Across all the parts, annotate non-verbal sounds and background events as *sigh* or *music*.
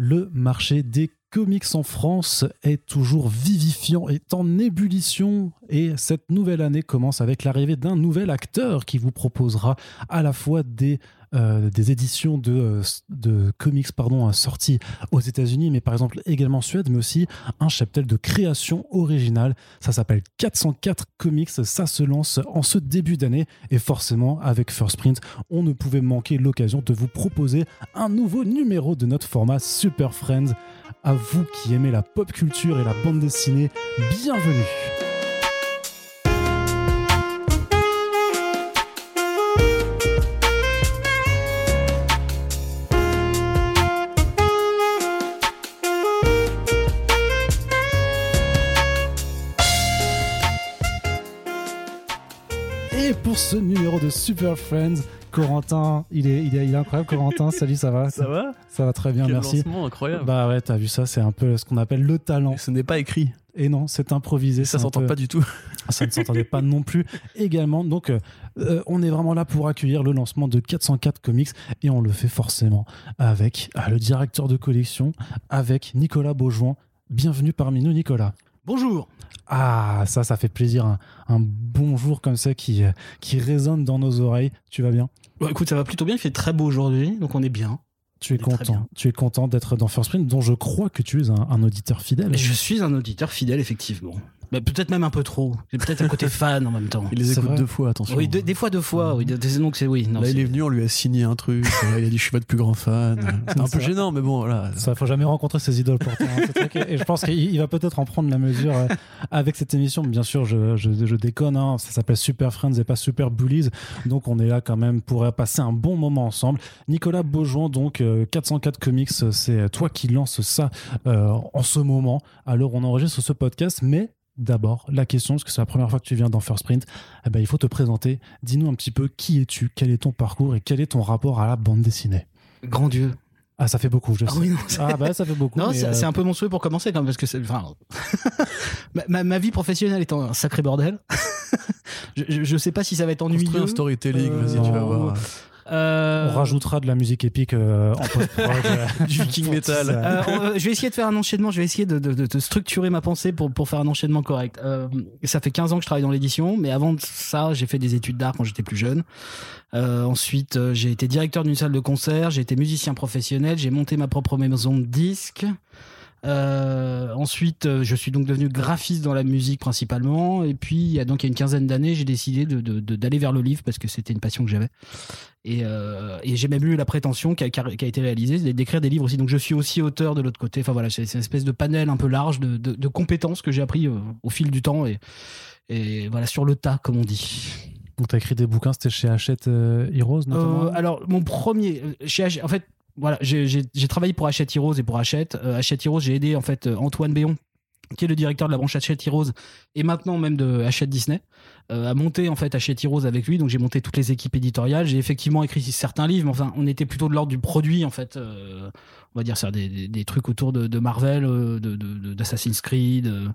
Le marché des comics en France est toujours vivifiant, est en ébullition. Et cette nouvelle année commence avec l'arrivée d'un nouvel acteur qui vous proposera à la fois des, euh, éditions de, euh, de comics pardon, sorties aux États-Unis, mais par exemple également en Suède, mais aussi un cheptel de création originale. Ça s'appelle 404 Comics, ça se lance en ce début d'année. Et forcément avec First Print, on ne pouvait manquer l'occasion de vous proposer un nouveau numéro de notre format Super Friends à vous qui aimez la pop culture et la bande dessinée, bienvenue. Et pour ce numéro de Super Friends, Corentin, il est, il est, il est incroyable. Corentin, salut, ça va? Ça va? Ça va très bien, Quel merci. lancement incroyable. Bah ouais, t'as vu ça, c'est un peu ce qu'on appelle le talent. Mais ce n'est pas écrit. Et non, c'est improvisé. Ça s'entend peu- pas du tout. *laughs* Ça ne s'entendait pas non plus également. Donc, euh, euh, on est vraiment là pour accueillir le lancement de 404 Comics et on le fait forcément avec euh, le directeur de collection, avec Nicolas Beaujoin. Bienvenue parmi nous, Nicolas. Bonjour. Ah, ça, ça fait plaisir. Un, un bonjour comme ça qui, qui résonne dans nos oreilles. Tu vas bien? Bon, écoute, ça va plutôt bien. Il fait très beau aujourd'hui, donc on est bien. Tu es content. Tu es content d'être dans First Print, dont je crois que tu es un, un auditeur fidèle. Je suis un auditeur fidèle, effectivement. Bah, peut-être même un peu trop. J'ai peut-être un côté *laughs* fan en même temps. Il les écoute deux fois, attention. Oui, de- des fois deux fois. Oui, Des- donc c'est oui. Non, Là, il est venu, on lui a signé un truc. *laughs* euh, il a dit Je suis votre plus grand fan. C'est un peu Ça. gênant, mais bon, voilà. Ça, faut jamais rencontrer ses idoles pourtant. hein, et je pense qu'il il va peut-être en prendre la mesure euh, avec cette émission. Bien sûr, je, je, je déconne. hein. Ça s'appelle Super Friends et pas Super Bullies. Donc, on est là quand même pour passer un bon moment ensemble. Nicolas Beaujoin, donc euh, 404 Comics, c'est toi qui lances ça euh, en ce moment, où on enregistre ce podcast. Mais d'abord, la question, parce que c'est la première fois que tu viens dans First Print, eh ben, il faut te présenter. Dis-nous un petit peu qui es-tu, quel est ton parcours et quel est ton rapport à la bande dessinée. Grand Dieu. Ah, ça fait beaucoup, je Ah sais. oui, non, c'est- Ah bah ça fait beaucoup. Non, c'est euh, c'est un peu mon souhait pour commencer quand même parce que c'est enfin *laughs* ma, ma- ma vie professionnelle est un sacré bordel. *laughs* je, je, je sais pas si ça va être Construis ennuyeux. un storytelling, Euh, vas-y, tu vas non. voir. Euh, on rajoutera de la musique épique euh, en post-prod. *laughs* Du pour metal. Euh, je vais essayer de faire un enchaînement, je vais essayer de, de- de- de structurer ma pensée pour, pour faire un enchaînement correct. Ça fait 15 ans que je travaille dans l'édition, mais avant ça, j'ai fait des études d'art quand j'étais plus jeune. Ensuite, j'ai été directeur d'une salle de concert, j'ai été musicien professionnel, j'ai monté ma propre maison de disques. Euh, ensuite, euh, je suis donc devenu graphiste dans la musique principalement. Et puis, il y a donc il y a une quinzaine d'années, j'ai décidé de- de- de- d'aller vers le livre parce que c'était une passion que j'avais. Et, euh, et j'ai même eu la prétention qui a, qui été réalisée d'écrire des livres aussi. Donc je suis aussi auteur de l'autre côté. Enfin voilà, c'est une espèce de panel un peu large de, compétences que j'ai appris au fil du temps et, et voilà sur le tas comme on dit. Donc t'as écrit des bouquins, c'était chez Hachette euh, Heroes notamment. Euh, alors mon premier, chez Hach- en fait voilà, j'ai travaillé pour Hachette Heroes et pour Hachette. Euh, Hachette Heroes, j'ai aidé en fait euh, Antoine Béon qui est le directeur de la branche Hachette Heroes et maintenant même de Hachette Disney, euh, à monter en fait Hachette Heroes avec lui. Donc j'ai monté toutes les équipes éditoriales. J'ai effectivement écrit certains livres, mais enfin on était plutôt de l'ordre du produit en fait. euh, on va dire des, trucs autour de, Marvel, euh, d'Assassin's Creed, euh,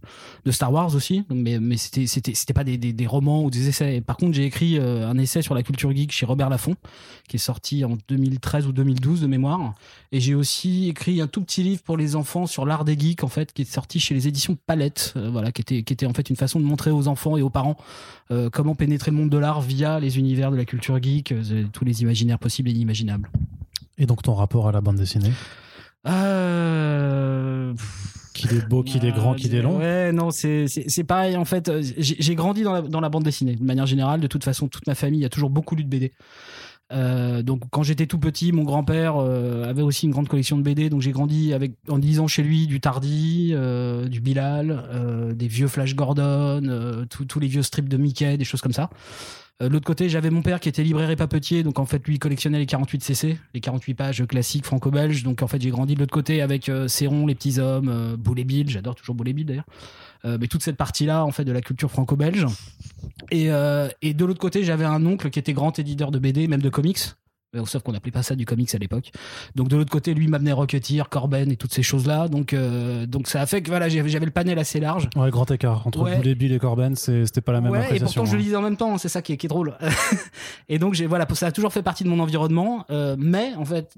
de Star Wars aussi. Mais, mais c'était pas des, romans ou des essais. Par contre j'ai écrit euh, un essai sur la culture geek chez Robert Laffont, qui est sorti en 2013 ou 2012 de mémoire. Et j'ai aussi écrit un tout petit livre pour les enfants sur l'art des geeks en fait, qui est sorti chez les éditions Palette, voilà, qui était en fait une façon de montrer aux enfants et aux parents comment pénétrer le monde de l'art via les univers de la culture geek, tous les imaginaires possibles et inimaginables. Et donc ton rapport à la bande dessinée? Euh... Qu'il est beau, qu'il est grand, qu'il est long? Ouais, non, c'est pareil. En fait, euh, j'ai grandi dans la, dans la bande dessinée. De manière générale, de toute façon, toute ma famille a toujours beaucoup lu de BD. Euh, donc quand j'étais tout petit, mon grand-père euh, avait aussi une grande collection de BD, donc j'ai grandi avec en lisant chez lui du Tardy, euh, du Bilal, des vieux Flash Gordon, tous tous les vieux strips de Mickey, des choses comme ça. Euh, l'autre côté, j'avais mon père qui était libraire et papetier, donc en fait lui collectionnait les 48 CC, les 48 pages classiques franco-belges. Donc en fait j'ai grandi de l'autre côté avec euh, Céron, les petits hommes, euh, Boule et Bill, j'adore toujours Boule et Bill d'ailleurs. Euh, mais toute cette partie-là en fait de la culture franco-belge. Et, euh, et de l'autre côté, j'avais un oncle qui était grand éditeur de BD, même de comics. Sauf qu'on n'appelait pas ça du comics à l'époque. Donc de l'autre côté, lui m'amenait Rocketeer, Corben et toutes ces choses-là. Donc, euh, donc ça a fait que voilà, j'avais le panel assez large. Ouais, grand écart. Entre Ouais. Bill et Corben, c'était pas la même Ouais, et appréciation. pourtant je le hein. lisais en même temps, c'est ça qui est, qui est drôle. *laughs* et donc j'ai voilà, ça a toujours fait partie de mon environnement, euh, mais en fait,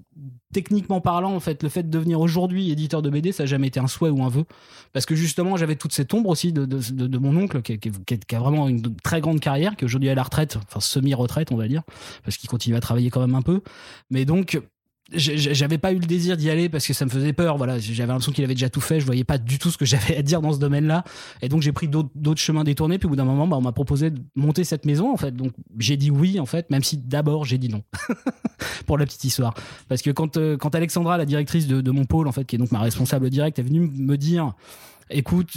techniquement parlant, en fait, le fait de devenir aujourd'hui éditeur de BD, ça n'a jamais été un souhait ou un vœu, parce que justement j'avais toute cette ombre aussi de, de, de- de mon oncle qui, qui- qui- qui a vraiment une très grande carrière, qui aujourd'hui est à la retraite, enfin semi-retraite on va dire, parce qu'il continue à travailler quand même un peu, mais donc j'avais pas eu le désir d'y aller parce que ça me faisait peur voilà. J'avais l'impression qu'il avait déjà tout fait. Je voyais pas du tout ce que *laughs* j'avais à dire dans ce domaine là et donc j'ai pris d'autres d'autres chemins détournés. Puis au bout d'un moment bah, on m'a proposé de monter cette maison en fait. Donc j'ai dit oui en fait même si d'abord j'ai dit non. *laughs* Pour la petite histoire. Parce que quand euh, quand Alexandra la directrice de, de mon pôle en fait qui est donc ma responsable directe est venue me dire écoute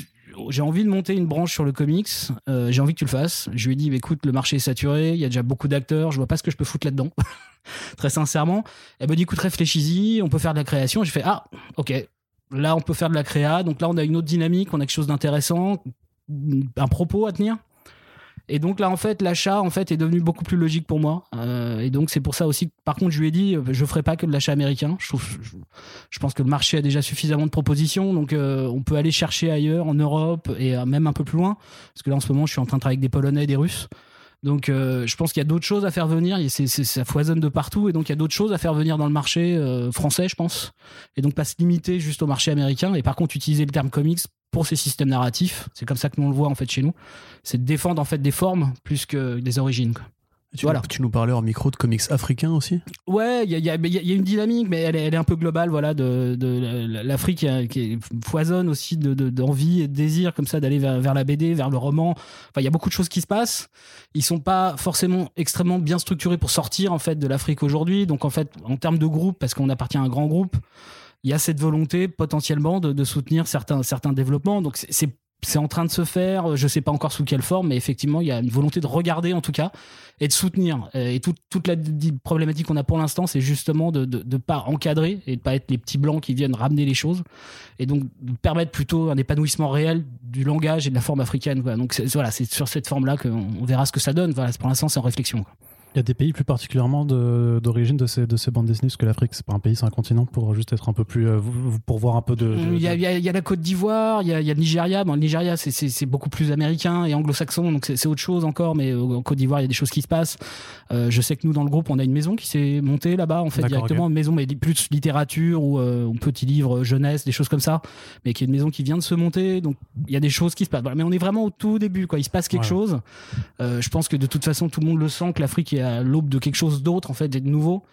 j'ai envie de monter une branche sur le comics euh, j'ai envie que tu le fasses. Je lui ai dit écoute le marché est saturé il y a déjà beaucoup d'acteurs je vois pas ce que je peux foutre là-dedans. *laughs* Très sincèrement. Elle me dit écoute réfléchis-y on peut faire de la création. J'ai fait ah ok. Là on peut faire de la créa. Donc là on a une autre dynamique on a quelque chose d'intéressant un propos à tenir et donc là en fait l'achat en fait est devenu beaucoup plus logique pour moi. Euh, et donc c'est pour ça aussi par contre je lui ai dit euh, je ferai pas que de l'achat américain. Je trouve je, pense que le marché a déjà suffisamment de propositions. Donc euh, on peut aller chercher ailleurs en Europe et même un peu plus loin. Parce que là en ce moment je suis en train de travailler avec des Polonais et des Russes donc euh, je pense qu'il y a d'autres choses à faire venir. Et c'est- ça foisonne de partout et donc il y a d'autres choses à faire venir dans le marché euh, français je pense. Et donc pas se limiter juste au marché américain et par contre utiliser le terme comics pour ces systèmes narratifs. C'est comme ça que nous on le voit en fait chez nous. C'est de défendre en fait des formes plus que des origines. Tu, Voilà. tu nous parlais en micro de comics africains aussi? Ouais, il y a, y y une dynamique, mais elle est, elle est un peu globale, voilà, de, de l'Afrique qui, foisonne aussi de- de- d'envie et de désir comme ça d'aller vers, vers la BD, vers le roman. Enfin, il y a beaucoup de choses qui se passent. Ils sont pas forcément extrêmement bien structurés pour sortir en fait de l'Afrique aujourd'hui. Donc en fait, en termes de groupe, parce qu'on appartient à un grand groupe, il y a cette volonté potentiellement de, de soutenir certains certains développements. Donc c'est- c'est en train de se faire, je sais pas encore sous quelle forme, mais effectivement, il y a une volonté de regarder en tout cas et de soutenir. Euh, Et toute, toute la problématique qu'on a pour l'instant, c'est justement de ne pas encadrer et de pas être les petits blancs qui viennent ramener les choses et donc de permettre plutôt un épanouissement réel du langage et de la forme africaine. Donc voilà, c'est sur cette forme-là qu'on on verra ce que ça donne. Voilà, pour l'instant, c'est en réflexion. Il y a des pays plus particulièrement d'origine de, ces, de ces bandes dessinées, parce que l'Afrique, c'est pas un pays, c'est un continent, pour juste être un peu plus. euh, pour voir un peu de. Il y, a, de- il y a- il y a la Côte d'Ivoire, il y a, il y a le Nigeria. Bon, le Nigeria, c'est- beaucoup plus américain et anglo-saxon, donc c'est autre chose encore. Mais euh, en Côte d'Ivoire, il y a des choses qui se passent. Euh, je sais que nous, dans le groupe, on a une maison qui s'est montée là-bas, en fait, directement. Une maison, mais plus littérature ou euh, ou petits livres jeunesse, des choses comme ça. Mais qui est une maison qui vient de se monter. Donc, il y a des choses qui se passent. Voilà, mais on est vraiment au tout début, quoi. Il se passe quelque Ouais. chose. Euh, je pense que de toute façon, tout le monde le sent que l'Afrique est l'aube de quelque chose d'autre, en fait, de nouveau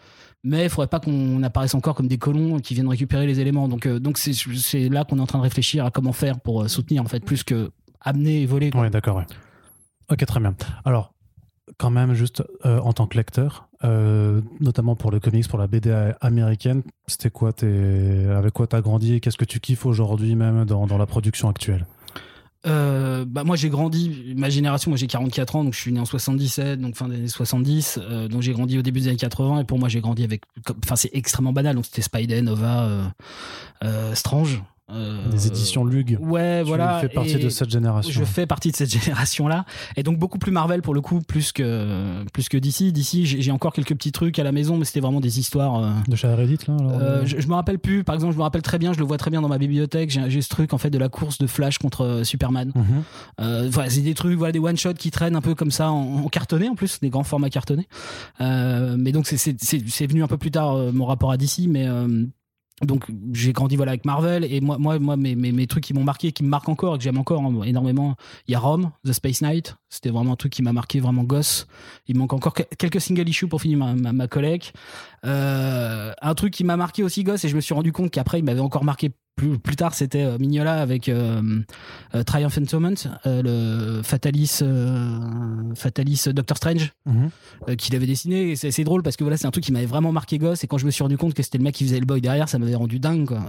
mais il faudrait pas qu'on apparaisse encore comme des colons qui viennent récupérer les éléments. Donc, euh, donc c'est, c'est là qu'on est en train de réfléchir à comment faire pour euh, soutenir en fait plus que amener et voler. Ouais, d'accord, ouais. Ok, très bien. Alors, quand même, juste euh, en tant que lecteur, notamment pour le comics, pour la BD américaine, c'était quoi tes... Avec quoi t'as grandi qu'est-ce que tu kiffes aujourd'hui même dans, dans la production actuelle? Euh, bah moi j'ai grandi, ma génération, moi j'ai 44 ans, donc je suis né en 77, donc fin des années 70, euh, donc j'ai grandi au début des années 80 et pour moi j'ai grandi avec, enfin c'est extrêmement banal, donc c'était Spidey, Nova, euh, euh, Strange. Euh, Des éditions Lug. Ouais, Tu voilà. fais partie de cette génération. Je fais partie de cette *laughs* génération-là, et donc beaucoup plus Marvel pour le coup, plus que plus que DC. DC, j'ai encore quelques petits trucs à la maison, mais c'était vraiment des histoires. euh, De chez Reddit, là alors, euh, je, je me rappelle plus. Par exemple, je me rappelle très bien, je le vois très bien dans ma bibliothèque. J'ai ce truc en fait de la course de Flash contre Superman. mhm. Voilà, c'est des trucs, voilà, des one shots qui traînent un peu comme ça en, en cartonné en plus, des grands formats cartonnés. Mais donc c'est- venu un peu plus tard mon rapport à DC, mais donc j'ai grandi voilà avec Marvel et moi moi mes, mes, trucs qui m'ont marqué, qui me marquent encore et que j'aime encore hein, énormément. Il y a Rome, The Space Knight, c'était vraiment un truc qui m'a marqué vraiment gosse. Il manque encore que- quelques single issues pour finir ma, ma, ma collecte. Euh, un truc qui m'a marqué aussi gosse et je me suis rendu compte qu'après il m'avait encore marqué plus, plus tard c'était euh, Mignola avec euh, euh, Triumph Tournament, euh, le Fatalis, Fatalis Doctor Strange Mhm. euh, qu'il avait dessiné. Et c'est drôle parce que voilà, c'est un truc qui m'avait vraiment marqué gosse. Et quand je me suis rendu compte que c'était le mec qui faisait le boy derrière, ça m'avait rendu dingue. Quoi.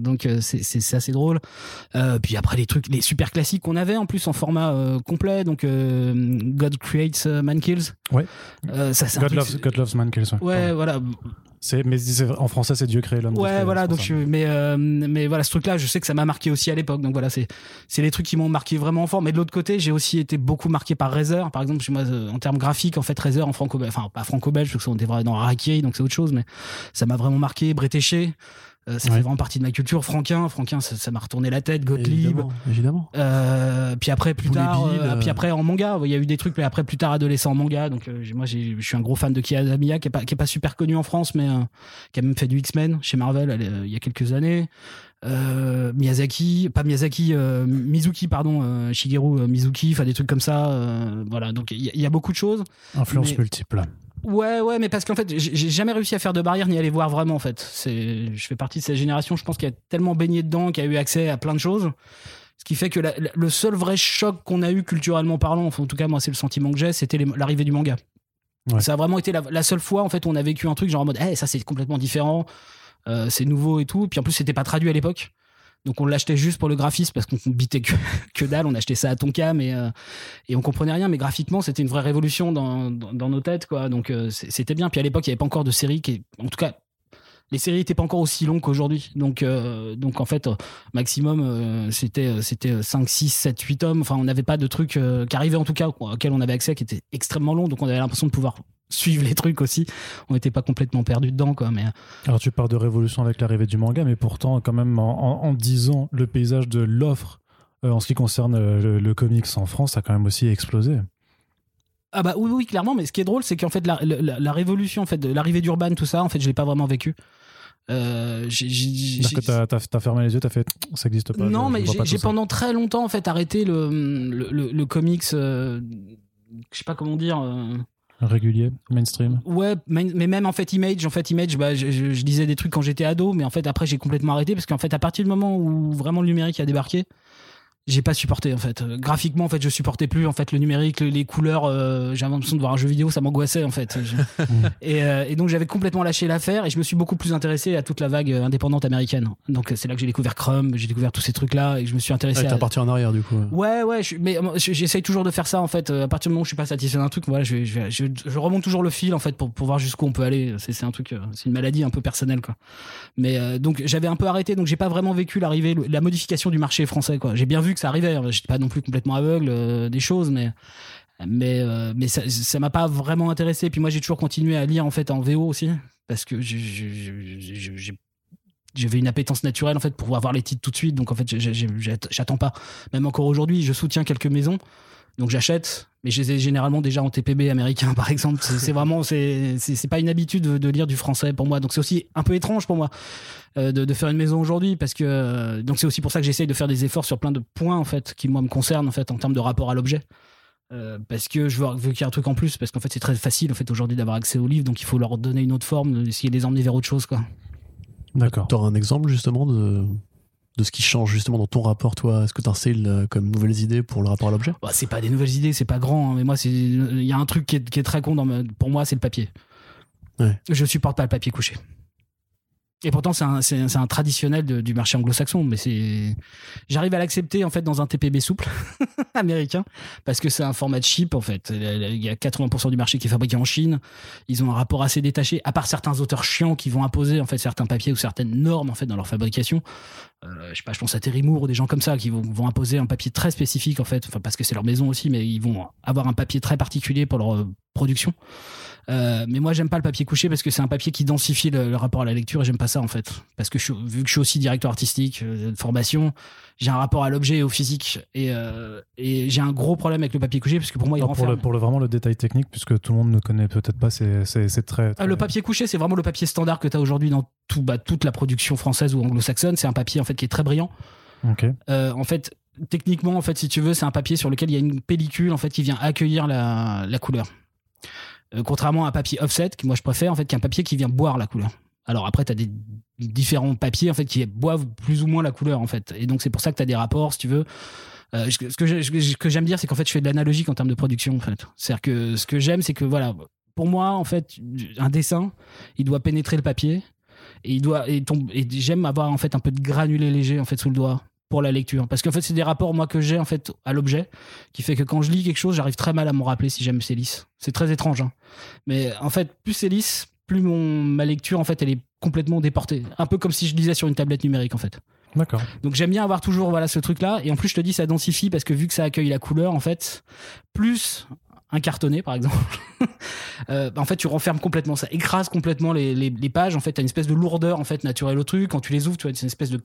Donc c'est- assez drôle. Puis après les trucs, les super classiques qu'on avait en plus en format complet. Donc God Creates, Man Kills. Ouais. Ça c'est un God, truc- loves, God Loves Man Kills. ouais. Ouais, voilà. C'est, mais en français, c'est Dieu créé l'homme. Ouais, voilà. Donc, je- mais euh, mais voilà, ce truc-là, je sais que ça m'a marqué aussi à l'époque. Donc voilà, c'est c'est les trucs qui m'ont marqué vraiment fort. Mais de l'autre côté, j'ai aussi été beaucoup marqué par Razer. Par exemple, chez moi, euh, en termes graphiques, en fait, Razer en franco, enfin pas franco-belge, parce qu'on était vraiment dans Araki, donc c'est autre chose. Mais ça m'a vraiment marqué. Bretéché, euh, ça Ouais. fait vraiment partie de ma culture. Franquin, Franquin, ça m'a retourné la tête. Gottlieb. Évidemment. évidemment. Euh, puis après plus tard Bill, euh, euh. puis après en manga il y a eu des trucs mais après plus tard adolescent en manga donc euh, moi je suis un gros fan de Kiyazamiya qui est pas qui est pas super connu en France mais euh, qui a même fait du X-Men chez Marvel euh, il y a quelques années euh, Miyazaki pas Miyazaki euh, Mizuki pardon euh, Shigeru euh, Mizuki enfin des trucs comme ça euh, voilà donc il y, a- il y a beaucoup de choses Influence mais- multiple. Ouais, ouais, mais parce qu'en fait, j'ai jamais réussi à faire de barrière ni à les voir vraiment, en fait. C'est, je fais partie de cette génération, je pense, qui a tellement baigné dedans, qui a eu accès à plein de choses. Ce qui fait que la- la- le seul vrai choc qu'on a eu culturellement parlant, enfin, en tout cas, moi, c'est le sentiment que j'ai, c'était l'arrivée du manga. Ouais. Ça a vraiment été la, la seule fois, en fait, où on a vécu un truc genre en mode, Eh, ça, c'est complètement différent, euh, c'est nouveau et tout. Puis en plus, c'était pas traduit à l'époque. Donc on l'achetait juste pour le graphisme parce qu'on bitait que, *laughs* dalle, on achetait ça à Tonkam et, euh, et on comprenait rien, mais graphiquement c'était une vraie révolution dans, nos têtes. Donc euh, c'était bien. Puis à l'époque il n'y avait pas encore de séries qui, en tout cas, les séries n'étaient pas encore aussi longues qu'aujourd'hui. Donc, euh, en fait, maximum c'était c'était 5, 6, 7, 8 tomes. Enfin, on n'avait pas de trucs qui arrivaient en tout cas auxquels on avait accès qui étaient extrêmement longs. Donc on avait l'impression de pouvoir suivre les trucs aussi. On n'était pas complètement perdu dedans, quoi. Mais Alors tu parles de révolution avec l'arrivée du manga, mais pourtant, quand même, en, en- en 10 ans, le paysage de l'offre euh, en ce qui concerne euh, le, le comics en France a quand même aussi explosé. Ah bah oui, oui, clairement, mais ce qui est drôle, c'est qu'en fait, la, la- la révolution, en fait, de l'arrivée d'Urban, tout ça, en fait, je l'ai pas vraiment vécu. Euh, t'as, fermé les yeux, t'as fait ça existe pas. non, je- mais j'ai pendant très longtemps, en fait, arrêté le, le, le- le comics, euh, je sais pas comment dire. Régulier, mainstream. Ouais, mais même en fait Image, en fait Image, bah, je, je- je des trucs quand j'étais ado, mais en fait après j'ai complètement arrêté parce qu'en fait à partir du moment où vraiment le numérique a débarqué, j'ai pas supporté en fait. Graphiquement en fait je supportais plus en fait le numérique, le- les couleurs, euh, j'avais l'impression de voir un jeu vidéo, ça m'angoissait en fait. *laughs* Et, euh, et donc j'avais complètement lâché l'affaire et je me suis beaucoup plus intéressé à toute la vague euh, indépendante américaine. Donc euh, c'est là que j'ai découvert Chrome, j'ai découvert tous ces trucs là et je me suis intéressé Ouais, à T'es reparti en arrière du coup. Ouais, ouais, je- mais je- j'essaye toujours de faire ça en fait. À partir du moment où je suis pas satisfait d'un truc, voilà, je, je, vais- je, je remonte toujours le fil en fait pour, pour voir jusqu'où on peut aller. C'est c'est un truc, c'est une maladie un peu personnelle quoi. Mais euh, donc j'avais un peu arrêté, donc j'ai pas vraiment vécu l'arrivée, la modification du marché français quoi. J'ai bien vu que ça arrivait. hein. J'étais pas non plus complètement aveugle euh, des choses, mais mais euh, mais ça m'a pas vraiment intéressé. Puis moi j'ai toujours continué à lire en fait en VO aussi parce que j'avais une appétence naturelle en fait pour avoir les titres tout de suite donc en fait j'attends pas même encore aujourd'hui je soutiens quelques maisons donc j'achète mais je les ai généralement déjà en TPB américain *laughs* par exemple. C'est vraiment c'est pas une habitude de, lire du français pour moi. Donc c'est aussi un peu étrange pour moi euh, de, de faire une maison aujourd'hui parce que euh, donc c'est aussi pour ça que j'essaye de faire des efforts sur plein de points en fait qui moi me concernent en fait en termes de rapport à l'objet. Euh, parce que je veux, veux qu'il y ait un truc en plus parce qu'en fait c'est très facile en fait aujourd'hui d'avoir accès aux livres. Donc il faut leur donner une autre forme essayer de les emmener vers autre chose quoi. D'accord. T'auras un exemple justement de, de ce qui change justement dans ton rapport, toi? Est-ce que t'as euh, comme nouvelles idées pour le rapport à l'objet? Bah, c'est pas des nouvelles idées, c'est pas grand, hein, mais moi, c'est il y a un truc qui est, qui est très con dans ma- pour moi, c'est le papier. Ouais. Je supporte pas le papier couché. Et pourtant, c'est un, traditionnel du marché anglo-saxon, mais c'est. J'arrive à l'accepter en fait dans un TPB souple *laughs* américain parce que c'est un format cheap en fait. Il y a 80% du marché qui est fabriqué en Chine. Ils ont un rapport assez détaché, à part certains auteurs chiants qui vont imposer en fait certains papiers ou certaines normes en fait dans leur fabrication. Euh, je sais pas, je pense à Terry Moore ou des gens comme ça qui vont, imposer un papier très spécifique en fait, parce que c'est leur maison aussi, mais ils vont avoir un papier très particulier pour leur euh, production. Euh, mais moi j'aime pas le papier couché parce que c'est un papier qui densifie le, le rapport à la lecture et j'aime pas ça en fait parce que je, vu que je suis aussi directeur artistique euh, de formation j'ai un rapport à l'objet et au physique et, euh, et j'ai un gros problème avec le papier couché parce que pour moi il Alors, pour, renferme le, pour le, vraiment le détail technique, puisque tout le monde ne connaît peut-être pas, c'est, très, Ah, le papier couché, c'est vraiment le papier standard que tu as aujourd'hui dans tout, bah, toute la production française ou anglo-saxonne. C'est un papier en fait qui est très brillant. Ok. En fait, techniquement, en fait, si tu veux, c'est un papier sur lequel il y a une pellicule en fait qui vient accueillir la, la couleur. Euh, contrairement à un papier offset, que moi je préfère, en fait, qui est un papier qui vient boire la couleur. Alors après, tu as des différents papiers en fait qui boivent plus ou moins la couleur en fait. Et donc c'est pour ça que tu as des rapports, si tu veux. Euh, ce que- j'aime dire, c'est qu'en fait, je fais de l'analogique en termes de production. En fait, c'est-à-dire que ce que j'aime, c'est que voilà, pour moi, en fait, un dessin, il doit pénétrer le papier et il doit et j'aime avoir en fait un peu de granulé léger en fait sous le doigt pour la lecture parce qu'en fait c'est des rapports moi que j'ai en fait à l'objet qui fait que quand je lis quelque chose j'arrive très mal à m'en rappeler si j'aime c'est lisse c'est très étrange hein. mais en fait plus c'est lisse plus mon ma lecture en fait elle est complètement déportée. Un peu comme si je lisais sur une tablette numérique en fait. D'accord. Donc j'aime bien avoir toujours voilà ce truc là et en plus je te dis ça densifie parce que vu que ça accueille la couleur en fait plus un cartonné par exemple *laughs* euh, en fait tu renfermes complètement ça écrase complètement les, les, les pages en fait t'as une espèce de lourdeur en fait naturelle au truc quand tu les ouvres tu vois c'est une espèce de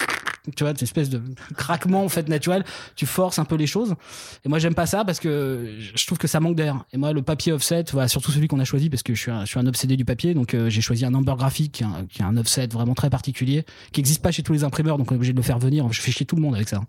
tu vois, une espèce de craquement en fait naturel. Tu forces un peu les choses. Et moi, j'aime pas ça parce que je trouve que ça manque d'air. Et moi, le papier offset, voilà, surtout celui qu'on a choisi parce que je suis un, je suis un obsédé du papier. Donc, euh, j'ai choisi un Amber Graphic qui, un- qui un offset vraiment très particulier, qui existe pas chez tous les imprimeurs. Donc, on est obligé de le faire venir. Je fais chier tout le monde avec ça.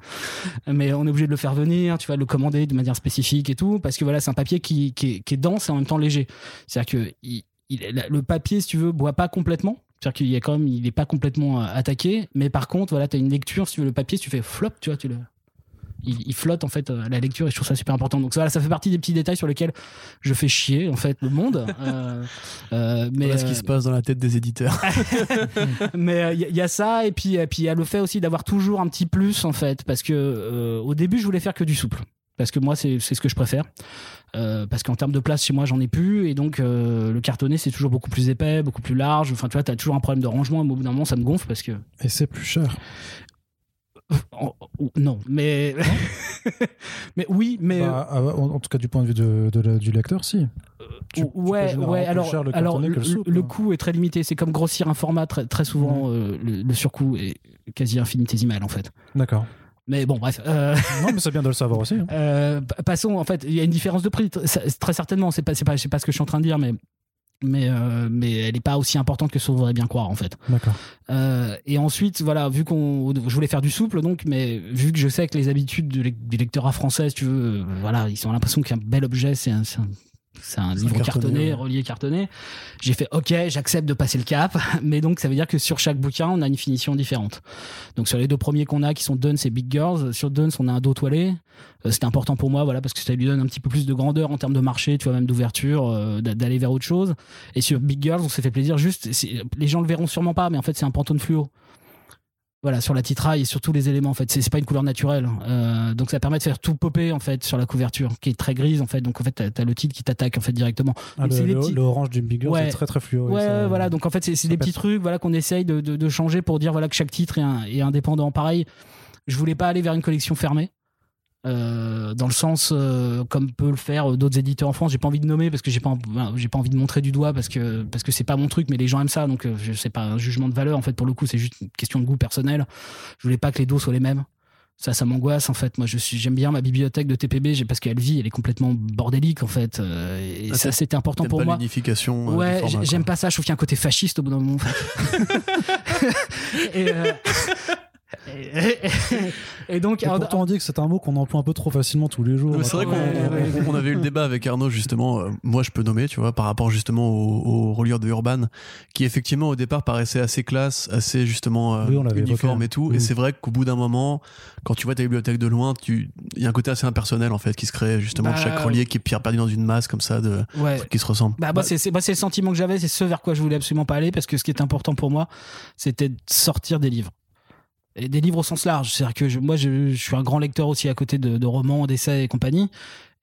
Mais on est obligé de le faire venir. Tu vas le commander de manière spécifique et tout parce que voilà, c'est un papier qui, qui, est, qui est dense et en même temps léger. C'est-à-dire que il- il- le papier, si tu veux, boit pas complètement. C'est-à-dire qu'il y a quand même, il est pas complètement euh, attaqué, mais par contre, voilà, tu as une lecture, si tu veux, le papier, si tu fais flop, tu vois, tu le, il, il flotte en fait euh, la lecture et je trouve ça super important. Donc ça, voilà, ça fait partie des petits détails sur lesquels je fais chier en fait le monde. Euh, *laughs* euh, mais Voilà ce qui se passe dans la tête des éditeurs. *laughs* mais il y, a ça et puis et puis il y a le fait aussi d'avoir toujours un petit plus en fait parce que au début je voulais faire que du souple parce que moi c'est c'est ce que je préfère Euh, parce qu'en termes de place chez moi j'en ai plus et donc euh, le cartonné c'est toujours beaucoup plus épais beaucoup plus large enfin tu vois t'as toujours un problème de rangement et au bout d'un moment ça me gonfle parce que Et c'est plus cher. Oh, oh, non mais *laughs* mais oui mais Bah, ah, en, en tout cas, du point de vue de, de la- du lecteur, si. tu- ouais, ouais. Alors, cher le alors le, hein. coût est très limité. C'est comme grossir un format très, très souvent. Mhm. euh, le, le surcoût est quasi infinitésimal en fait. D'accord. Mais bon, bref. euh, *laughs* Non, mais c'est bien de le savoir aussi. hein. euh, passons. En fait, il y a une différence de prix. Très certainement. C'est pas, c'est pas, c'est pas ce que je suis en train de dire, mais. Mais, euh, mais elle n'est pas aussi importante que ce qu'on voudrait bien croire en fait. D'accord. Euh, et ensuite, voilà, vu qu'on, je voulais faire du souple, donc, mais vu que je sais que les habitudes du lec- du lectorat français, si tu veux, euh, voilà, ils ont l'impression qu'un bel objet, c'est un, c'est un, c'est un livre cartonné, cartonné, ouais. relié cartonné. J'ai fait, ok, j'accepte de passer le cap, *laughs* mais donc ça veut dire que sur chaque bouquin, on a une finition différente. Donc sur les deux premiers qu'on a, qui sont Duns et Big Girls, sur Duns, on a un dos toilé. Euh, C'était important pour moi, voilà, parce que ça lui donne un petit peu plus de grandeur en termes de marché, tu vois, même d'ouverture, euh, d'a- d'aller vers autre chose. Et sur Big Girls, on s'est fait plaisir. Juste, les gens le verront sûrement pas, mais en fait, c'est un pantone fluo. Voilà, sur la titraille et sur tous les éléments, en fait. C'est c'est pas une couleur naturelle. Euh, donc, ça permet de faire tout popper, en fait, sur la couverture, qui est très grise, en fait. Donc, en fait, t'as as le titre qui t'attaque, en fait, directement. Ah, le, le- petits- le orange du Big Girl, Ouais. c'est très très fluo. Ouais, ça- voilà. Donc, en fait, c'est des petits trucs, voilà, qu'on essaye de, de- de changer pour dire, voilà, que chaque titre est, un- est indépendant. Pareil, je voulais pas aller vers une collection fermée. Euh, dans le sens euh, comme peut le faire euh, d'autres éditeurs en France j'ai pas envie de nommer parce que j'ai pas ben, j'ai pas envie de montrer du doigt parce que parce que c'est pas mon truc mais les gens aiment ça donc euh, je sais pas un jugement de valeur en fait pour le coup c'est juste une question de goût personnel je voulais pas que les dos soient les mêmes ça ça m'angoisse en fait moi je suis j'aime bien ma bibliothèque de TPB j'ai parce qu'elle vit elle est complètement bordélique en fait et Ah, ça c'était important pour pas moi l'unification. Ouais, j'aime pas ça. Je trouve qu'il y a un côté fasciste au bout d'un moment. en fait. *laughs* *laughs* et, et- et- et donc, Et alors, pourtant, on dit que c'est un mot qu'on emploie un peu trop facilement tous les jours. C'est vrai qu'on on- on avait eu le débat avec Arnaud justement. euh, moi, je peux nommer, tu vois, par rapport justement au, au de Urban, qui effectivement au départ paraissait assez classe, assez justement euh, Oui, on l'avait uniforme évoqué. et tout. Oui. Et c'est vrai qu'au bout d'un moment, quand tu vois ta bibliothèque de loin, tu il y a un côté assez impersonnel en fait qui se crée justement Bah, chaque relier qui est pierre perdue dans une masse comme ça de ouais. trucs qui se ressemblent. Bah, c'est le sentiment que j'avais, c'est ce vers quoi je voulais absolument pas aller, parce que ce qui est important pour moi, c'était de sortir des livres. Des livres au sens large. C'est-à-dire que je- moi, je, suis un grand lecteur aussi à côté de, romans, d'essais et compagnie.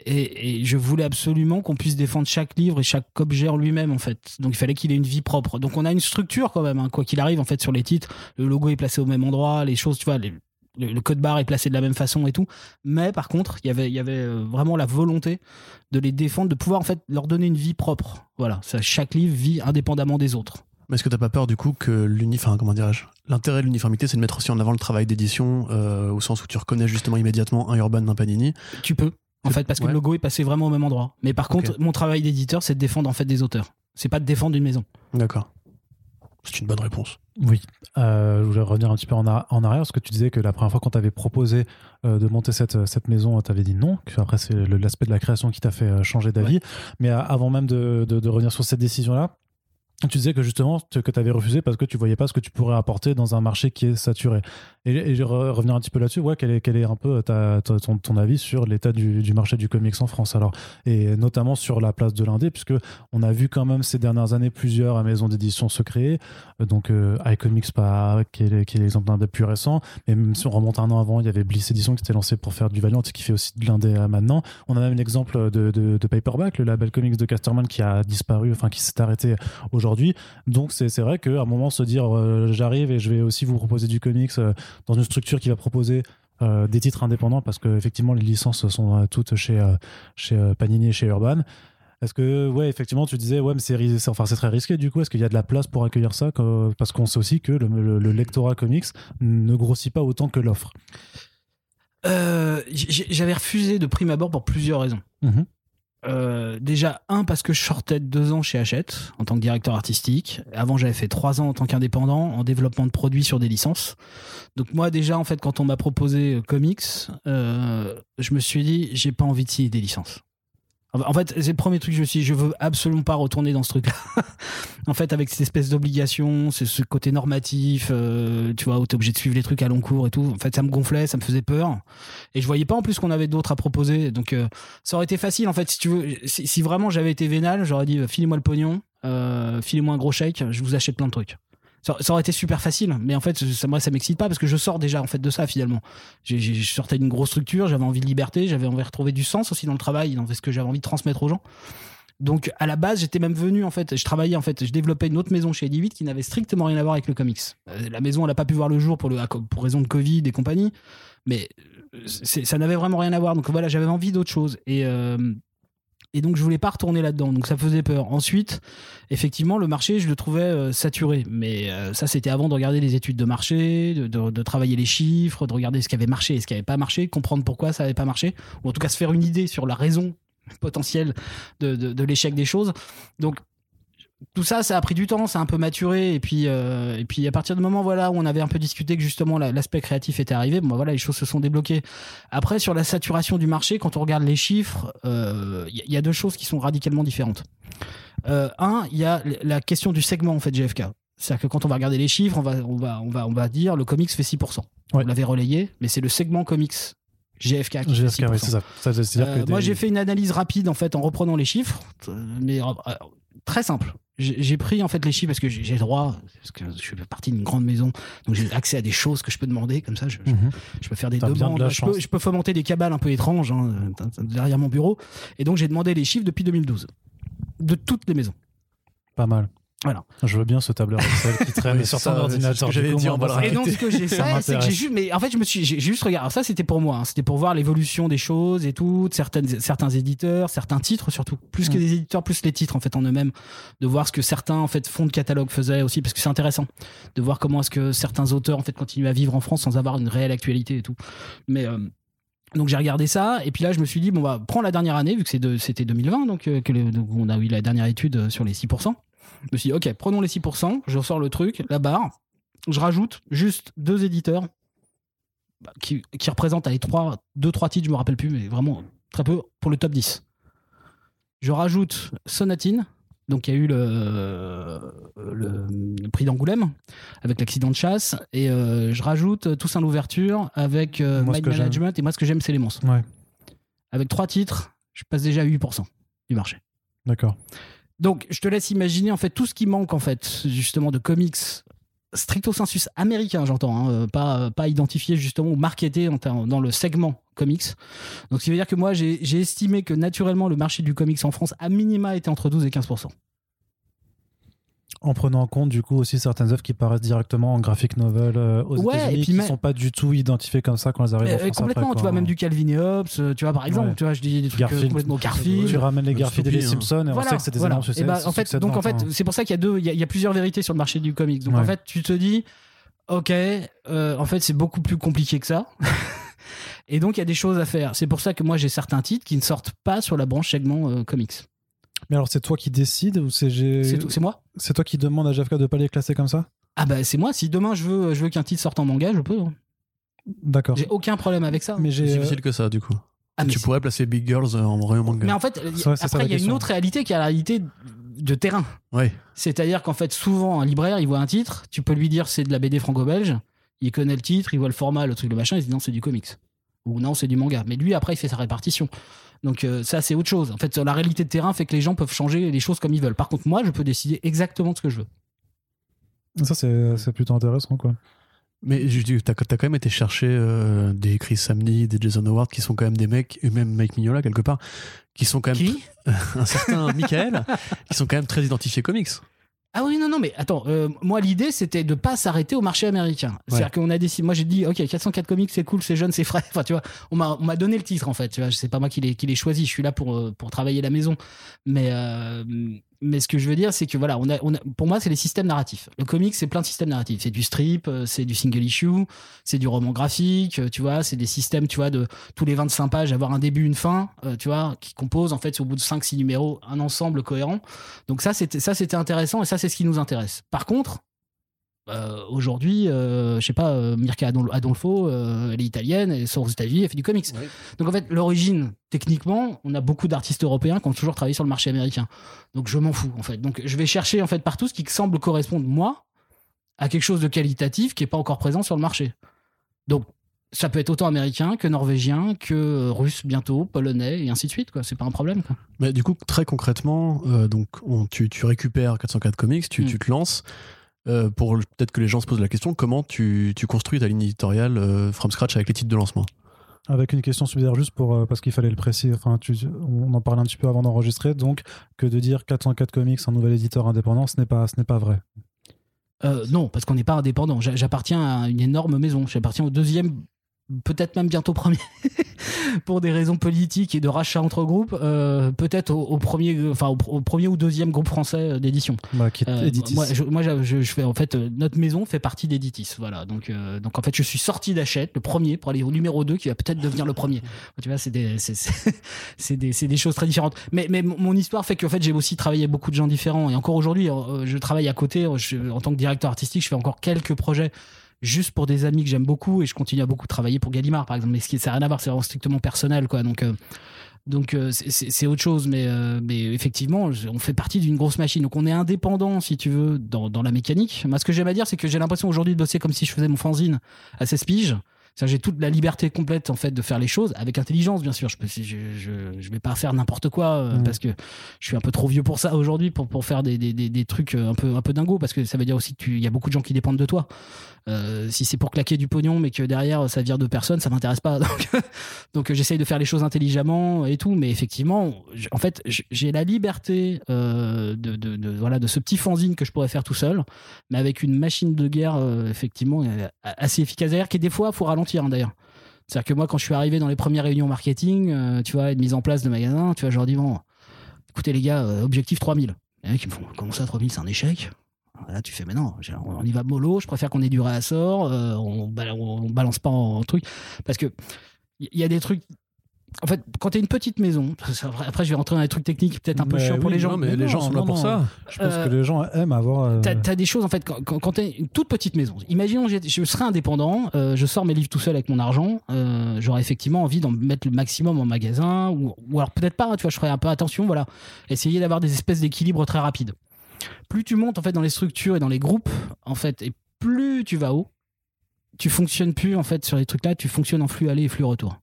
Et, et je voulais absolument qu'on puisse défendre chaque livre et chaque objet en lui-même, en fait. Donc il fallait qu'il ait une vie propre. Donc on a une structure quand même, hein, quoi qu'il arrive, en fait, sur les titres. Le logo est placé au même endroit, les choses, tu vois, le, code barre est placé de la même façon et tout. Mais par contre, il y avait, il y avait euh, vraiment la volonté de les défendre, de pouvoir en fait leur donner une vie propre. Voilà, chaque livre vit indépendamment des autres. Mais est-ce que t'as pas peur du coup que l'uni, enfin comment dirais-je, l'intérêt de l'uniformité, c'est de mettre aussi en avant le travail d'édition, euh, au sens où tu reconnais justement immédiatement un Urban d'un Panini? Tu peux, en fait, parce que Ouais. le logo est passé vraiment au même endroit. Mais par contre, mon travail d'éditeur, c'est de défendre en fait des auteurs. C'est pas de défendre une maison. D'accord. C'est une bonne réponse. Oui. Euh, je voulais revenir un petit peu en, a- en arrière parce que tu disais que la première fois qu'on t'avait proposé euh, de monter cette, cette maison, tu avais dit non. Que après, c'est le- l'aspect de la création qui t'a fait changer d'avis. Mais avant même de, de- de revenir sur cette décision-là, tu disais que justement que tu avais refusé parce que tu voyais pas ce que tu pourrais apporter dans un marché qui est saturé. Et, et re- revenir un petit peu là-dessus. Ouais, quel est, quel est un peu ton, ton avis sur l'état du, du marché du comics en France? Alors et notamment sur la place de l'indé puisque on a vu quand même ces dernières années plusieurs maisons d'édition se créer. Euh, Donc euh, iComics qui est, qui est l'exemple d'un des plus récents. Mais même si on remonte un an avant, il y avait Bliss Edition qui s'était lancé pour faire du Valiant et qui fait aussi de l'indé maintenant. On a même l'exemple de, de, de Paperback, le label comics de Casterman qui a disparu, enfin qui s'est arrêté aujourd'hui aujourd'hui. Donc c'est vrai qu'à un moment se dire euh, j'arrive et je vais aussi vous proposer du comics euh, dans une structure qui va proposer euh, des titres indépendants parce que effectivement les licences sont toutes chez chez Panini et chez Urban. Est-ce que ouais effectivement tu disais ouais mais c'est enfin c'est très risqué du coup est-ce qu'il y a de la place pour accueillir ça que- parce qu'on sait aussi que le, le- le lectorat comics ne grossit pas autant que l'offre? Euh, J'avais refusé de prime abord pour plusieurs raisons. Mhm. Euh, déjà, un, parce que je sortais de deux ans chez Hachette en tant que directeur artistique. Avant, j'avais fait trois ans en tant qu'indépendant en développement de produits sur des licences. Donc, moi, déjà, en fait, quand on m'a proposé euh, comics, euh, je me suis dit, j'ai pas envie de signer des licences. En fait, c'est le premier truc que je me suis dit, je veux absolument pas retourner dans ce truc-là. *laughs* en fait, avec cette espèce d'obligation, c'est ce côté normatif, euh, tu vois, où t'es obligé de suivre les trucs à long cours et tout. En fait, ça me gonflait, ça me faisait peur. Et je voyais pas en plus qu'on avait d'autres à proposer. Donc, euh, ça aurait été facile, en fait, si tu veux. Si, si vraiment j'avais été vénal, j'aurais dit, euh, filez-moi le pognon, euh, filez-moi un gros chèque, je vous achète plein de trucs. Ça, aurait été super facile, mais en fait, ça, moi, ça m'excite pas parce que je sors déjà en fait de ça finalement. Je sortais d'une grosse structure, j'avais envie de liberté, j'avais envie de retrouver du sens aussi dans le travail, dans ce que j'avais envie de transmettre aux gens. Donc à la base, j'étais même venu en fait, je travaillais en fait, je développais une autre maison chez 8 qui n'avait strictement rien à voir avec le comics. Euh, La maison, elle a pas pu voir le jour pour le pour raison de Covid et compagnie, mais euh, ça n'avait vraiment rien à voir. Donc voilà, j'avais envie d'autre chose et euh, et donc je voulais pas retourner là-dedans. Donc ça faisait peur. Ensuite, effectivement, le marché, je le trouvais euh, saturé. Mais euh, ça, c'était avant de regarder les études de marché, de, de- de travailler les chiffres, de regarder ce qui avait marché et ce qui avait pas marché, comprendre pourquoi ça avait pas marché, ou en tout cas se faire une idée sur la raison potentielle de- de l'échec des choses. Donc tout ça, ça a pris du temps, ça a un peu maturé, et puis, euh, et puis à partir du moment voilà où on avait un peu discuté que justement la- l'aspect créatif était arrivé, bon bah, voilà les choses se sont débloquées. Après sur la saturation du marché, quand on regarde les chiffres, euh, il y, y a deux choses qui sont radicalement différentes. Euh, un, il y a la question du segment en fait GFK. C'est-à-dire que quand on va regarder les chiffres, on va, on va, on va, on va dire le comics fait 6%. Ouais. Vous l'avez relayé, mais c'est le segment comics GFK qui fait GSK, 6%. oui, c'est ça. Ça, c'est-à-dire Euh, que moi, j'ai fait une analyse rapide en fait en reprenant les chiffres, euh, mais euh, euh, très simple. J'ai pris en fait les chiffres parce que j'ai le droit, parce que je fais partie d'une grande maison, donc j'ai accès à des choses que je peux demander comme ça. Je, je- Mhm. je peux faire des de demandes, peux, je peux fomenter des cabales un peu étranges hein, derrière mon bureau. Et donc j'ai demandé les chiffres depuis 2012 de toutes les maisons. Pas mal. Voilà. Je veux bien ce tableur Excel qui traîne *laughs* Oui, sur ton ordinateur. dire, moi, on va le Et donc ce que j'ai *laughs* fait, c'est que j'ai juste, mais en fait je me suis, j'ai juste regardé. Alors ça c'était pour moi, hein, c'était pour voir l'évolution des choses et tout, de certaines, certains éditeurs, certains titres surtout, plus que Mm. des éditeurs, plus les titres en fait en eux-mêmes, de voir ce que certains en fait fonds de catalogue faisaient aussi, parce que c'est intéressant de voir comment est-ce que certains auteurs en fait continuent à vivre en France sans avoir une réelle actualité et tout. Mais euh, donc j'ai regardé ça et puis là je me suis dit bon bah prends la dernière année vu que c'est de- c'était 2020 donc, euh, que le- donc on a eu la dernière étude euh, sur les 6%. Je me suis dit ok prenons les 6%, je ressors le truc, la barre, je rajoute juste deux éditeurs bah, qui, qui représentent les trois, deux trois titres je me rappelle plus mais vraiment très peu pour le top 10. Je rajoute Sonatine donc il y a eu le, le, le prix d'Angoulême avec l'accident de chasse et euh, je rajoute Toussaint l'ouverture avec euh, j'aime. Management et moi ce que j'aime c'est les monstres. Ouais, Avec trois titres, je passe déjà à 8% du marché. d'accord. Donc, je te laisse imaginer en fait tout ce qui manque en fait justement de comics stricto sensus américain, j'entends, hein, euh, pas pas identifié justement ou marketé dans le segment comics. Donc, ce qui veut dire que moi j'ai estimé que naturellement le marché du comics en France à minima était entre 12 et 15 En prenant en compte du coup aussi certaines œuvres qui paraissent directement en graphic novel euh, aux Ouais, et États-Unis puis qui même- sont pas du tout identifiées comme ça quand elles arrivent en Euh, France complètement, après, tu vois même du Calvin et Hobbes, euh, tu vois par exemple, Ouais. tu vois je dis des trucs Garfield. complètement Tu Garfield. ramènes les Garfield et les hein. Simpsons et on Voilà, sait que c'est des voilà. énormes succès. Et bah, en fait, donc en fait, hein. c'est pour ça qu'il y a deux, il y, a- il y a plusieurs vérités sur le marché du comics. Donc Ouais. en fait, tu te dis, ok, euh, en fait, c'est beaucoup plus compliqué que ça. *laughs* Et donc il y a des choses à faire. C'est pour ça que moi j'ai certains titres qui ne sortent pas sur la branche segment euh, comics. Mais alors c'est toi qui décides ou c'est j'ai- C'est moi. c'est toi qui demande à JFK de pas les classer comme ça? Ah bah c'est moi. Si demain je veux, je veux qu'un titre sorte en manga, je peux. hein. D'accord. J'ai aucun problème avec ça. Mais C'est j'ai euh, difficile que ça, du coup. Ah, tu pourrais placer Big Girls en vrai manga. Mais en fait, ça, après il y a une autre réalité qui est la réalité de terrain. Ouais. C'est-à-dire qu'en fait, souvent, un libraire, il voit un titre, tu peux lui dire c'est de la BD franco-belge, il connaît le titre, il voit le format, le truc, le machin, il se dit non, c'est du comics. Ou non, c'est du manga. Mais lui, après, il fait sa répartition. Donc euh, ça, c'est autre chose. En fait, la réalité de terrain fait que les gens peuvent changer les choses comme ils veulent. Par contre, moi, je peux décider exactement de ce que je veux. ça c'est plutôt intéressant quoi. Mais je dis, t'as t'as quand même été chercher euh, des Chris Samney, des Jason Howard, qui sont quand même des mecs, et même Mike Mignola quelque part, qui sont quand même Qui? *laughs* Un certain Michael, qui sont quand même très identifiés comics. Ah oui, non, non, mais attends, euh, moi l'idée c'était de pas s'arrêter au marché américain. C'est-à-dire qu'on a décidé, moi j'ai dit, ok, 404 comics c'est cool, c'est jeune, c'est frais. *laughs* Enfin, tu vois, on m'a, on m'a donné le titre en fait, tu vois, c'est pas moi qui l'ai, qui l'ai choisi, je suis là pour, euh, pour travailler la maison. Mais, euh, mais ce que je veux dire, c'est que voilà, on a, on a, pour moi, c'est les systèmes narratifs. Le comic, c'est plein de systèmes narratifs. C'est du strip, euh, c'est du single issue, c'est du roman graphique, euh, tu vois, c'est des systèmes, tu vois, de tous les 25 pages, avoir un début, une fin, euh, tu vois, qui composent, en fait, au bout de 5-6 numéros, un ensemble cohérent. Donc ça, c'était, ça, c'était intéressant et ça, c'est ce qui nous intéresse. Par contre, euh, aujourd'hui, euh, je sais pas, euh, Mirka Adol- Adolfo, euh, elle est italienne, elle sort aux États-Unis, elle fait du comics. Donc en fait, l'origine, techniquement, on a beaucoup d'artistes européens qui ont toujours travaillé sur le marché américain. Donc je m'en fous en fait. Donc je vais chercher en fait partout ce qui semble correspondre moi à quelque chose de qualitatif qui est pas encore présent sur le marché. Donc ça peut être autant américain que norvégien que russe bientôt, polonais et ainsi de suite quoi. C'est pas un problème quoi. Mais du coup, très concrètement, euh, donc on- tu, tu récupères 404 comics, tu, Mm. tu te lances. Euh, pour le- peut-être que les gens se posent la question, comment tu, tu construis ta ligne éditoriale euh, from scratch avec les titres de lancement? Avec une question subsidiaire juste pour euh, parce qu'il fallait le préciser. Enfin, tu- on en parlait un petit peu avant d'enregistrer. Donc, que de dire 404 comics, un nouvel éditeur indépendant, ce n'est pas, ce n'est pas vrai. Euh, non, parce qu'on n'est pas indépendant. J'a- J'appartiens à une énorme maison. J'appartiens au deuxième, peut-être même bientôt premier, *laughs* pour des raisons politiques et de rachat entre groupes. euh, peut-être au, au premier, enfin au, au premier ou deuxième groupe français euh, d'édition. Bah, Euh, Editis. moi, je, moi, je, je fais en fait euh, notre maison fait partie d'Editis. Voilà. Donc, euh, donc en fait, je suis sorti d'Hachette, le premier, pour aller au numéro 2 qui va peut-être devenir le premier. Tu vois, c'est des, c'est, *laughs* des, des choses très différentes. Mais, mais mon histoire fait qu'en fait, j'ai aussi travaillé avec beaucoup de gens différents. Et encore aujourd'hui, euh, je travaille à côté. Je- en tant que directeur artistique, je fais encore quelques projets juste pour des amis que j'aime beaucoup et je continue à beaucoup travailler pour Gallimard par exemple. Mais ce qui ça n'a rien à voir c'est vraiment strictement personnel quoi. Donc euh, donc euh, c'est- autre chose mais euh, mais effectivement on fait partie d'une grosse machine. Donc on est indépendant si tu veux dans, dans la mécanique. Moi ce que j'aime à dire c'est que j'ai l'impression aujourd'hui de bosser comme si je faisais mon fanzine à 16 piges j'ai toute la liberté complète en fait de faire les choses avec intelligence bien sûr. Je peux je, je, je vais pas faire n'importe quoi euh, parce que je suis un peu trop vieux pour ça aujourd'hui pour, pour faire des, des, des, des trucs euh, un peu un peu dingos parce que ça veut dire aussi qu'il y a beaucoup de gens qui dépendent de toi. Euh, si c'est pour claquer du pognon mais que derrière ça vire de personne ça m'intéresse pas. *laughs* Donc, donc j'essaye de faire les choses intelligemment et tout mais effectivement en fait j'ai la liberté euh, de, de, de- voilà de ce petit fanzine que je pourrais faire tout seul mais avec une machine de guerre effectivement assez efficace. Derrière qui des fois faut ralentir hein, d'ailleurs c'est-à-dire que moi quand je suis arrivé dans les premières réunions marketing euh, tu vois et de mise en place de magasins tu vois je leur dis bon écoutez les gars euh, objectif 3000 les mecs ils me font comment ça 3000 c'est un échec? Là, tu fais, mais non, on y va mollo, je préfère qu'on ait du réassort, euh, on, on balance pas en, en truc. Parce que il y, y a des trucs. En fait, quand t'es une petite maison, après je vais rentrer dans des trucs techniques peut-être un peu chiants pour oui, les gens. Non, mais mais les gens sont là pour ça. Je pense Euh, que les gens aiment avoir. euh, T'as as des choses en fait quand, quand, quand t'es une toute petite maison. Imaginons je serais indépendant, euh, je sors mes livres tout seul avec mon argent, euh, j'aurais effectivement envie d'en mettre le maximum en magasin ou, ou alors peut-être pas. Tu vois, je ferais un peu attention, voilà, essayer d'avoir des espèces d'équilibre très rapides. Plus tu montes en fait dans les structures et dans les groupes, en fait, et plus tu vas haut, tu fonctionnes plus en fait sur les trucs là, tu fonctionnes en flux aller et flux retour.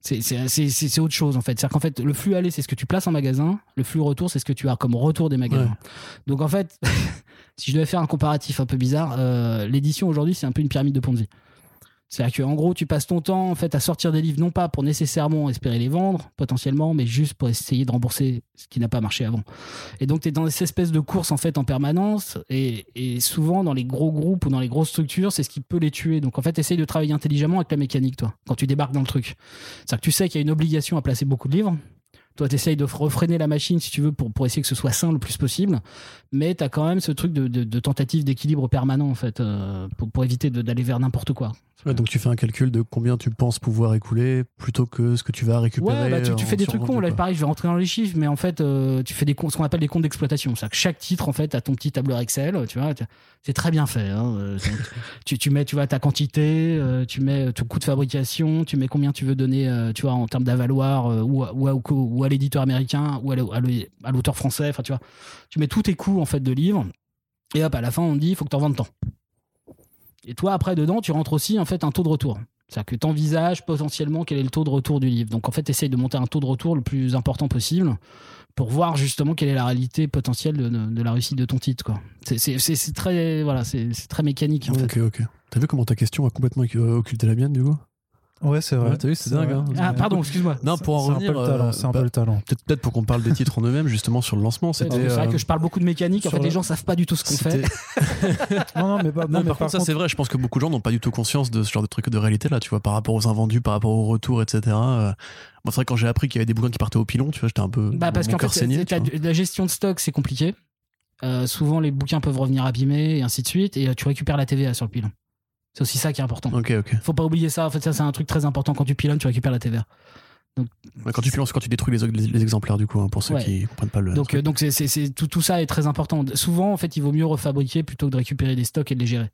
C'est autre chose en fait. C'est-à-dire qu'en fait, le flux aller, c'est ce que tu places en magasin. Le flux retour, c'est ce que tu as comme retour des magasins. Ouais. Donc en fait, *laughs* si je devais faire un comparatif un peu bizarre, euh, l'édition aujourd'hui, c'est un peu une pyramide de Ponzi. C'est-à-dire qu'en gros, tu passes ton temps en fait à sortir des livres, non pas pour nécessairement espérer les vendre, potentiellement, mais juste pour essayer de rembourser ce qui n'a pas marché avant. Et donc, tu es dans cette espèce de course en fait en permanence, et, souvent dans les gros groupes ou dans les grosses structures, c'est ce qui peut les tuer. Donc en fait, essaye de travailler intelligemment avec la mécanique, toi, quand tu débarques dans le truc. C'est-à-dire que tu sais qu'il y a une obligation à placer beaucoup de livres. Toi, tu essayes de refréner la machine, si tu veux, pour, pour essayer que ce soit sain le plus possible. Mais tu as quand même ce truc de, de- tentative d'équilibre permanent, en fait, euh, pour, éviter d'aller vers n'importe quoi. Ouais, donc tu fais un calcul de combien tu penses pouvoir écouler plutôt que ce que tu vas récupérer. Ouais, bah, tu, tu en fais des trucs cons. Là, pareil, je vais rentrer dans les chiffres, mais en fait, euh, tu fais des comptes- ce qu'on appelle des comptes d'exploitation. C'est-à-dire que chaque titre, en fait, a ton petit tableur Excel. Tu vois, c'est très bien fait. hein. Euh, *laughs* tu, tu mets, tu vois, ta quantité, euh, tu mets ton coût de fabrication, tu mets combien tu veux donner, euh, tu vois, en termes d'avaloir, euh, ou, à- ou, à- ou à l'éditeur américain, ou à l'au- à l'au- à l'auteur français. Enfin, tu vois, tu mets tous tes coûts en fait de livres. Et hop, à la fin, on te dit, il faut que tu en vendes tant. Et toi, après, dedans, tu rentres aussi en fait un taux de retour. C'est-à-dire que tu envisages potentiellement quel est le taux de retour du livre. Donc en fait, essaye de monter un taux de retour le plus important possible pour voir justement quelle est la réalité potentielle de, de- de la réussite de ton titre. quoi. C'est- C'est c'est- c'est très, voilà, c'est c'est très mécanique en fait. Ok, ok. T'as vu comment ta question a complètement euh, occulté la mienne, du coup? Ouais, c'est vrai. Ouais, t'as vu, c'est dingue, hein. Ah, pardon, excuse-moi. Non, pour en C'est un revenir, peu le talent. euh, C'est un bah, peu le talent. peut-être pour qu'on parle des titres en eux-mêmes, justement, sur le lancement. C'est vrai euh, que je parle beaucoup de mécanique. En fait, le- les gens savent pas du tout ce qu'on fait. *laughs* Non, non, mais, pas, Non, non, mais par contre, ça c'est vrai, je pense que beaucoup de gens n'ont pas du tout conscience de ce genre de truc de réalité là, tu vois, par rapport aux invendus, par rapport aux retours, etc. Euh, Moi, c'est vrai, quand j'ai appris qu'il y avait des bouquins qui partaient au pilon, tu vois, j'étais un peu. Bah parce qu'en cœur fait, la gestion de stock, c'est compliqué. Euh, souvent, les bouquins peuvent revenir abîmés et ainsi de suite. Et euh, tu récupères la TVA sur le pilon. C'est aussi ça qui est important. Ok, ok. Faut pas oublier ça. En fait, ça, c'est un truc très important. Quand tu pilonnes, tu récupères la TVA. Ouais, Quand tu pilotes, quand tu détruis les, les- les exemplaires, du coup, hein, pour ceux Ouais. qui comprennent pas le. Donc, euh, donc c'est- tout, tout ça est très important. Souvent, en fait, il vaut mieux refabriquer plutôt que de récupérer des stocks et de les gérer.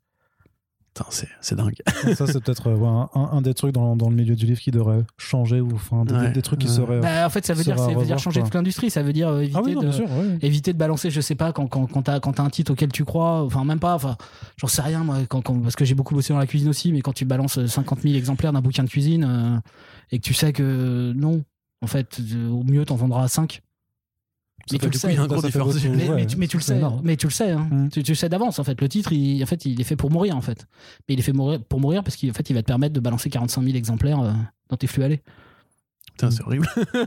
Putain, c'est c'est dingue. *laughs* ça, c'est peut-être euh, ouais, un, un des trucs dans, dans le milieu du livre qui devrait changer ou enfin des, Ouais. des trucs qui Ouais. seraient. Bah, en fait, ça veut dire, ça veut dire changer quoi. toute l'industrie. Ça veut dire euh, éviter ah oui, non, de. bien sûr. ouais. éviter de balancer je sais pas quand quand quand t'as quand t'as un titre auquel tu crois enfin même pas enfin j'en sais rien moi quand, quand- parce que j'ai beaucoup bossé dans la cuisine aussi mais quand tu balances 50 000 exemplaires d'un bouquin de cuisine euh, et que tu sais que non en fait euh, au mieux t'en vendras 5 mais tu coup, sais il y a un Ça, gros ça fait différence. beaucoup. mais, tu, mais tu le sais énorme. mais tu le sais hein. Mm. tu, tu le sais d'avance en fait le titre il, en fait il est fait pour mourir en fait mais il est fait mourir pour mourir parce qu'il en fait il va te permettre de balancer 45 000 exemplaires euh, dans tes flux allés Putain, c'est horrible.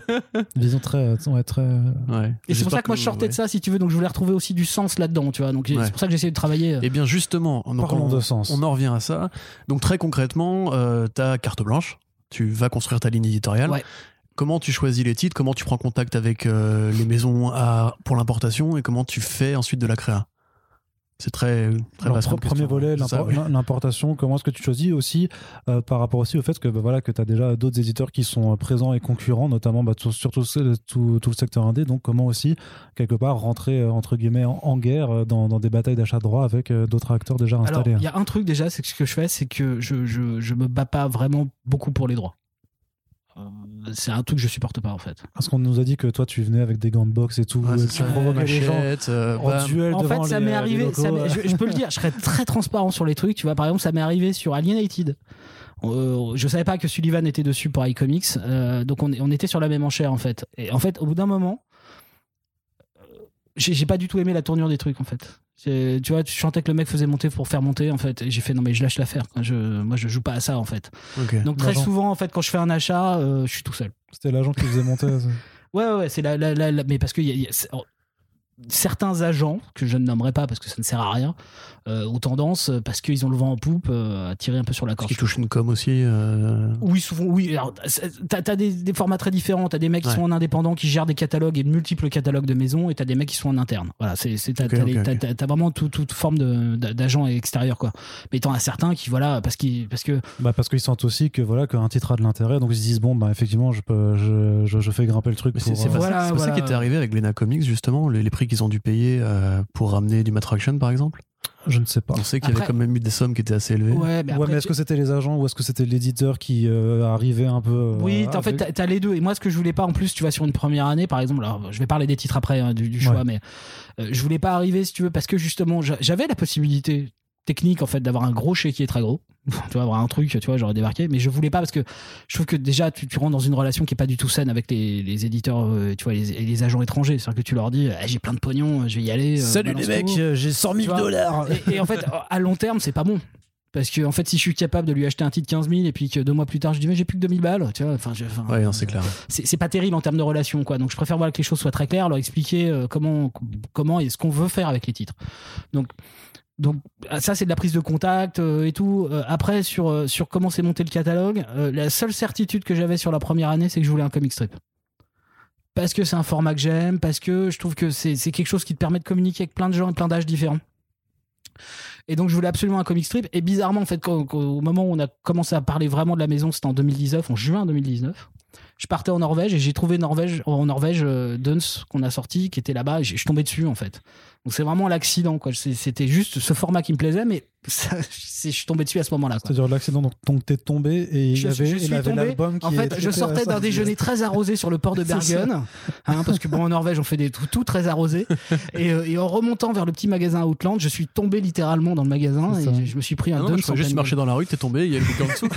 *laughs* Vision très, ouais, très. Ouais. et c'est pour ça que moi je sortais ouais. de ça si tu veux donc je voulais retrouver aussi du sens là-dedans tu vois donc Ouais. c'est pour ça que j'essaie de travailler euh, Eh bien, justement, donc, on, de sens. on en revient à ça. Donc, très concrètement, euh, ta carte blanche, tu vas construire ta ligne éditoriale. Ouais. Comment tu choisis les titres Comment tu prends contact avec euh, les maisons à, pour l'importation Et comment tu fais ensuite de la créa? C'est très, très Alors, vaste premier question. volet, oui. l'importation, comment est-ce que tu choisis aussi euh, par rapport aussi au fait que bah, voilà que tu as déjà d'autres éditeurs qui sont euh, présents et concurrents, notamment bah, tout- surtout tout, tout le secteur indé, donc comment aussi quelque part rentrer entre guillemets en, en guerre dans, dans des batailles d'achat de droits avec euh, d'autres acteurs déjà installés. il y a un truc déjà, c'est que ce que je fais, c'est que je, je, je me bats pas vraiment beaucoup pour les droits. C'est un truc que je supporte pas en fait. Parce qu'on nous a dit que toi tu venais avec des gants de boxe et tout, Ouais, et c'est tu provoquais les gens euh, en duel En fait, ça m'est arrivé, ça je, je peux le dire, je serais très transparent sur les trucs. Tu vois, par exemple, ça m'est arrivé sur Alienated. Euh, je savais pas que Sullivan était dessus pour iComics, euh, donc on, on était sur la même enchère en fait. Et en fait, au bout d'un moment, j'ai j'ai pas du tout aimé la tournure des trucs en fait. Tu vois, tu chantais que le mec faisait monter pour faire monter en fait, et j'ai fait non mais je lâche l'affaire. Je, moi, je joue pas à ça en fait. Donc très souvent en fait, quand je fais un achat, euh, je suis tout seul. C'était l'agent qui faisait monter. ça. Ouais, ouais, ouais, c'est la, la, la- la- mais parce que y a- y a- c'est- oh, certains agents que je ne nommerai pas parce que ça ne sert à rien euh, ont tendance euh, parce qu'ils ont le vent en poupe euh, à tirer un peu sur la corde. qu'il touche une com aussi. euh, Oui, souvent, oui. T'as as des, des formats très différents. T'as des mecs qui Ouais. sont en indépendant, qui gèrent des catalogues et de multiples catalogues de maisons, et t'as des mecs qui sont en interne. Voilà, c'est c'est- t'as Ok, t'as ok, les- ok. t'as- t'as- t'as vraiment tout- toute forme d'agents extérieurs, quoi. Mais t'en as certains qui, voilà, parce qu'ils, parce que Bah parce qu'ils sentent aussi que voilà qu'un titre a de l'intérêt, donc ils se disent bon bah effectivement je peux je, je, je fais grimper le truc. Pour, c'est pas, Voilà, ça, pas ça voilà. qui était arrivé avec Lena Comics justement, les, les prix qu'ils ont dû payer euh, pour ramener du Matraction par exemple? Je ne sais pas. On sait qu'il y avait quand même eu des sommes qui étaient assez élevées. ouais, mais ouais, après, mais est-ce que c'était les agents ou est-ce que c'était l'éditeur qui euh, arrivait un peu euh, Oui, en fait, t'as- t'as les deux. Et moi, ce que je voulais pas, en plus, tu vois, sur une première année, par exemple, alors je vais parler des titres après hein, du, du choix, Ouais. mais euh, je voulais pas arriver, si tu veux, parce que justement, j'a- j'avais la possibilité technique, en fait, d'avoir un gros chéquier très gros. *laughs* tu vois, avoir un truc, tu vois, j'aurais débarqué, mais je voulais pas parce que je trouve que déjà, tu, tu rentres dans une relation qui est pas du tout saine avec les, les éditeurs, euh, tu vois, les, les agents étrangers. C'est-à-dire que tu leur dis, Ah, j'ai plein de pognon, je vais y aller. euh, balance tout. j'ai 100 Tu vois, dollars. Et, et en fait, *laughs* à long terme, c'est pas bon. Parce que en fait, si je suis capable de lui acheter un titre 15 000 et puis que deux mois plus tard, je dis mais j'ai plus que 2000 balles, tu vois, enfin, Ouais, c'est clair. c'est c'est pas terrible en termes de relation, quoi. Donc je préfère voir que les choses soient très claires, leur expliquer euh, comment comment et ce qu'on veut faire avec les titres. Donc donc ça c'est de la prise de contact euh, et tout. Euh, après sur euh, comment c'est monté le catalogue, la seule certitude que j'avais sur la première année, c'est que je voulais un comic strip. Parce que c'est un format que j'aime, parce que je trouve que c'est quelque chose qui te permet de communiquer avec plein de gens et plein d'âges différents. Et donc je voulais absolument un comic strip. Et bizarrement, en fait, au moment où on a commencé à parler vraiment de la maison, c'était en 2019, en juin 2019. Je partais en Norvège et j'ai trouvé Norvège, en Norvège euh, Duns qu'on a sorti, qui était là-bas. et Je suis tombé dessus en fait. Donc c'est vraiment l'accident, quoi. C'était juste ce format qui me plaisait, mais ça, *laughs* je suis tombé dessus à ce moment-là. C'est-à-dire l'accident donc, donc t'es tombé et il Je avait, je il suis avait tombé. l'album qui En fait, je sortais d'un déjeuner très arrosé sur le port de. *laughs* Bergen, hein, parce que bon, en Norvège, on fait des tout, tout très arrosé. Et, euh, et en remontant vers le petit magasin Outland, je suis tombé littéralement dans le magasin et je, je me suis pris un Ah non, Duns juste marché dans la rue, t'es tombé, il y a le bouquin en dessous.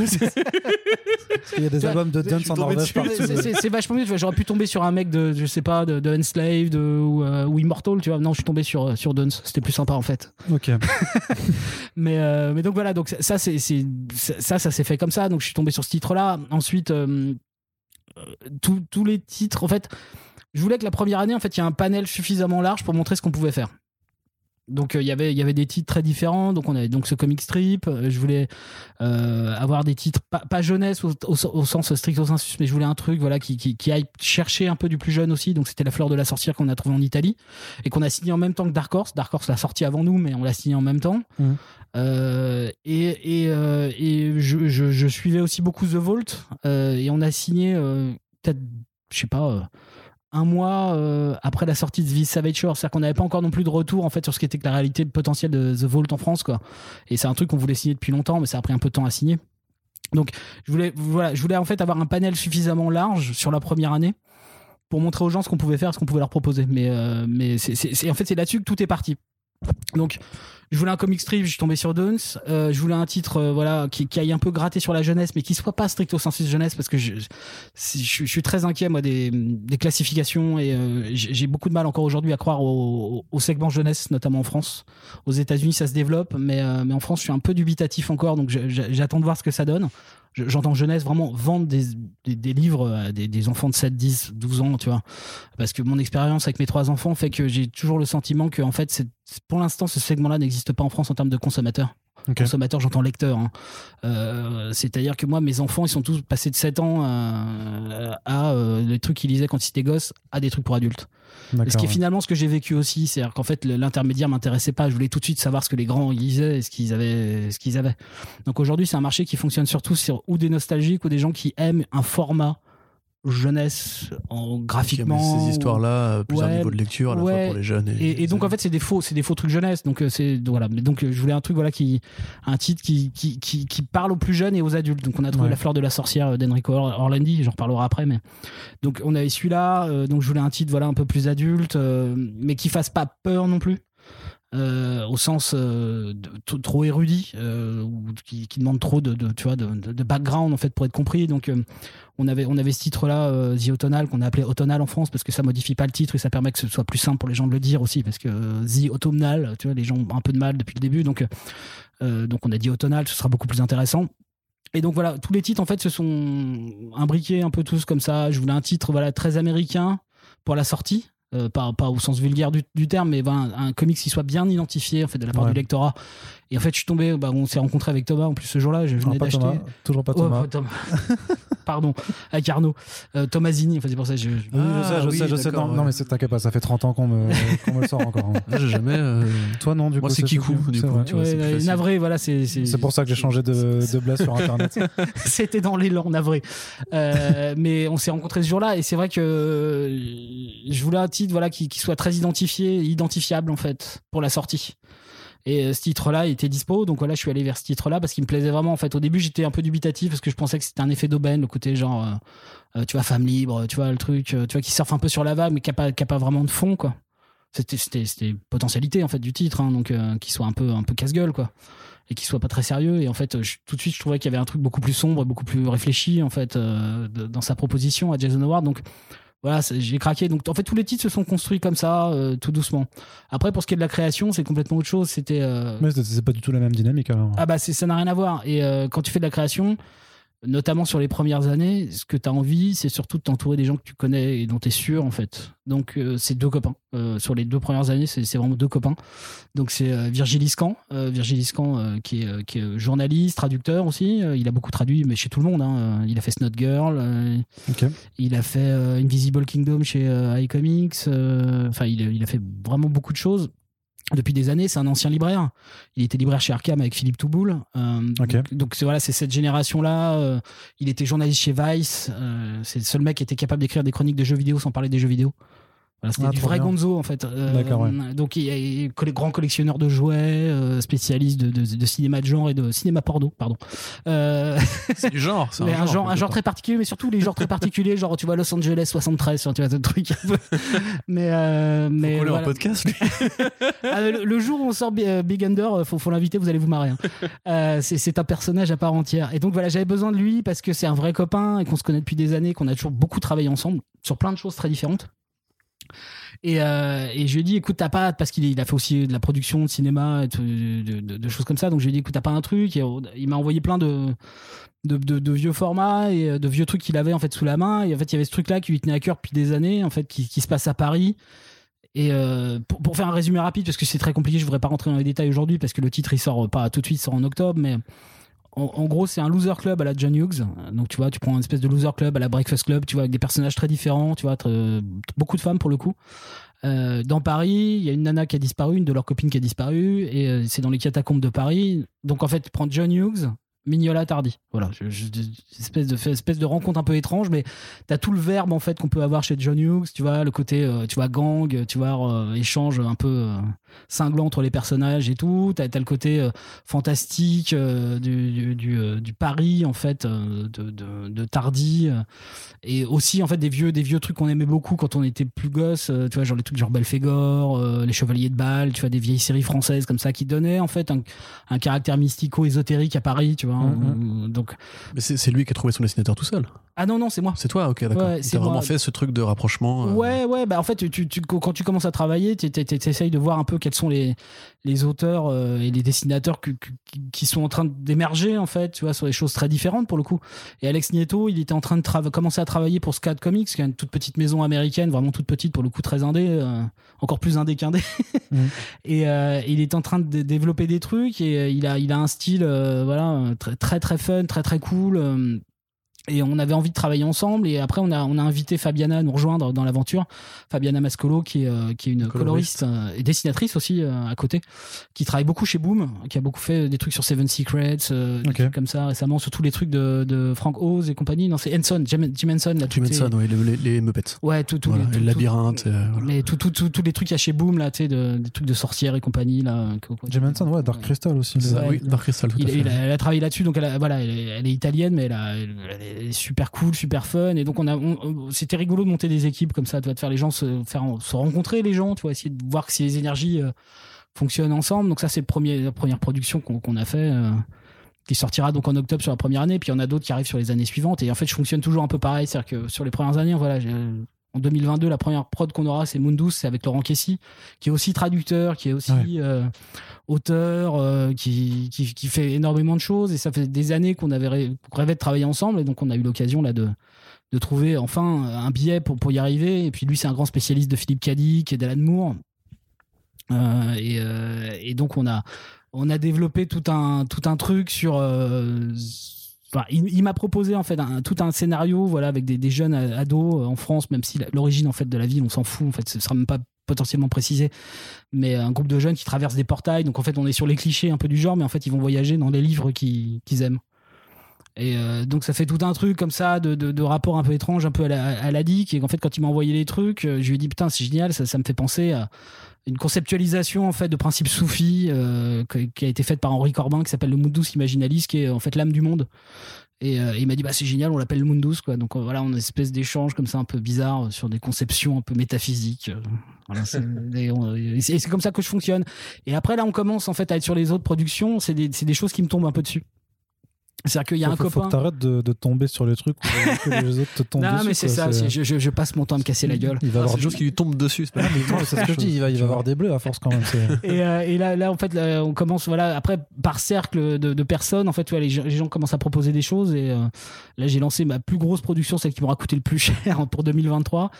qu'il y a des albums de suis en Norvège. C'est vachement mieux. J'aurais pu tomber sur un mec de, je sais pas, de, de Enslaved ou, euh, ou, Immortal, tu vois. Non, je suis tombé sur, sur Duns. C'était plus sympa en fait. Ok. *laughs* mais, euh, mais donc voilà, donc ça, c'est ça, ça s'est fait comme ça. Donc je suis tombé sur ce titre-là. Ensuite, euh, tous les titres, en fait, je voulais que la première année, en fait, il y ait un panel suffisamment large pour montrer ce qu'on pouvait faire. Donc il y avait il y avait des titres très différents. Donc on avait donc ce comic strip. Je voulais euh, avoir des titres pas, jeunesse au, sens stricto sensu, mais je voulais un truc voilà qui, qui, aille chercher un peu du plus jeune aussi. Donc c'était la fleur de la sorcière qu'on a trouvé en Italie et qu'on a signé en même temps que Dark Horse. Dark Horse l'a sorti avant nous, mais on l'a signé en même temps. Mmh. Euh, et et, euh, et je, je, je, suivais aussi beaucoup The Vault et on a signé peut-être je sais pas un mois euh, après la sortie de The Savage Shore. C'est-à-dire qu'on n'avait pas encore non plus de retour en fait sur ce qui était la réalité potentielle de The Vault en France. Quoi. Et c'est un truc qu'on voulait signer depuis longtemps, mais ça a pris un peu de temps à signer. Donc je voulais, voilà, je voulais en fait avoir un panel suffisamment large sur la première année pour montrer aux gens ce qu'on pouvait faire, ce qu'on pouvait leur proposer. Mais, euh, c'est, en fait c'est là-dessus que tout est parti. Donc je voulais un comic strip, je suis tombé sur Duns. Euh, je voulais un titre, euh, voilà, qui, aille un peu gratter sur la jeunesse, mais qui soit pas strict au sens jeunesse, parce que je, je, suis très inquiet moi des, classifications et euh, j'ai beaucoup de mal encore aujourd'hui à croire au, segment jeunesse, notamment en France. Aux États-Unis, ça se développe, mais en France, je suis un peu dubitatif encore, donc j'attends de voir ce que ça donne j'entends jeunesse vraiment vendre des, des, livres à des, des, enfants de 7, 10, 12 ans, tu vois. Parce que mon expérience avec mes trois enfants fait que j'ai toujours le sentiment que, en fait, pour l'instant, ce segment-là n'existe pas en France en termes de consommateurs. Consommateur, j'entends lecteur. Hein. Euh, c'est-à-dire que moi, mes enfants, ils sont tous passés de 7 ans à, à, euh, les trucs qu'ils lisaient quand ils étaient gosses à des trucs pour adultes. Ce qui est finalement ce que j'ai vécu aussi, c'est-à-dire qu'en fait l'intermédiaire m'intéressait pas. Je voulais tout de suite savoir ce que les grands lisaient et ce qu'ils avaient, ce qu'ils avaient. Donc aujourd'hui, c'est un marché qui fonctionne surtout sur ou des nostalgiques ou des gens qui aiment un format jeunesse en graphiquement ces histoires là euh, plusieurs niveaux de lecture à la fois pour les jeunes et, et, donc en fait c'est des faux c'est des faux trucs jeunesse. Donc euh, c'est voilà. Mais donc euh, je voulais un truc voilà qui un titre qui qui, qui, qui parle aux plus jeunes et aux adultes. Donc on a trouvé la fleur de la sorcière d'Enrico Orlandi. J'en reparlerai après mais donc on avait celui-là donc je voulais un titre voilà un peu plus adulte mais qui fasse pas peur non plus euh, au sens euh, trop érudit euh, ou qui, demande trop de, tu vois de, background en fait pour être compris. Donc on avait on avait ce titre là The Autonal qu'on a appelé Autonal en France parce que ça modifie pas le titre et ça permet que ce soit plus simple pour les gens de le dire aussi parce que The Automnal tu vois les gens ont un peu de mal depuis le début. Donc donc on a dit Autonal ce sera beaucoup plus intéressant. Et donc voilà, tous les titres en fait se sont imbriqués un peu tous comme ça. Je voulais un titre voilà très américain pour la sortie, euh, pas, pas, au sens vulgaire du, du terme, mais ben, un comics qui soit bien identifié en fait de la part du lectorat et en fait, je suis tombé, bah, on s'est rencontré avec Thomas en plus ce jour-là. Je venais d'acheter. Toujours pas Thomas. *laughs* Pardon, avec Arnaud. Euh, Thomasini, enfin, c'est pour ça. Je... je sais, je sais, je sais. Non, non mais t'inquiète pas, ça fait 30 ans qu'on me, *laughs* me le sort encore. Hein. J'ai jamais. Euh, Toi, non, du Moi, coup. c'est Kikou, du coup. Tu vois, ouais, navré, voilà. C'est pour ça que j'ai changé de, de blase sur Internet. *laughs* C'était dans l'élan, navré. Euh, mais on s'est rencontré ce jour-là et c'est vrai que je voulais un voilà, qui, soit très identifié, identifiable en fait, pour la sortie. Et euh, ce titre-là était dispo, donc voilà, je suis allé vers ce titre-là parce qu'il me plaisait vraiment. En fait, au début, j'étais un peu dubitatif parce que je pensais que c'était un effet d'aubaine, le côté genre, euh, euh, tu vois, femme libre, tu vois, le truc, tu vois, qui surfe un peu sur la vague, mais qui a pas, pas vraiment de fond, quoi. C'était, potentialité en fait du titre, hein, donc qui soit un peu, un peu casse-gueule, quoi et qui soit pas très sérieux et en fait tout de suite je trouvais qu'il y avait un truc beaucoup plus sombre beaucoup plus réfléchi en fait dans sa proposition à Jason Howard donc voilà, j'ai craqué. Donc en fait, tous les titres se sont construits comme ça, euh, tout doucement. Après, pour ce qui est de la création, c'est complètement autre chose. C'était. Euh... Mais c'est pas du tout la même dynamique alors. Ah bah ça n'a rien à voir. Et euh, quand tu fais de la création, notamment sur les premières années, ce que tu as envie, c'est surtout de t'entourer des gens que tu connais et dont tu es sûr, en fait. Donc, euh, c'est deux copains. Euh, sur les deux premières années, c'est vraiment deux copains. Donc, c'est euh, Virgil Iscan, Virgil Iscan qui, est, qui est journaliste, traducteur aussi. il a beaucoup traduit, mais chez tout le monde. Hein. Il a fait Snot Girl. Il a fait Invisible Kingdom chez iComics. Enfin, il, il a fait vraiment beaucoup de choses depuis des années. C'est un ancien libraire. Il était libraire chez Arkham avec Philippe Touboul. Euh, Donc c'est voilà, c'est cette génération-là. Euh, il était journaliste chez Vice. Euh, c'est le seul mec qui était capable d'écrire des chroniques de jeux vidéo sans parler des jeux vidéo. Voilà, c'était Ah, du vrai bien. Gonzo en fait. Euh, D'accord, ouais. Donc il est grand collectionneur de jouets, euh, spécialiste de, de- de cinéma de genre et de cinéma porno, pardon. Euh, C'est du genre. c'est *laughs* mais un, genre, un très particulier, mais surtout les genres très particuliers, genre tu vois Los Angeles 73, tu vois ce truc. un peu. mais euh, mais Faut voilà. podcast. lui. *laughs* Ah, le, le jour où on sort euh, Big Under, faut, faut l'inviter, vous allez vous marrer. hein. Euh, c'est c'est un personnage à part entière. Et donc voilà, j'avais besoin de lui parce que c'est un vrai copain et qu'on se connaît depuis des années, qu'on a toujours beaucoup travaillé ensemble sur plein de choses très différentes. Et, euh, et je lui ai dit, écoute, t'as pas, parce qu'il a fait aussi de la production de cinéma, et de, choses comme ça. Donc je lui ai dit, écoute, t'as pas un truc. Il m'a envoyé plein de, vieux formats et euh, de vieux trucs qu'il avait en fait sous la main. Et en fait, il y avait ce truc-là qui lui tenait à cœur depuis des années, en fait, qui, se passe à Paris. Et euh, pour, faire un résumé rapide, parce que c'est très compliqué, je voudrais pas rentrer dans les détails aujourd'hui, parce que le titre il sort pas tout de suite, il sort en octobre, mais en, gros c'est un loser club à la John Hughes. Donc tu vois, tu prends une espèce de loser club à la Breakfast Club, tu vois, avec des personnages très différents, tu vois, beaucoup de femmes pour le coup. Euh, dans Paris, il y a une nana qui a disparu, une de leurs copines qui a disparu, et euh, c'est dans les catacombes de Paris. Donc en fait, tu prends John Hughes, Mignola Tardy. Voilà, espèce, de, espèce de rencontre un peu étrange, mais t'as tout le verbe en fait qu'on peut avoir chez John Hughes, tu vois, le côté, euh, tu vois, gang, tu vois, euh, échange un peu euh, cinglant entre les personnages et tout. T'as as le côté euh, fantastique du, du, du, Paris en fait de, de, de et aussi en fait des vieux des vieux trucs qu'on aimait beaucoup quand on était plus gosse. tu vois, genre les trucs genre Belphégor, les Chevaliers de Bâle, tu vois, des vieilles séries françaises comme ça qui donnaient en fait un, un caractère mystico-ésotérique à Paris, tu vois. Mhm. Euh, Donc Mais c'est c'est lui qui a trouvé son dessinateur tout seul. ah non non c'est moi. C'est toi, ok, d'accord. Ouais, c'est vraiment fait ce truc de rapprochement. euh, Ouais, ouais, bah en fait, tu, tu- quand tu commences à travailler, tu essayes de voir un peu quels sont les, les auteurs euh, et les dessinateurs que- que- qui, qui sont en train d'émerger, en fait, tu vois, sur des choses très différentes pour le coup. Et Alex Nieto, il était en train de commencer à travailler pour Scad Comics, qui est une toute petite maison américaine, vraiment toute petite, pour le coup, très indé, euh, encore plus indé qu'indé. *laughs* Mhm. Et euh, il est en train de dé- développer des trucs et euh, il, a, il a un style, euh, voilà, très, très, fun, très, très cool. Et on avait envie de travailler ensemble et après on a on a invité Fabiana à nous rejoindre dans l'aventure Fabiana Mascolo qui est euh, qui est une Coloriste. coloriste euh, et dessinatrice aussi euh, à côté qui travaille beaucoup chez Boom qui a beaucoup fait des trucs sur Seven Secrets euh, des Ok. trucs comme ça récemment surtout les trucs de, de Frank Oz et compagnie non c'est Henson Jim, Jim Henson là ça, ces- ouais, les, les, Muppets. ouais tout, tout Voilà, les, tout- le tout- labyrinthe. euh, voilà. mais tout, tout, tout- tous les trucs qu'il y a chez Boom là tu sais de- des trucs de sorcières et compagnie là que- Jim Henson, ouais, Dark Crystal aussi. Ça, oui, Dark Crystal, tout Il- à fait. il a- elle a travaillé là-dessus, donc elle, a- voilà, elle est, elle est italienne, mais elle, a- elle- elle est super cool, super fun. Et donc on a, c'était rigolo de monter des équipes comme ça, de faire les gens se, faire se rencontrer les gens, tu vois, essayer de voir si les énergies euh, fonctionnent ensemble. Donc ça, c'est la première production qu'on a fait. euh, qui sortira donc en octobre sur la première année, puis il y en a d'autres qui arrivent sur les années suivantes. Et en fait, je fonctionne toujours un peu pareil, c'est-à-dire que sur les premières années, voilà, en 2022, la première prod qu'on aura, c'est Mundus, c'est avec Laurent Kessy, qui est aussi traducteur, qui est aussi Ouais. euh, auteur, euh, qui, qui, qui fait énormément de choses. Et ça fait des années qu'on avait rê- qu'on rêvait de travailler ensemble. Et donc, on a eu l'occasion là de, de trouver enfin un billet pour, pour y arriver. Et puis, lui, c'est un grand spécialiste de Philippe Cadic et d'Alan Moore. Euh, et, euh, et donc, on a, on a développé tout un, tout un truc sur. Euh, il, m'a proposé en fait tout un scénario voilà avec des, jeunes ados euh, en France même si l'origine en fait de la ville on s'en fout en fait ce sera même pas potentiellement précisé. Mais un groupe de jeunes qui traversent des portails. Donc en fait on est sur les clichés un peu du genre mais en fait ils vont voyager dans les livres qu'ils aiment et euh, donc ça fait tout un truc comme ça de, de, de rapport un peu étrange un peu à la, à la DIC et en fait quand il m'a envoyé les trucs euh, je lui ai dit putain c'est génial ça, ça me fait penser à une conceptualisation en fait de principe soufi euh, qui a été faite par Henri Corbin qui s'appelle le Mundus Imaginalis qui est en fait l'âme du monde. Et euh, il m'a dit bah c'est génial on l'appelle le Mundus quoi. Donc voilà on a une espèce d'échange comme ça un peu bizarre sur des conceptions un peu métaphysiques voilà, *laughs* c'est et c'est comme ça que je fonctionne. Et après là on commence en fait à être sur les autres productions. C'est des, c'est des choses qui me tombent un peu dessus c'est-à-dire qu'il y a faut, un faut- faut copain que t'arrêtes de, de tomber sur les trucs où que les autres te tombent non dessus. mais c'est ça c'est- je, je- je passe mon temps à me casser la gueule Il va Ah, avoir du juste qui lui tombe dessus. c'est pas mais non, c'est ce que je dis, il va, il va avoir des bleus à force quand même. c'est- *laughs* et, euh, et là, là, en fait, là, on commence, voilà, après, par cercle de, de personnes, en fait, ouais, les, gens- les gens commencent à proposer des choses. Et euh, là, j'ai lancé ma plus grosse production, celle qui m'aura coûté le plus *laughs* cher pour 2023.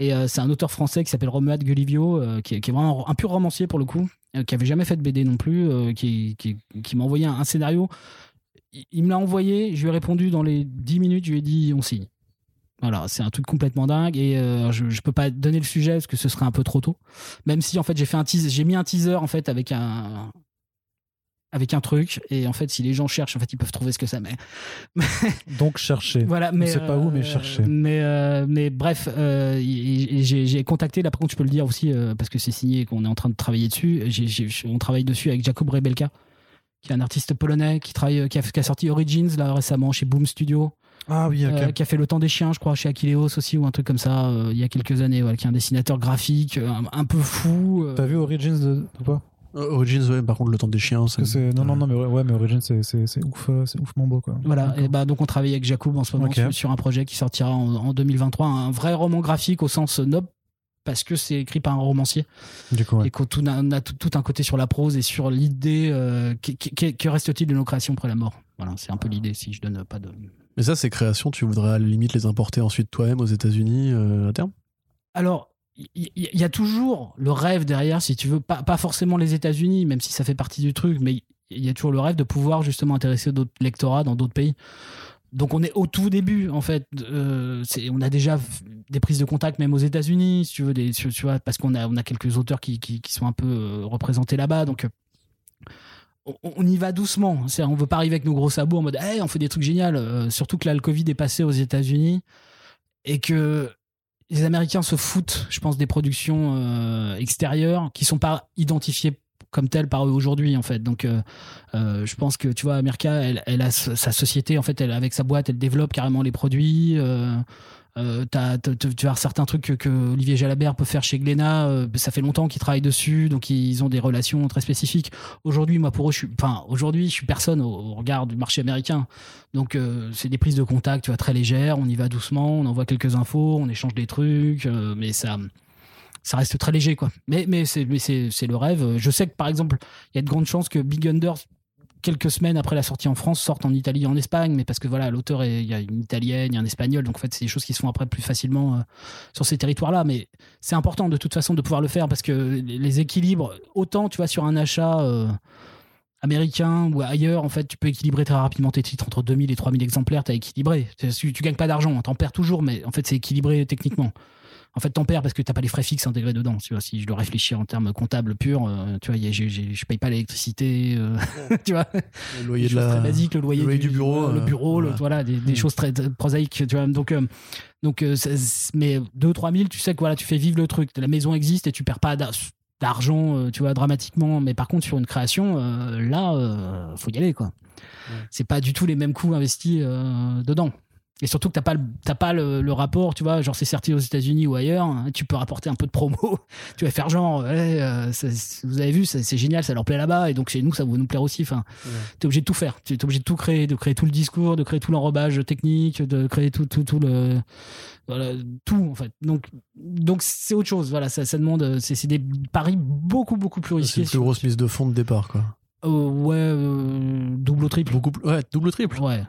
Et euh, c'est un auteur français qui s'appelle Romuald Gullivio, euh, qui, est- qui est vraiment un pur romancier pour le coup, euh, qui avait jamais fait de BD non plus, euh, qui, qui, qui m'a envoyé un, un scénario. Il, me l'a envoyé, je lui ai répondu dans les 10 minutes, je lui ai dit on signe. Voilà, c'est un truc complètement dingue et euh, je, je peux pas donner le sujet parce que ce serait un peu trop tôt. Même si en fait j'ai fait un teaser, j'ai mis un teaser en fait avec un avec un truc et en fait si les gens cherchent en fait ils peuvent trouver ce que ça met. *laughs* Donc chercher voilà mais sait pas où mais euh, chercher mais euh, mais bref j'ai contacté là par contre je peux le dire aussi parce que c'est signé et qu'on est en train de travailler dessus. On travaille dessus avec Jakub Rebelka qui est un artiste polonais qui travaille qui a, qui a sorti Origins là récemment chez Boom Studio. Ah oui euh, qui a fait le temps des chiens je crois chez Akileos aussi ou un truc comme ça euh, il y a quelques années ouais, qui est un dessinateur graphique euh, un, un peu fou euh, t'as vu Origins de, ou pas Euh, Origins, ouais, par contre, le temps des chiens, c'est non non non mais ouais mais Origins c'est c'est c'est ouf c'est oufement beau quoi. Voilà, et bah donc on travaille avec Jacob en ce moment sur un projet qui sortira en, en 2023, un vrai roman graphique au sens noble parce que c'est écrit par un romancier du coup ouais. et qu'on a tout, tout un côté sur la prose et sur l'idée euh, que reste-t-il de nos créations après la mort? Voilà, c'est un peu l'idée si je donne pas de. Mais ça, ces créations, tu voudrais à la limite les importer ensuite toi-même aux États-Unis euh, à terme? Alors, il y, il y a toujours le rêve derrière, si tu veux, pas, pas forcément les États-Unis, même si ça fait partie du truc, mais il y a toujours le rêve de pouvoir justement intéresser d'autres lectorats dans d'autres pays. Donc on est au tout début en fait. Euh, on a déjà des prises de contact même aux États-Unis, tu veux, parce qu'on a quelques auteurs qui, sont un peu euh, représentés là-bas. Donc euh, on, y va doucement. C'est- On veut pas arriver avec nos gros sabots en mode, on fait des trucs géniaux. Surtout que là le Covid est passé aux États-Unis et que les Américains se foutent, je pense, des productions extérieures qui sont pas identifiées comme telles par eux aujourd'hui en fait. Donc euh, euh, je pense que tu vois, America, elle, a sa société en fait, elle avec sa boîte, elle développe carrément les produits. Euh, tu as certains trucs que, Olivier Jalabert peut faire chez Glénat. ça fait longtemps qu'ils travaillent dessus, donc ils ont des relations très spécifiques. Aujourd'hui, moi pour eux, je suis, aujourd'hui, je suis personne au, regard du marché américain. Donc c'est des prises de contact, très légères. On y va doucement, on envoie quelques infos, on échange des trucs, mais ça, ça reste très léger, quoi. Mais mais c'est le rêve. Je sais que par exemple, il y a de grandes chances que Big Under quelques semaines après la sortie en France sorte en Italie et en Espagne. Mais parce que voilà l'auteur il y a une italienne il y a un espagnol. Donc en fait c'est des choses qui se font après plus facilement euh, sur ces territoires là mais c'est important de toute façon de pouvoir le faire parce que les équilibres autant tu vois sur un achat euh, américain ou ailleurs en fait tu peux équilibrer très rapidement tes titres. Entre 2000 et 3000 exemplaires t'as équilibré. Tu, tu gagnes pas d'argent hein, t'en perds toujours mais en fait c'est équilibré techniquement en fait, t'en perds parce que t'as pas les frais fixes intégrés dedans. Tu vois, si je le réfléchis en termes comptables purs, euh, tu vois, y a- je paye pas l'électricité, euh, *laughs* tu vois, Le loyer de la. très le loyer, le loyer du bureau, le euh, bureau, le- voilà. des, des Mm. choses très prosaïques, tu vois. Donc, euh, donc, mais 2-3 000, tu sais que voilà, tu fais vivre le truc. La maison existe et tu perds pas d'a- d'argent, tu vois, dramatiquement. Mais par contre, sur une création, là, faut y aller, quoi. C'est pas du tout les mêmes coûts investis dedans. Et surtout que t'as pas, t'as pas le, le rapport, tu vois, genre c'est sorti aux États-Unis ou ailleurs, hein, tu peux rapporter un peu de promo, *laughs* tu vas faire genre, ouais, euh, ça- vous avez vu, c'est génial, ça leur plaît là-bas, et donc chez nous, ça va nous plaire aussi. Enfin, t'es obligé de tout faire, tu es obligé de tout créer, de créer tout le discours, de créer tout l'enrobage technique, de créer tout, tout, tout le, voilà, tout en fait. Donc, donc c'est autre chose. Voilà, ça, ça demande, c'est c'est des paris beaucoup, beaucoup plus C'est risqués. une plus grosse mise de fond de départ, quoi. Euh, ouais, euh, double ou triple. Beaucoup Ouais, double triple. Ouais.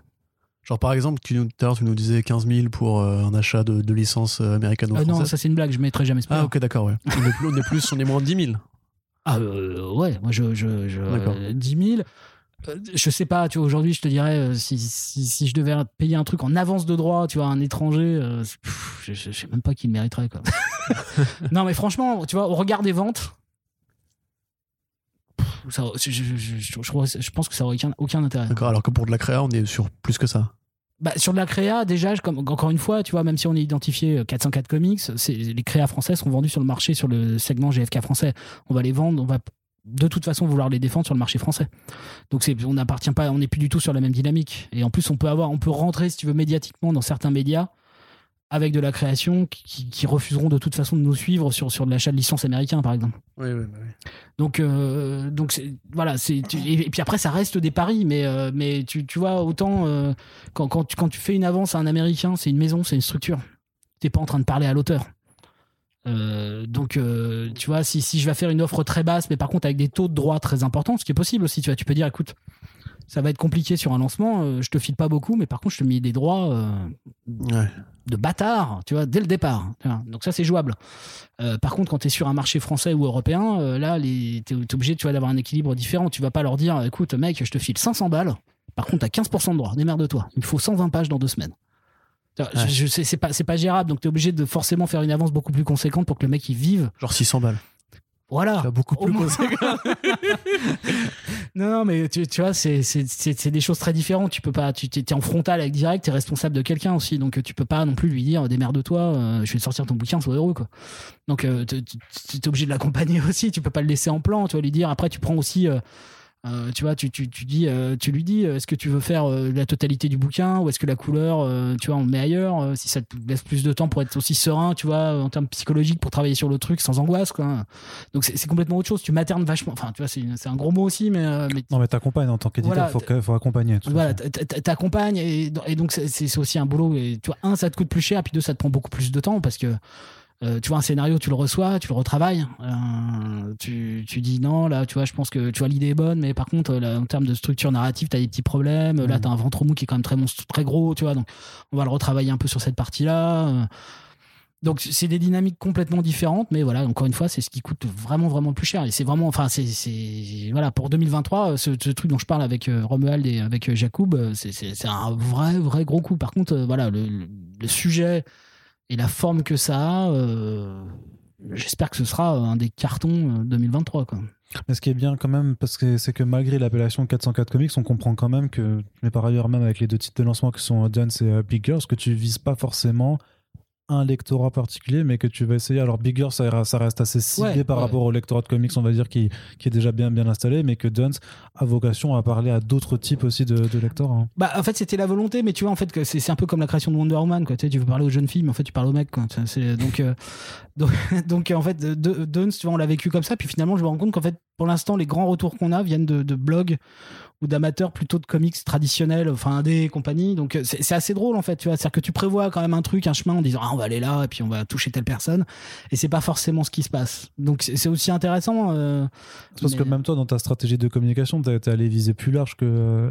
Genre, par exemple, tu, nous- tout à l'heure, tu nous disais 15 000 pour euh, un achat de, de licence euh, Euh, américano-française. non, ça c'est une blague, je mettrai jamais ce prix. ah, ok, d'accord, ouais. *laughs* On est, plus, on est plus, on est moins de 10 000. Ah euh, ouais, moi je, je, je D'accord. euh, 10 000. euh, je sais pas, tu vois, aujourd'hui, je te dirais, euh, si, si, si je devais payer un truc en avance de droit, tu vois, à un étranger, euh, pff, je, je, sais même pas qui le mériterait, quoi. *laughs* non, mais franchement, tu vois, au regard des ventes, ça, je, pense que ça aurait aucun, aucun intérêt. D'accord, alors que pour de la créa, on est sur plus que ça. Bah, sur de la créa, déjà, comme, encore une fois, tu vois, même si on est identifié euh, 404 comics, c'est, les créas françaises sont vendues sur le marché, sur le segment GFK français. On va les vendre, on va de toute façon vouloir les défendre sur le marché français. Donc c'est, on n'appartient pas, on n'est plus du tout sur la même dynamique. Et en plus, on peut avoir, on peut rentrer, si tu veux, médiatiquement dans certains médias avec de la création qui, qui refuseront de toute façon de nous suivre sur, sur de l'achat de licences américains, par exemple. Oui, oui, oui. Donc, euh, donc voilà, c'est tu- et, puis après ça reste des paris, mais euh, mais tu, tu vois autant euh, quand quand tu, quand tu fais une avance à un Américain, c'est une maison, c'est une structure. T'es pas en train de parler à l'auteur. Euh, donc euh, tu vois si, si je vais faire une offre très basse, mais par contre avec des taux de droit très importants, ce qui est possible aussi, tu vois, tu peux dire écoute, ça va être compliqué sur un lancement, euh, je te file pas beaucoup, mais par contre je te mets des droits. Ouais. De bâtard, tu vois, dès le départ. tu vois. Donc ça, c'est jouable. Euh, par contre, quand tu es sur un marché français ou européen, euh, là, tu es, obligé tu vois, d'avoir un équilibre différent. Tu vas pas leur dire, écoute, mec, je te file 500 balles. Par contre, tu as 15% de droit. Démerde-toi. Il me faut 120 pages dans deux semaines. Tu vois, Ouais. je, je sais, c'est pas, c'est pas gérable. Donc, tu es obligé de forcément faire une avance beaucoup plus conséquente pour que le mec, il vive. Genre 600 balles. Voilà. Beaucoup Au plus moins. *laughs* Non, non, mais tu, tu vois, c'est c'est- c'est- c'est des choses très différentes. Tu peux pas, tu es en frontal avec direct, tu es responsable de quelqu'un aussi, donc euh, tu peux pas non plus lui dire démerde-toi, euh, je vais te sortir ton bouquin, sois heureux quoi. Donc euh, tu es obligé de l'accompagner *laughs* aussi, tu peux pas le laisser en plan, tu vas lui dire. Après, tu prends aussi. euh, euh, tu vois, tu, tu, tu, dis, euh, tu lui dis, euh, est-ce que tu veux faire euh, la totalité du bouquin ou est-ce que la couleur, euh, tu vois, on le met ailleurs euh, Si ça te laisse plus de temps pour être aussi serein, tu vois, en termes psychologiques, pour travailler sur le truc sans angoisse, quoi. Donc c'est complètement autre chose. Tu maternes vachement. Enfin, tu vois, c'est c'est un gros mot aussi, mais, euh, mais Non, mais t'accompagnes en tant qu'éditeur, Voilà, faut, faut accompagner. voilà, t'accompagnes et, et donc c'est- aussi un boulot. Et tu vois, un, ça te coûte plus cher, puis deux, ça te prend beaucoup plus de temps parce que euh, tu vois un scénario, tu le reçois, tu le retravailles, euh, tu, tu dis non, là, tu vois, je pense que tu vois l'idée est bonne, mais par contre, là, en termes de structure narrative, t'as des petits problèmes. Là, Mhm. t'as un ventre mou qui est quand même très monstre, très gros, tu vois. Donc, on va le retravailler un peu sur cette partie-là. euh. Donc c'est des dynamiques complètement différentes, mais voilà, encore une fois, c'est ce qui coûte vraiment vraiment le plus cher. Et c'est vraiment, enfin, c'est, voilà, pour 2023, ce, ce truc dont je parle avec euh, Romuald et avec euh, Jacob, c'est, un vrai vrai gros coup. Par contre, euh, voilà, le sujet et la forme que ça a, euh, j'espère que ce sera un des cartons euh, 2023. Quoi. Mais ce qui est bien quand même, parce que c'est que malgré l'appellation 404 Comics, on comprend quand même que, mais par ailleurs même avec les deux titres de lancement qui sont Dance et euh, Big Girls, que tu vises pas forcément un lectorat particulier, mais que tu vas essayer. Alors Big Girls, ça, ça reste assez ciblé Ouais, par ouais. rapport au lectorat de comics, on va dire, qui, qui est déjà bien bien installé, mais que Dance a vocation à parler à d'autres types aussi de, de lecteurs. hein. Bah, en fait, c'était la volonté, mais tu vois, en fait, c'est un peu comme la création de Wonder Woman, quoi. Tu, sais, tu veux parler aux jeunes filles, mais en fait, tu parles aux mecs, quoi. Donc, euh, *laughs* donc, donc, en fait, Duns, tu vois, on l'a vécu comme ça, puis finalement, je me rends compte qu'en fait, pour l'instant, les grands retours qu'on a viennent de, de blogs ou d'amateurs plutôt de comics traditionnels, enfin, indés et compagnie. Donc, euh, c'est assez drôle, en fait, tu vois. C'est-à-dire que tu prévois quand même un truc, un chemin en disant, ah, on va aller là, et puis on va toucher telle personne, et c'est pas forcément ce qui se passe. Donc, c'est aussi intéressant. euh, parce que même toi, dans ta stratégie de communication, t'es allé viser plus large que euh,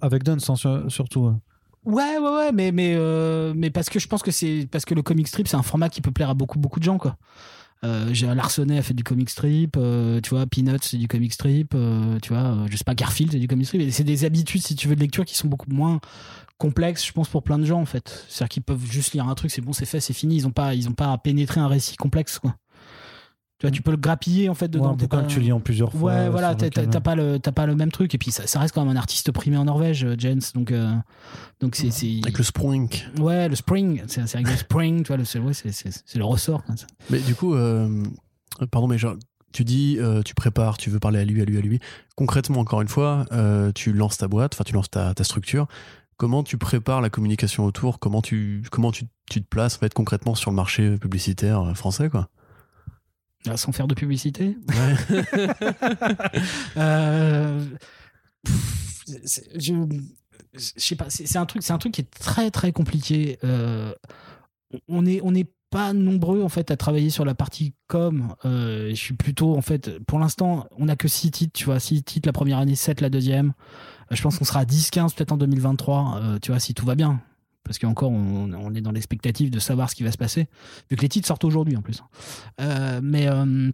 avec sur- surtout. hein. Ouais, ouais, ouais, mais, mais, euh, mais parce que je pense que c'est parce que le comic strip, c'est un format qui peut plaire à beaucoup, beaucoup de gens, quoi. Euh, j'ai Larsonnet a fait du comic strip, euh, tu vois, Peanuts c'est du comic strip, euh, tu vois, euh, je sais pas, Garfield c'est du comic strip. C'est des habitudes, si tu veux, de lecture qui sont beaucoup moins complexes, je pense, pour plein de gens, en fait. C'est-à-dire qu'ils peuvent juste lire un truc, c'est bon, c'est fait, c'est fini. Ils ont pas, ils ont pas à pénétrer un récit complexe, quoi. Tu vois, tu peux le grappiller, en fait, Ouais, dedans. t'es pas- que tu lis en plusieurs fois. Ouais, voilà, t'as pas le t'as pas le même truc et puis ça, ça reste quand même un artiste primé en Norvège, euh, Jens. Donc euh, donc c'est Avec le Spring. ouais le spring, c'est avec le spring, tu vois, c'est ouais, c'est c'est c'est le ressort. quoi. Mais du coup, euh, pardon, mais genre, tu dis, euh, tu prépares, tu veux parler à lui, à lui, à lui. Concrètement, encore une fois, euh, tu lances ta boîte, enfin, tu lances ta, ta structure. Comment tu prépares la communication autour? Comment tu, comment tu, tu te places en fait concrètement sur le marché publicitaire français, quoi? Ah, Sans faire de publicité? Ouais. *laughs* Euh, pff, je je sais pas, c'est un truc c'est un truc qui est très très compliqué. Euh, on est on n'est pas nombreux en fait à travailler sur la partie com. Euh, je suis plutôt en fait pour l'instant on a que 6 titres, tu vois, 6 titres la première année, 7 la deuxième. Je pense qu'on sera à 10 15 peut-être en 2023, euh, tu vois, si tout va bien. Parce qu'encore, on, on est dans l'expectative de savoir ce qui va se passer, vu que les titres sortent aujourd'hui en plus. Euh, mais euh,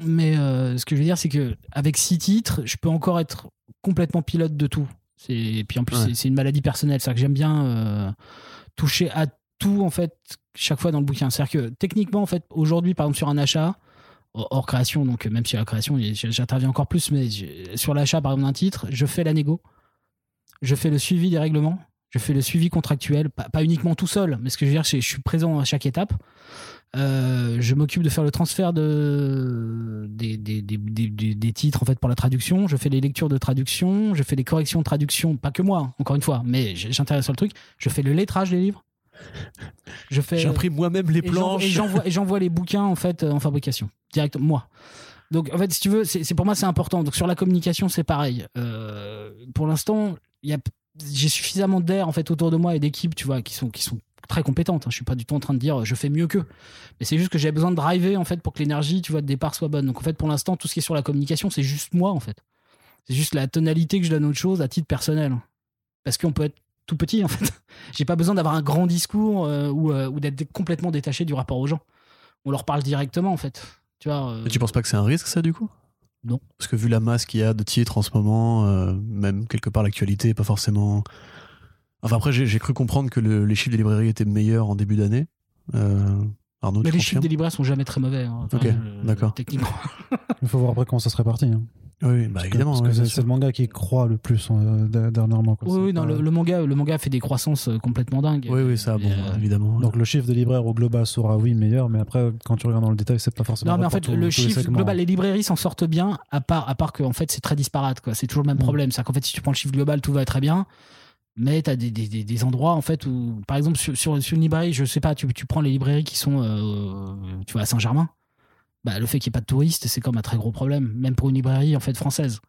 mais euh, ce que je veux dire, c'est que avec six titres, je peux encore être complètement pilote de tout. Et puis en plus, Ouais. c'est- une maladie personnelle. C'est-à-dire que j'aime bien toucher à tout, en fait, chaque fois dans le bouquin. C'est-à-dire que techniquement, en fait, aujourd'hui, par exemple, sur un achat, hors création, donc même si la création, j'interviens encore plus, mais sur l'achat, par exemple, d'un titre, je fais la négo, je fais le suivi des règlements, je fais le suivi contractuel, pas, pas uniquement tout seul, mais ce que je veux dire, c'est que je suis présent à chaque étape. Euh, je m'occupe de faire le transfert de, des, des, des, des- titres en fait pour la traduction. Je fais les lectures de traduction, je fais les corrections de traduction, pas que moi, encore une fois, mais j'intéresse sur le truc. Je fais le lettrage des livres. Je fais. J'imprime moi-même les planches. Et j'envoie, les bouquins en fait en fabrication directement moi. Donc en fait, si tu veux, c'est c'est- pour moi c'est important. Donc sur la communication, c'est pareil. Euh, pour l'instant, il y a j'ai suffisamment d'air en fait autour de moi et d'équipes, tu vois, qui sont qui sont très compétentes. hein. Je suis pas du tout en train de dire euh, je fais mieux qu'eux. Mais c'est juste que j'ai besoin de driver en fait pour que l'énergie, tu vois, de départ soit bonne. Donc en fait, pour l'instant, tout ce qui est sur la communication, c'est juste moi en fait. C'est juste la tonalité que je donne aux choses à titre personnel. Parce qu'on peut être tout petit en fait. *laughs* J'ai pas besoin d'avoir un grand discours euh, ou, euh, ou d'être complètement détaché du rapport aux gens. On leur parle directement en fait. Tu vois. tu penses pas que c'est un risque, ça, du coup? Non. Parce que vu la masse qu'il y a de titres en ce moment, euh, même quelque part l'actualité est pas forcément. Enfin, après, j'ai cru comprendre que le- les chiffres des librairies étaient meilleurs en début d'année. Euh, Arnaud, Mais tu les chiffres des libraires sont jamais très mauvais. hein. Enfin, Ok, euh, d'accord. Techniquement. Il faut voir après comment ça se répartit. hein. Oui, bah évidemment. Parce ouais, que c'est le manga qui croît le plus euh, dernièrement. quoi. Oui, oui, non, pas- le, le manga, le manga fait des croissances euh, complètement dingues. Oui, oui, ça, bon, euh, évidemment. Donc le chiffre de libraire au global sera oui meilleur, mais après quand tu regardes dans le détail, c'est pas forcément. Non, mais en fait, le les chiffre segments. global, les librairies s'en sortent bien, à part, à part que en fait, c'est très disparate. quoi. C'est toujours le même Mm. problème. C'est qu'en fait, si tu prends le chiffre global, tout va très bien. Mais tu as des, des, des- des endroits, en fait, où, par exemple, sur, sur, sur une librairie, je sais pas, tu, tu prends les librairies qui sont, euh, tu vois, à Saint-Germain. Bah, le fait qu'il n'y ait pas de touristes, c'est comme un très gros problème, même pour une librairie, en fait, française.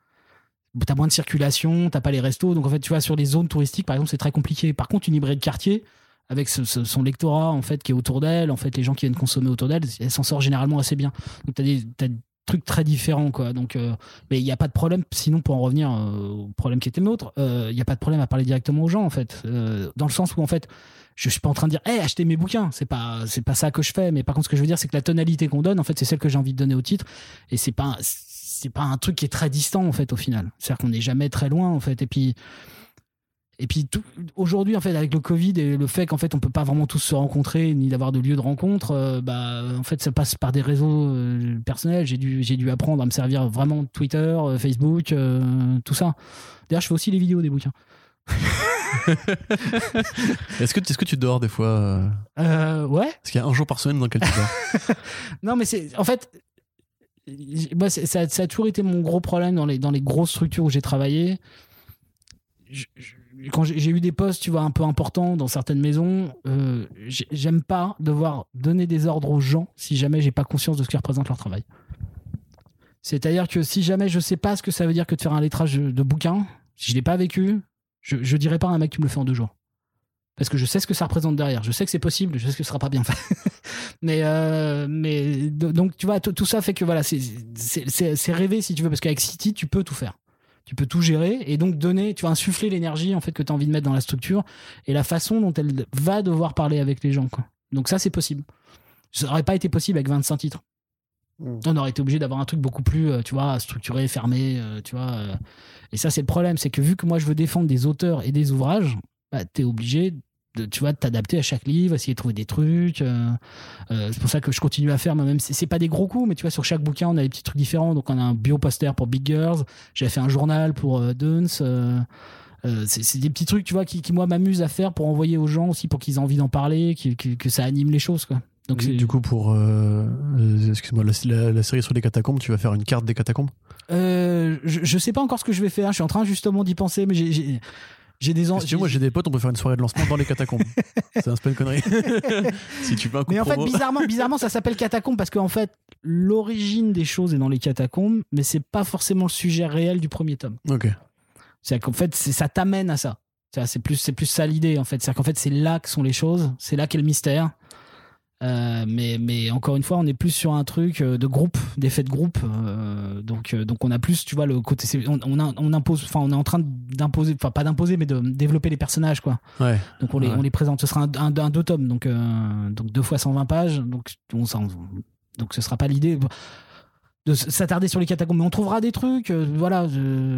T'as moins de circulation, t'as pas les restos. Donc, en fait, tu vois, sur les zones touristiques, par exemple, c'est très compliqué. Par contre, une librairie de quartier, avec son lectorat en fait qui est autour d'elle, en fait les gens qui viennent consommer autour d'elle, elle s'en sort généralement assez bien. Donc t'as des, t'as des trucs très différents quoi. Donc euh, mais il n'y a pas de problème. Sinon pour en revenir euh, au problème qui était le nôtre, euh, il n'y a pas de problème à parler directement aux gens en fait, dans le sens où en fait je suis pas en train de dire hey achetez mes bouquins. C'est pas c'est pas ça que je fais. Mais par contre ce que je veux dire c'est que la tonalité qu'on donne en fait c'est celle que j'ai envie de donner au titre. Et c'est pas c'est pas un truc qui est très distant en fait au final. C'est à dire qu'on n'est jamais très loin en fait. Et puis et puis aujourd'hui en fait avec le Covid et le fait qu'en fait on peut pas vraiment tous se rencontrer ni d'avoir de lieu de rencontre euh, bah en fait ça passe par des réseaux euh, personnels. J'ai dû j'ai dû apprendre à me servir vraiment de Twitter euh, Facebook tout ça. D'ailleurs je fais aussi les vidéos des bouquins *laughs* *laughs* Est-ce que, est que tu dors des fois euh, euh, ouais Est-ce qu'il y a un jour par semaine dans lequel tu dors? *laughs* Non, mais c'est en fait, moi, ça, ça a toujours été mon gros problème dans les, dans les grosses structures où j'ai travaillé. Je- je- quand j'ai eu des postes, tu vois, un peu importants dans certaines maisons, euh, j'ai- j'aime pas devoir donner des ordres aux gens si jamais j'ai pas conscience de ce qui représente leur travail. C'est-à-dire que si jamais je sais pas ce que ça veut dire que de faire un lettrage de, de bouquin, si je l'ai pas vécu, je, dirais pas à un mec tu me le fais en deux jours. Parce que je sais ce que ça représente derrière. Je sais que c'est possible, je sais que ce sera pas bien fait. *laughs* mais, euh, donc, tu vois, tout ça fait que voilà, c'est- rêver si tu veux, parce qu'avec City, tu peux tout faire. Tu peux tout gérer et donc donner, tu vas insuffler l'énergie en fait que tu as envie de mettre dans la structure et la façon dont elle va devoir parler avec les gens. Donc ça, c'est possible. Ça n'aurait pas été possible avec 25 titres. Mm. On aurait été obligé d'avoir un truc beaucoup plus, euh, tu vois, structuré, fermé, euh, tu vois. euh. Et ça, c'est le problème, c'est que vu que moi, je veux défendre des auteurs et des ouvrages, bah, t'es obligé de, tu vois, t'adapter à chaque livre, essayer de trouver des trucs. c'est pour ça que je continue à faire, même c'est pas des gros coups, mais tu vois, sur chaque bouquin, on a des petits trucs différents. Donc, on a un bio-poster pour Big Girls, j'avais fait un journal pour Duns. c'est des petits trucs, tu vois, qui, moi, m'amusent à faire pour envoyer aux gens aussi, pour qu'ils aient envie d'en parler, que ça anime les choses, quoi. Donc, du, coup, pour. euh, euh, Excuse-moi, la, la- la série sur les catacombes, tu vas faire une carte des catacombes? Euh, je, je sais pas encore ce que je vais faire. Je suis en train justement d'y penser, mais j'ai- j'ai des en- que moi, j'ai des potes, on peut faire une soirée de lancement dans les catacombes. *laughs* c'est un peu une connerie. *laughs* si tu veux un coup Mais en fait, bizarrement, bizarrement, ça s'appelle catacombe parce qu'en fait, l'origine des choses est dans les catacombes, mais c'est pas forcément le sujet réel du premier tome. Ok. C'est qu'en fait, ça t'amène à ça. C'est c'est plus, c'est plus ça l'idée en fait. C'est qu'en fait, c'est là que sont les choses, c'est là qu'est le mystère. Euh, mais, mais encore une fois, on est plus sur un truc euh, de groupe, d'effet de groupe. euh, donc, donc on a plus, tu vois, le côté. On, on, a- on impose, enfin, on est en train d'imposer, enfin, pas d'imposer, mais de développer les personnages, quoi. Ouais. Donc on les, Ouais. on les présente. Ce sera un, un- un deux tomes, donc, euh, donc deux fois 120 pages. Donc, on donc ce sera pas l'idée de s'attarder sur les catacombes. Mais on trouvera des trucs. euh, voilà,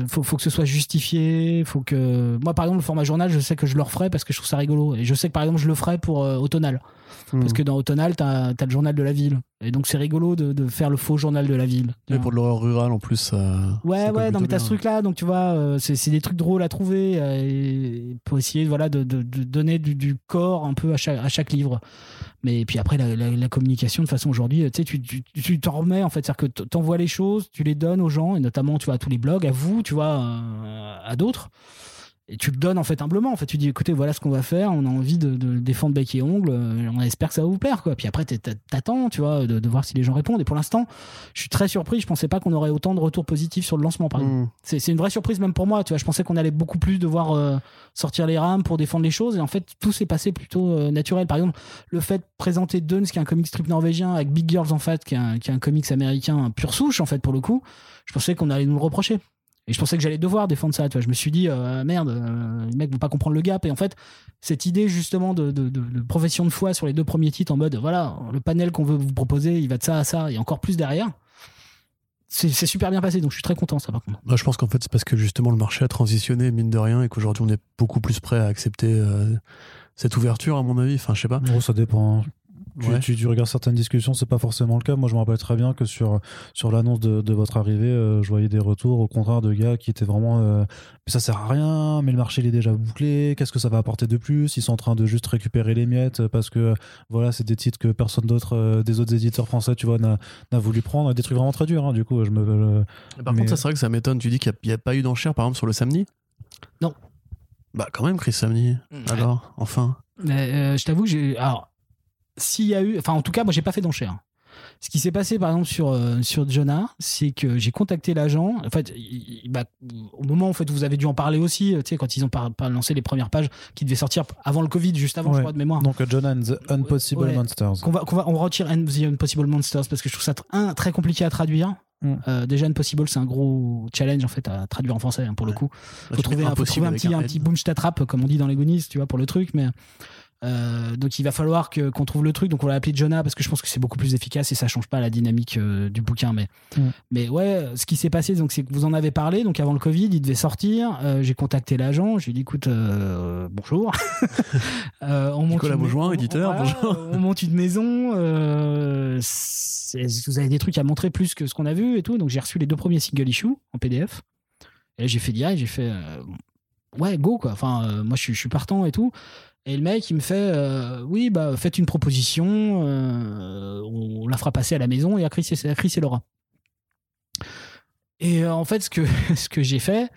faut, faut que ce soit justifié. Faut que moi, par exemple, le format journal, je sais que je le referai parce que je trouve ça rigolo. Et je sais que par exemple, je le ferai pour euh, Automnal. Parce que dans Automnal, t'as as le journal de la ville. Et donc c'est rigolo de, de faire le faux journal de la ville. Et pour de l'horreur rurale, en plus, ça. Ouais, ouais, non, mais t'as ce truc-là, donc tu vois, euh, c'est des trucs drôles à trouver euh, et pour essayer voilà, de, de- de donner du, du corps un peu à chaque, à chaque livre. Mais puis après, la, communication, de façon aujourd'hui, tu sais, tu t'en remets en fait, c'est-à-dire que t'envoies les choses, tu les donnes aux gens, et notamment, tu vois, à tous les blogs, à vous, tu vois, euh, à d'autres. Et tu le donnes en fait humblement. En fait, tu dis écoutez, voilà ce qu'on va faire. On a envie de, de défendre bec et ongle. euh, On espère que ça va vous plaire, quoi. Puis après, t'attends, tu vois, de, de voir si les gens répondent. Et pour l'instant, je suis très surpris. Je pensais pas qu'on aurait autant de retours positifs sur le lancement, par exemple. Mm. C'est une vraie surprise même pour moi. Tu vois, je pensais qu'on allait beaucoup plus devoir euh, sortir les rames pour défendre les choses. Et en fait, tout s'est passé plutôt euh, naturel. Par exemple, le fait de présenter Duns, qui est un comic strip norvégien, avec Big Girls en fait, qui est un, qui est un comics américain pur souche en fait pour le coup. Je pensais qu'on allait nous le reprocher. Et je pensais que j'allais devoir défendre ça. Tu vois, je me suis dit euh, merde, euh, les mecs vont pas comprendre le gap. Et en fait, cette idée justement de, de- de- de profession de foi sur les deux premiers titres en mode voilà, le panel qu'on veut vous proposer, il va de ça à ça et encore plus derrière. C'est super bien passé, donc je suis très content ça par contre. Moi, je pense qu'en fait, c'est parce que justement le marché a transitionné, mine de rien, et qu'aujourd'hui, on est beaucoup plus prêt à accepter euh, cette ouverture, à mon avis. Enfin, je sais pas. Gros, ça dépend. Tu, Ouais. tu, tu regardes certaines discussions, c'est pas forcément le cas. Moi, je me rappelle très bien que sur, sur l'annonce de, de votre arrivée, euh, je voyais des retours au contraire de gars qui étaient vraiment. euh, mais ça sert à rien, mais le marché il est déjà bouclé, qu'est-ce que ça va apporter de plus? Ils sont en train de juste récupérer les miettes euh, parce que voilà, c'est des titres que personne d'autre, euh, des autres éditeurs français, tu vois, n'a n'a voulu prendre. Des trucs vraiment très durs, hein, du coup. Je me, euh, Par Mais- contre, ça, c'est vrai que ça m'étonne. Tu dis qu'il n'y a, pas eu d'enchère, par exemple, sur le samedi? Non. Bah, quand même, Chris Samedi. Alors, enfin. Mais, euh, je t'avoue j'ai. Alors, s'il y a eu. Enfin, en tout cas, moi, j'ai pas fait d'enchère. Ce qui s'est passé, par exemple, sur, euh, sur Jonah, c'est que j'ai contacté l'agent. En fait, il- il- bah, au moment en fait, où vous avez dû en parler aussi, euh, tu sais, quand ils ont par- par- lancé les premières pages qui devaient sortir avant le Covid, juste avant, je Ouais. crois, de mémoire. Donc, euh, John and the Unpossible Ouais. Monsters. qu'on va, on retire And the Impossible Monsters parce que je trouve ça un, très compliqué à traduire. Mm. Euh, déjà, Impossible, c'est un gros challenge en fait à traduire en français hein, pour le coup. Là, faut trouver, un, faut trouver un petit, un petit boom t'attrape comme on dit dans les Goonies, tu vois, pour le truc. Mais euh, donc il va falloir que qu'on trouve le truc. Donc on l'a appelé Jonah parce que je pense que c'est beaucoup plus efficace et ça change pas la dynamique euh, du bouquin. Mais Mm. mais ouais, ce qui s'est passé, donc c'est que vous en avez parlé. Donc avant le Covid, il devait sortir. Euh, J'ai contacté l'agent. J'ai dit écoute, bonjour. *laughs* on monte Nicolas une- Beaujoin, on- éditeur, voilà, bonjour. On monte une maison. c'est- vous avez des trucs à montrer plus que ce qu'on a vu et tout. Donc j'ai reçu les deux premiers single issues en PDF. Et là, j'ai fait direct, j'ai fait ouais, go quoi. Enfin, moi je suis, je suis partant et tout. Et le mec, il me fait euh, oui, bah faites une proposition, euh, on la fera passer à la maison et à Chris et, à Chris et Laura. Et euh, en fait, ce que, *laughs* ce que j'ai fait,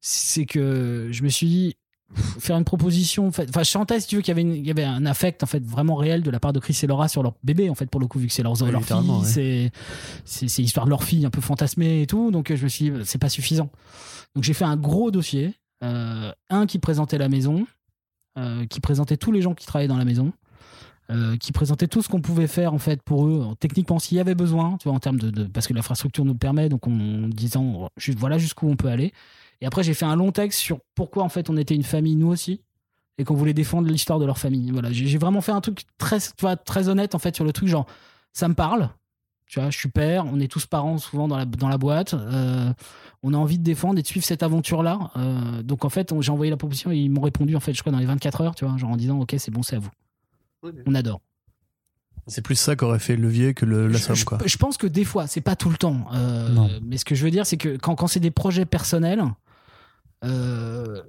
c'est que je me suis dit pff, faire une proposition. Enfin, je sentais, si tu veux, qu'il y avait, une- il y avait un affect en fait vraiment réel de la part de Chris et Laura sur leur bébé, en fait, pour le coup, vu que c'est leur, Ouais, leur fille, ouais. c'est c'est c'est l'histoire de leur fille un peu fantasmée et tout. Donc, je me suis dit, c'est pas suffisant. Donc, j'ai fait un gros dossier. un qui présentait la maison, euh, qui présentait tous les gens qui travaillaient dans la maison, euh, qui présentait tout ce qu'on pouvait faire en fait pour eux, techniquement s'il y avait besoin, en termes de, parce que l'infrastructure nous le permet, donc en disant juste voilà jusqu'où on peut aller. Et après j'ai fait un long texte sur pourquoi en fait on était une famille nous aussi et qu'on voulait défendre l'histoire de leur famille. Voilà, j'ai vraiment fait un truc très honnête en fait sur le truc, genre ça me parle. Tu vois, je suis père, on est tous parents souvent dans la, dans la boîte. euh, on a envie de défendre et de suivre cette aventure-là. Euh, donc en fait, j'ai envoyé la proposition et ils m'ont répondu en fait, je crois dans les 24 heures, tu vois, genre en disant ok c'est bon, c'est à vous. On adore. C'est plus ça qu'aurait fait le levier que le, la somme, je, quoi. je pense que des fois, c'est pas tout le temps. euh, Non. mais ce que je veux dire, c'est que quand, quand c'est des projets personnels, euh,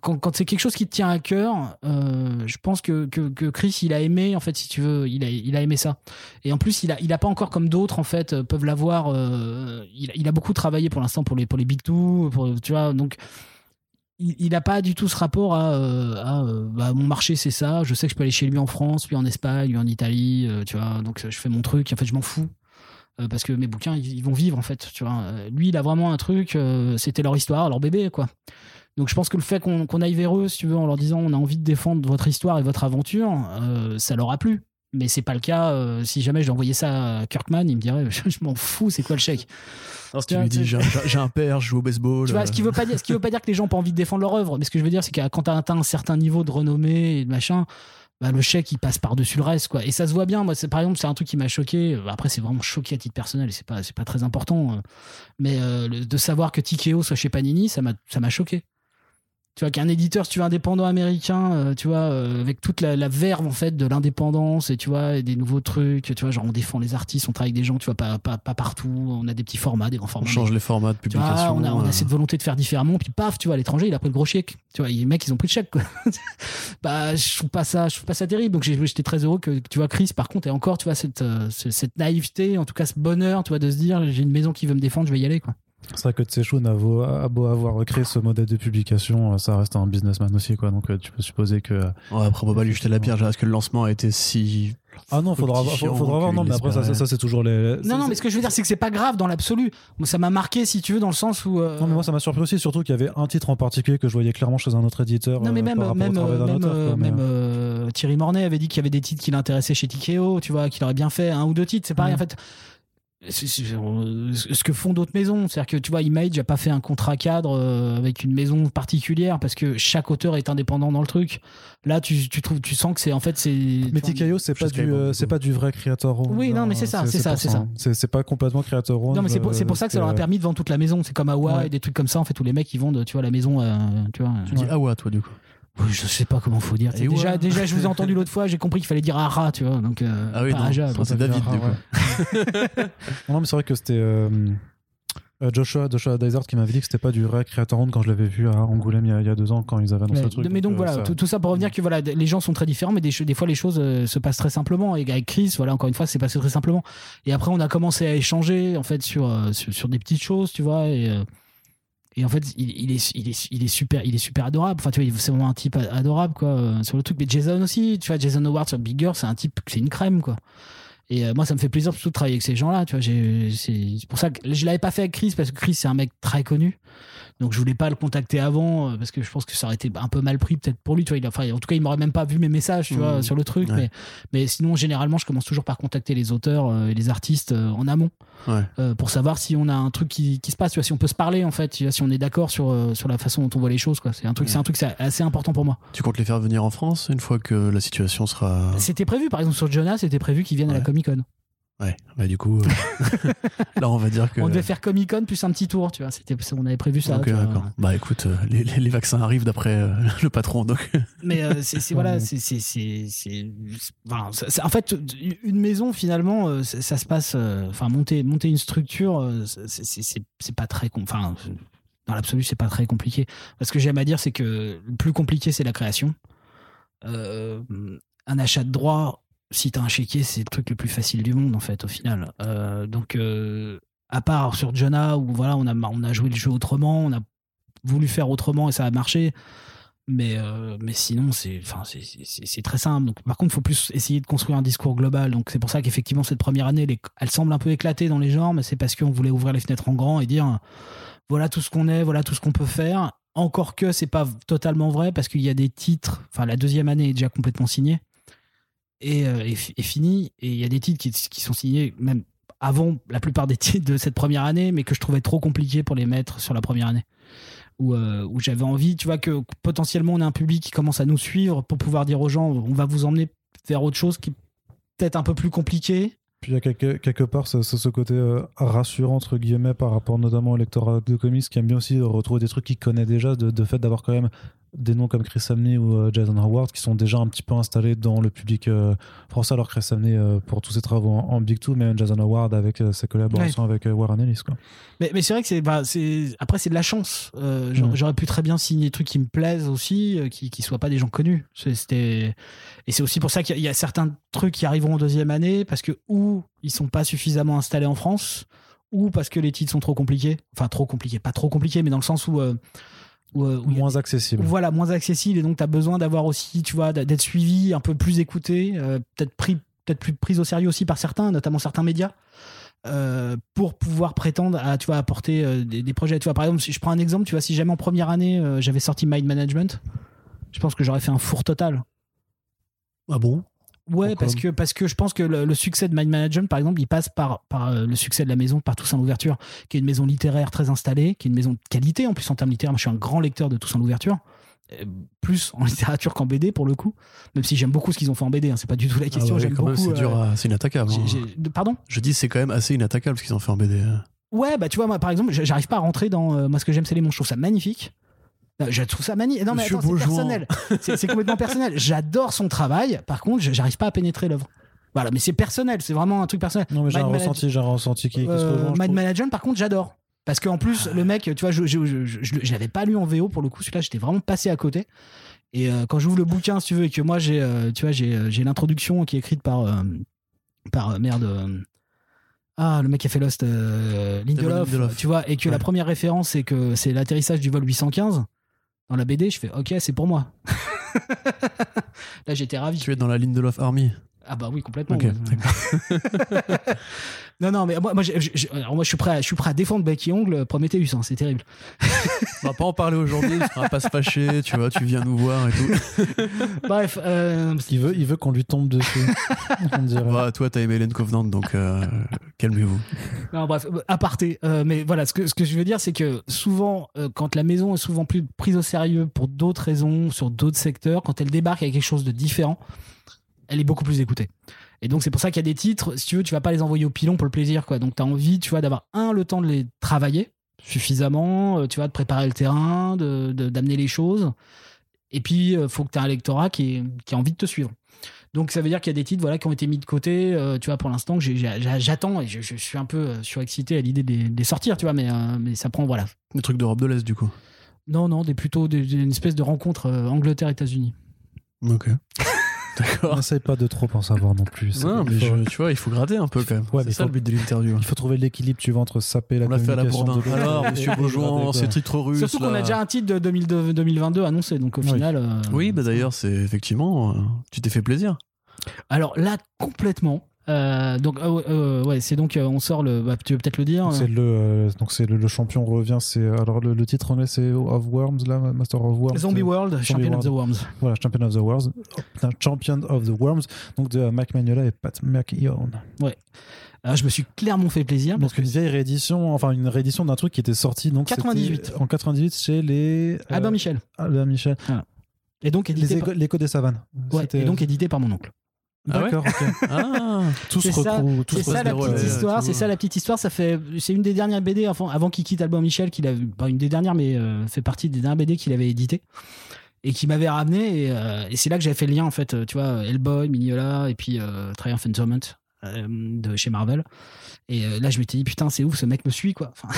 quand, c'est quelque chose qui te tient à cœur, euh, je pense que, que, Chris, il a aimé, en fait, si tu veux, il a, il a aimé ça. Et en plus, il a, il a pas encore comme d'autres, en fait, euh, peuvent l'avoir. euh, il, a beaucoup travaillé pour l'instant pour les, pour les Big Two, tu vois, donc. Il il a pas du tout ce rapport à, bah, mon marché c'est ça je sais que je peux aller chez lui en France puis en Espagne puis en Italie tu vois donc je fais mon truc en fait je m'en fous parce que mes bouquins ils, ils vont vivre en fait tu vois lui il a vraiment un truc c'était leur histoire leur bébé quoi donc je pense que le fait qu'on aille vers eux si tu veux en leur disant on a envie de défendre votre histoire et votre aventure euh, ça leur a plu mais c'est pas le cas euh, si jamais je envoyais ça à Kirkman il me dirait je, *laughs* je m'en fous c'est quoi le chèque? Si tu lui dis, j'ai un, père, je joue au baseball. tu vois, ce qui veut pas dire, ce qui veut pas dire que les gens ont pas envie de défendre leur œuvre, mais ce que je veux dire, c'est que quand t'as atteint un certain niveau de renommée et de machin, bah, le chèque il passe par dessus le reste, quoi. Et ça se voit bien. Moi, par exemple, c'est un truc qui m'a choqué. Euh, Après, c'est vraiment choqué à titre personnel, et c'est pas, c'est pas très important. Mais euh, de savoir que Tikeo soit chez Panini, ça m'a, ça m'a choqué. Tu vois qu'un éditeur, si tu veux, indépendant américain, euh, tu vois, euh, avec toute la, la verve en fait de l'indépendance et tu vois et des nouveaux trucs, tu vois, genre on défend les artistes, on travaille avec des gens, tu vois, pas, pas, pas partout, on a des petits formats, des grands On formats. change les formats de vois, publication. on a, on a euh, cette volonté de faire différemment, puis paf, tu vois, à l'étranger, il a pris le gros chèque. Tu vois, les mecs, ils ont pris le chèque, quoi. *laughs* bah, je trouve pas ça, je trouve pas ça terrible. Donc, j'étais très heureux que, tu vois, Chris, par contre, et encore, tu vois, cette, euh, ce- cette naïveté, en tout cas, ce bonheur, tu vois, de se dire, j'ai une maison qui veut me défendre, je vais y aller, quoi. C'est vrai que Tsechoun a beau, a beau avoir créé ce modèle de publication, euh, ça reste un businessman aussi, quoi. Donc euh, tu peux supposer que. Ouais, après, on va pas lui jeter la pierre. Est-ce que le lancement a été si. Ah non, faudra, fructifiant faudra voir. Non, mais après, ça, ça, l'espérait ça, c'est toujours les. Non, non, mais ce que je veux dire, c'est que c'est pas grave dans l'absolu. Moi, ça m'a marqué, si tu veux, dans le sens où. euh, Non, mais moi, ça m'a surpris aussi, surtout qu'il y avait un titre en particulier que je voyais clairement chez un autre éditeur. Non mais même, même, même, auteur, quoi, mais, même, Thierry Mornay avait dit qu'il y avait des titres qui l'intéressaient chez Tikeo, tu vois, qu'il aurait bien fait un ou deux titres. C'est pareil, Mhm. en fait. Euh, ce que font d'autres maisons, c'est-à-dire que tu vois, Image n'a pas fait un contrat cadre euh, avec une maison particulière parce que chaque auteur est indépendant dans le truc. Là, tu, tu trouves, tu sens que c'est en fait c'est. Mais TKO, c'est pas, du, euh, c'est coup. pas du vrai creator owned. Oui, non, mais c'est ça, c'est ça, c'est ça. C'est pas complètement creator owned. Non, mais c'est pour, c'est pour ça que ça leur a permis de vendre toute la maison. C'est comme Awa Ouais. et des trucs comme ça. En fait, tous les mecs ils vendent, tu vois, la maison, euh, tu vois. Tu dis ouais, toi, du coup. Je sais pas comment faut dire. Et déjà, ouais. déjà, je vous ai entendu l'autre fois, j'ai compris qu'il fallait dire Ara, tu vois. Donc, euh, Ah oui, pas non, Aja, c'est David, du coup. ouais. *laughs* non, mais c'est vrai que c'était euh, euh, Joshua, Joshua Dysart qui m'avait dit que c'était pas du vrai Creator Round quand je l'avais vu à Angoulême il y a, il y a deux ans quand ils avaient annoncé Ouais, le truc. mais donc voilà, ça- tout, tout ça pour revenir que voilà, les gens sont très différents, mais des, fois les choses euh, se passent très simplement. Et avec Chris, voilà, encore une fois, c'est passé très simplement. Et après, on a commencé à échanger en fait sur euh, sur, sur des petites choses, tu vois. Et, euh, et en fait, il, est il est il est super, il est super adorable. Enfin, tu vois, c'est vraiment un type adorable quoi euh, sur le truc. Mais Jason aussi, tu vois, Jason Howard sur Bigger, c'est un type, c'est une crème quoi. Et euh, moi, ça me fait plaisir surtout de travailler avec ces gens-là. Tu vois, c'est pour ça que je l'avais pas fait avec Chris parce que Chris c'est un mec très connu. Donc je voulais pas le contacter avant euh, parce que je pense que ça aurait été un peu mal pris peut-être pour lui. Tu vois, il a- enfin, en tout cas, il m'aurait même pas vu mes messages, tu vois, sur le truc. Ouais. Mais, mais sinon, généralement, je commence toujours par contacter les auteurs euh, et les artistes euh, en amont Ouais. euh, pour savoir si on a un truc qui, qui se passe, tu vois, si on peut se parler en fait, si on est d'accord sur sur la façon dont on voit les choses. C'est un truc, Ouais. c'est un truc, assez important pour moi. Tu comptes les faire venir en France une fois que la situation sera. C'était prévu, par exemple sur Jonas, c'était prévu qu'ils viennent à la. Comic Con. Ouais, bah du coup, euh, *laughs* là on va dire que. On devait faire Comic Con plus un petit tour, tu vois. C'était, on avait prévu ça. Ok, tu vois. d'accord. Bah écoute, euh, les, les- les vaccins arrivent d'après euh, *laughs* le patron, donc. Mais euh, c'est, c'est- *laughs* voilà, c'est, c'est, en fait, une maison finalement, ça, ça se passe. Enfin, monter, monter une structure, c'est, pas très, enfin, dans l'absolu, c'est pas très compliqué. Ce que j'aime à dire, c'est que le plus compliqué, c'est la création. Un achat de droit, si t'as un chéquier, c'est le truc le plus facile du monde en fait, au final. Euh, donc, euh, à part sur Jonah où voilà, on a, joué le jeu autrement, on a voulu faire autrement et ça a marché. Mais, euh, sinon, c'est très simple. Donc, par contre, il faut plus essayer de construire un discours global. Donc, c'est pour ça qu'effectivement, cette première année, elle semble un peu éclatée dans les genres, mais c'est parce qu'on voulait ouvrir les fenêtres en grand et dire voilà tout ce qu'on est, voilà tout ce qu'on peut faire. Encore que c'est pas totalement vrai parce qu'il y a des titres. Enfin, la deuxième année est déjà complètement signée euh, est, est finie. Et il y a des titres qui, sont signés même avant la plupart des titres de cette première année, mais que je trouvais trop compliqué pour les mettre sur la première année où, euh, où j'avais envie, tu vois, que potentiellement on a un public qui commence à nous suivre pour pouvoir dire aux gens, on va vous emmener vers autre chose qui est peut-être un peu plus compliqué. Puis il y a quelque, quelque part ce, côté euh, rassurant, entre guillemets, par rapport notamment au lectorat de comics, qui aime bien aussi retrouver des trucs qu'il connaît déjà, de fait d'avoir quand même des noms comme Chris Samney ou euh, Jason Howard qui sont déjà un petit peu installés dans le public euh, français, alors Chris Samney euh, pour tous ses travaux en, en Big Two, mais Jason Howard avec ses collaborations avec Warren Ellis. Quoi. Mais, mais c'est vrai que c'est, bah, c'est, après c'est de la chance. Euh, j'aurais, pu très bien signer des trucs qui me plaisent aussi, qui, qui soient pas des gens connus. C'était, et c'est aussi pour ça qu'il y a, il y a certains trucs qui arriveront en deuxième année parce que ou ils sont pas suffisamment installés en France, ou parce que les titres sont trop compliqués. Enfin trop compliqués, pas trop compliqués, mais dans le sens où, euh, où, euh, où a Moins accessible. voilà moins accessible. Et donc tu as besoin d'avoir aussi tu vois d'être suivi un peu plus écouté euh, peut-être pris peut-être plus pris au sérieux aussi par certains notamment certains médias euh, pour pouvoir prétendre à tu vois apporter euh, des, des projets. Tu vois par exemple si je prends un exemple tu vois si jamais en première année j'avais sorti Mind Management je pense que j'aurais fait un four total. Ah bon? Ouais, Pourquoi parce que, parce que je pense que le, le succès de Mind Management, par exemple, il passe par, par euh, le succès de la maison, par Toussaint l'Ouverture, qui est une maison littéraire très installée, qui est une maison de qualité en plus en termes littéraires. Moi, je suis un grand lecteur de Toussaint l'Ouverture, euh, plus en *laughs* littérature qu'en BD pour le coup, même si j'aime beaucoup ce qu'ils ont fait en BD, hein, c'est pas du tout la question. Ah ouais, j'aime beaucoup. c'est euh, inattaquable. hein. Pardon? Je dis, c'est quand même assez inattaquable ce qu'ils ont fait en BD. euh. Ouais, bah tu vois, moi par exemple, j'arrive pas à rentrer dans. euh, moi, ce que j'aime, c'est les monstres. Je trouve ça magnifique. Je trouve ça magnifique. Non, mais attends, c'est personnel. Complètement personnel. J'adore son travail. Par contre, j'arrive pas à pénétrer l'œuvre. Voilà, mais c'est personnel. C'est vraiment un truc personnel. Non, mais j'ai un ressenti, j'ai un ressenti qui, Euh, Mind. Management, par contre, j'adore. Parce qu'en plus, le mec, tu vois, je, je, je, je, je l'avais pas lu en VO pour le coup. Celui-là, j'étais vraiment passé à côté. Et euh, quand j'ouvre le bouquin, si tu veux, et que moi, j'ai, euh, tu vois, j'ai, euh, l'introduction qui est écrite par, par merde. ah, le mec qui a fait Lost, Lindelof, Lindelof. tu vois, et que la première référence, c'est que c'est l'atterrissage du vol 815 dans la BD. Je fais, ok, c'est pour moi. *laughs* Là, j'étais ravi. Tu es dans la ligne de Love Army. Ah bah oui, complètement. Ouais. *laughs* non, non, mais moi, moi, j'ai- alors moi, je suis prêt, à, je suis prêt à défendre Becky Ongle, Prometheus, hein, c'est terrible. *laughs* On va pas en parler aujourd'hui, on va pas se fâcher, tu vois, tu viens nous voir et tout. *laughs* Bref, euh, Il veut, il veut qu'on lui tombe dessus. *laughs* Bah, toi, t'as aimé Hélène Covenant, donc euh, calmez-vous. non, bref, euh, aparté. Euh, mais voilà, ce que, ce que je veux dire, c'est que souvent, euh, quand la maison est souvent plus prise au sérieux pour d'autres raisons, sur d'autres secteurs, quand elle débarque avec quelque chose de différent, elle est beaucoup plus écoutée. Et donc, c'est pour ça qu'il y a des titres, si tu veux, tu vas pas les envoyer au pilon pour le plaisir, quoi. Donc, tu as envie, tu vois, d'avoir un, le temps de les travailler suffisamment, euh, tu vois, de préparer le terrain, de, de- d'amener les choses. Et puis, il faut que tu aies un lectorat qui, est- qui a envie de te suivre. Donc, ça veut dire qu'il y a des titres voilà, qui ont été mis de côté, euh, tu vois, pour l'instant, j'attends et je, je suis un peu euh, surexcité à l'idée de, les- de les sortir, tu vois, mais, euh, mais ça prend, voilà. Des trucs d'Europe de l'Est, du coup. Non, non, des, plutôt des- des- une espèce de rencontre euh, Angleterre-États-Unis. Ok. D'accord. N'essaye pas de trop en savoir non plus. Non, mais je- tu vois, il faut gratter un peu quand même. Ouais, mais c'est ça faut- le but de l'interview. il faut trouver l'équilibre, tu vois, entre saper la On l'a fait à la communication Bourdin. Alors, monsieur Beaujouan, ces titres russes. Surtout qu'on a déjà un titre de 2002 2022 annoncé, donc au Oui. final. euh, Oui, bah d'ailleurs, c'est effectivement. euh, tu t'es fait plaisir. Alors là, complètement. Euh, donc, euh, euh, ouais, c'est donc, euh, on sort le. bah, tu veux peut-être le dire C'est le, donc c'est le, le champion revient. C'est alors le, le titre anglais c'est of Worms là, Master of Worms. Zombie World, Champion of the Worms. Voilà, Champion of the Worms. Oh, Champion of the Worms. Donc de Mike Magnola et Pat McKeown. Alors, je me suis clairement fait plaisir parce Donc que une vieille réédition, enfin une réédition d'un truc qui était sorti donc c'était 98. en 98 chez les Albin euh, Michel. Albin Michel. Et donc Les édité, éco- par... des savanes. ouais, et donc édité par mon oncle. Ah ouais D'accord. ok. *laughs* Ah Tout se C'est ça, C'est la petite histoire. C'est ça la petite histoire. Ça fait, c'est une des dernières BD avant, avant qu'il quitte Albin Michel, qu'il a, pas une des dernières, mais euh, fait partie des dernières BD qu'il avait édité et qui m'avait ramené. Et, euh, et c'est là que j'avais fait le lien en fait. euh, Tu vois, Hellboy, Mignola et puis euh, Triumph and Torment de chez Marvel. Et là, je m'étais dit putain, c'est ouf, ce mec me suit quoi. Enfin,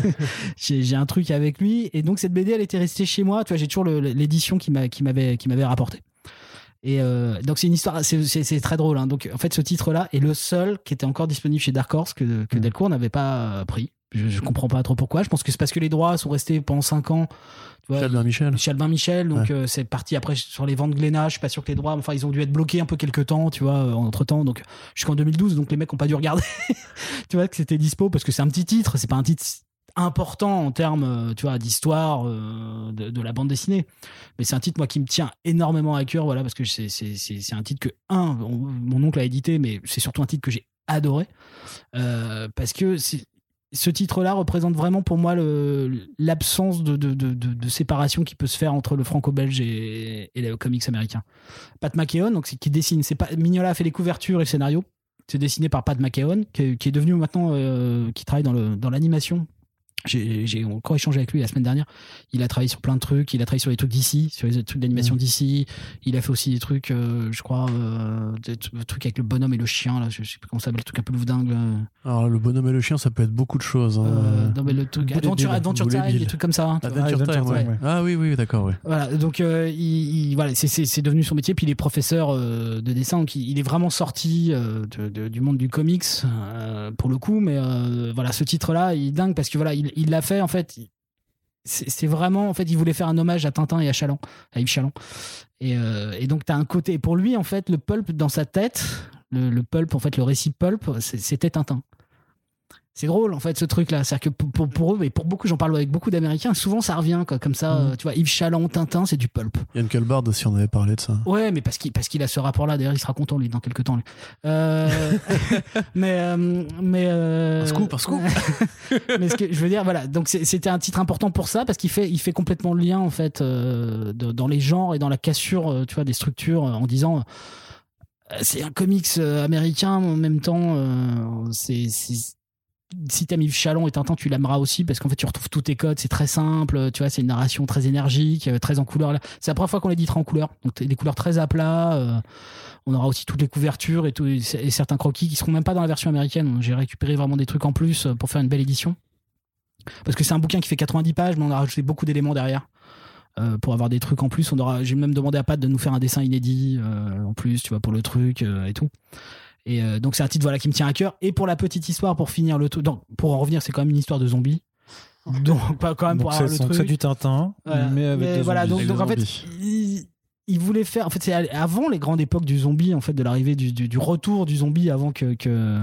*laughs* j'ai un truc avec lui. Et donc cette BD, elle était restée chez moi. Tu vois, j'ai toujours l'édition qui m'avait qui m'avait rapporté. Et euh, donc c'est une histoire, c'est- très drôle. hein. Donc en fait, ce titre-là est le seul qui était encore disponible chez Dark Horse que, que Mm. Delcourt n'avait pas euh, pris. Je, je comprends pas trop pourquoi. Je pense que c'est parce que les droits sont restés pendant 5 ans. Tu vois, Albin Michel. chez Albin Michel, donc euh, c'est parti après sur les ventes Glénat. Je suis pas sûr que les droits, enfin ils ont dû être bloqués un peu quelques temps, tu vois, entre temps. Donc jusqu'en 2012, donc les mecs ont pas dû regarder, *laughs* tu vois, que c'était dispo parce que c'est un petit titre, c'est pas un titre important en termes, euh, tu vois, d'histoire euh, de, la bande dessinée. Mais c'est un titre moi qui me tient énormément à cœur, voilà, parce que c'est c'est c'est un titre que un, on- mon oncle a édité, mais c'est surtout un titre que j'ai adoré euh, parce que ce titre-là représente vraiment pour moi le- l'absence de, de, de, séparation qui peut se faire entre le franco-belge et, et le comics américain. Pat McKeown, donc c'est qui dessine, c'est pas Mignola a fait les couvertures et le scénario. C'est dessiné par Pat McKeown, qui, est- devenu maintenant, qui travaille dans le dans l'animation. J'ai encore échangé avec lui la semaine dernière. Il a travaillé sur plein de trucs. Il a travaillé sur les trucs d'ici, sur les trucs d'animation d'ici. Il a fait aussi des trucs, euh, je crois, euh, des trucs avec le bonhomme et le chien. Là, je sais pas comment ça s'appelle, le truc un peu lourdingue. là. Alors, le bonhomme et le chien, ça peut être beaucoup de choses. hein. Euh, non, mais le truc Bullet Adventure, Bill. Adventure Time, des trucs comme ça. hein. Adventure Ah, Time, Adventure ouais. Time, ouais. Ah oui, oui, d'accord, ouais. Voilà, donc euh, il, il- voilà, c'est- c'est c'est devenu son métier. Puis il est professeur euh, de dessin, donc il, il est vraiment sorti euh, de- de- du monde du comics euh, pour le coup. Mais euh, voilà, ce titre-là, il est dingue parce que voilà, il il l'a fait en fait. C'est vraiment en fait, il voulait faire un hommage à Tintin et à Chaland, à Yves Chaland. Et, euh, et donc tu as un côté pour lui en fait, le pulp dans sa tête, le, le pulp en fait, le récit pulp, c'était Tintin. C'est drôle en fait ce truc là, c'est-à-dire que pour, pour, pour eux, mais pour beaucoup, j'en parle avec beaucoup d'Américains, souvent ça revient quoi, comme ça, euh, tu vois, Yves Chaland, Tintin, c'est du pulp. Yann Kalbard aussi, on avait parlé de ça. Ouais, mais parce qu'il parce qu'il a ce rapport-là. D'ailleurs, il sera content lui dans quelques temps. lui. Euh, *laughs* mais euh, mais euh, Un scoop, un scoop. *laughs* mais ce que je veux dire, voilà. Donc c'est- c'était un titre important pour ça parce qu'il fait il fait complètement le lien en fait euh, de- dans les genres et dans la cassure, tu vois, des structures en disant. C'est un comics américain, en même temps, c'est c'est- si t'aimes Yves Chalon et Tintin, tu l'aimeras aussi parce qu'en fait, tu retrouves tous tes codes. C'est très simple, tu vois, c'est une narration très énergique, euh, très en couleur. C'est la première fois qu'on l'éditera en couleur, donc des couleurs très à plat. euh, on aura aussi toutes les couvertures et, certains croquis qui seront même pas dans la version américaine. J'ai récupéré vraiment des trucs en plus euh, pour faire une belle édition. Parce que c'est un bouquin qui fait 90 pages, mais on a rajouté beaucoup d'éléments derrière. pour avoir des trucs en plus, on aura. J'ai même demandé à Pat de nous faire un dessin inédit en plus, tu vois, pour le truc et tout. Et euh, donc c'est un titre voilà qui me tient à cœur. Et pour la petite histoire, pour finir le truc, donc, pour en revenir, c'est quand même une histoire de zombies. Donc pas quand même Donc pour avoir c'est le donc truc. c'est du Tintin, Voilà. mais avec des voilà, donc, zombies. Avec donc des en fait, il, il voulait faire. En fait, c'est avant les grandes époques du zombie, en fait, de l'arrivée du, du, du retour du zombie avant que. que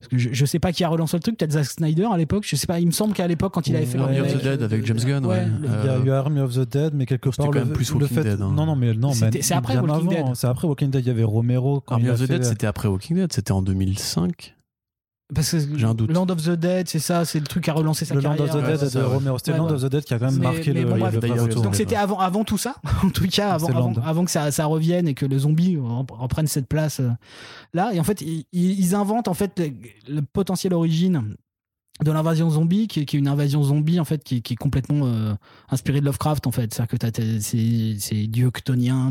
parce que je, je sais pas qui a relancé le truc, peut-être Zack Snyder à l'époque. Je sais pas, il me semble qu'à l'époque, quand il avait fait Army of the Dead avec euh, James Gunn, ouais. Il y a Euh, eu Army of the Dead, mais quelque c'était part quand même plus le Walking fait. Dead, hein. Non, non, mais non, c'est après Walking avant. Dead. C'est après Walking Dead. Il y avait Romero quand Army of the fait- Dead, c'était après Walking Dead, c'était en 2005. Parce que J'ai un doute. Land of the Dead, c'est ça, c'est le truc qui a relancé sa le Land carrière. of the Dead de. Romero. C'était Ouais, Land ouais. of the Dead qui a quand même Mais- marqué mais le, bon, bref, retour. Donc c'était avant, avant tout ça, *laughs* en tout cas, avant, C'est avant, Land. avant que ça, ça revienne et que le zombie rep- reprenne cette place euh, là. Et en fait, ils, ils inventent en fait le, le potentiel origine de l'invasion zombie qui est, une invasion zombie en fait qui, est- complètement euh, inspirée de Lovecraft en fait. C'est à dire que t'as ces, dieux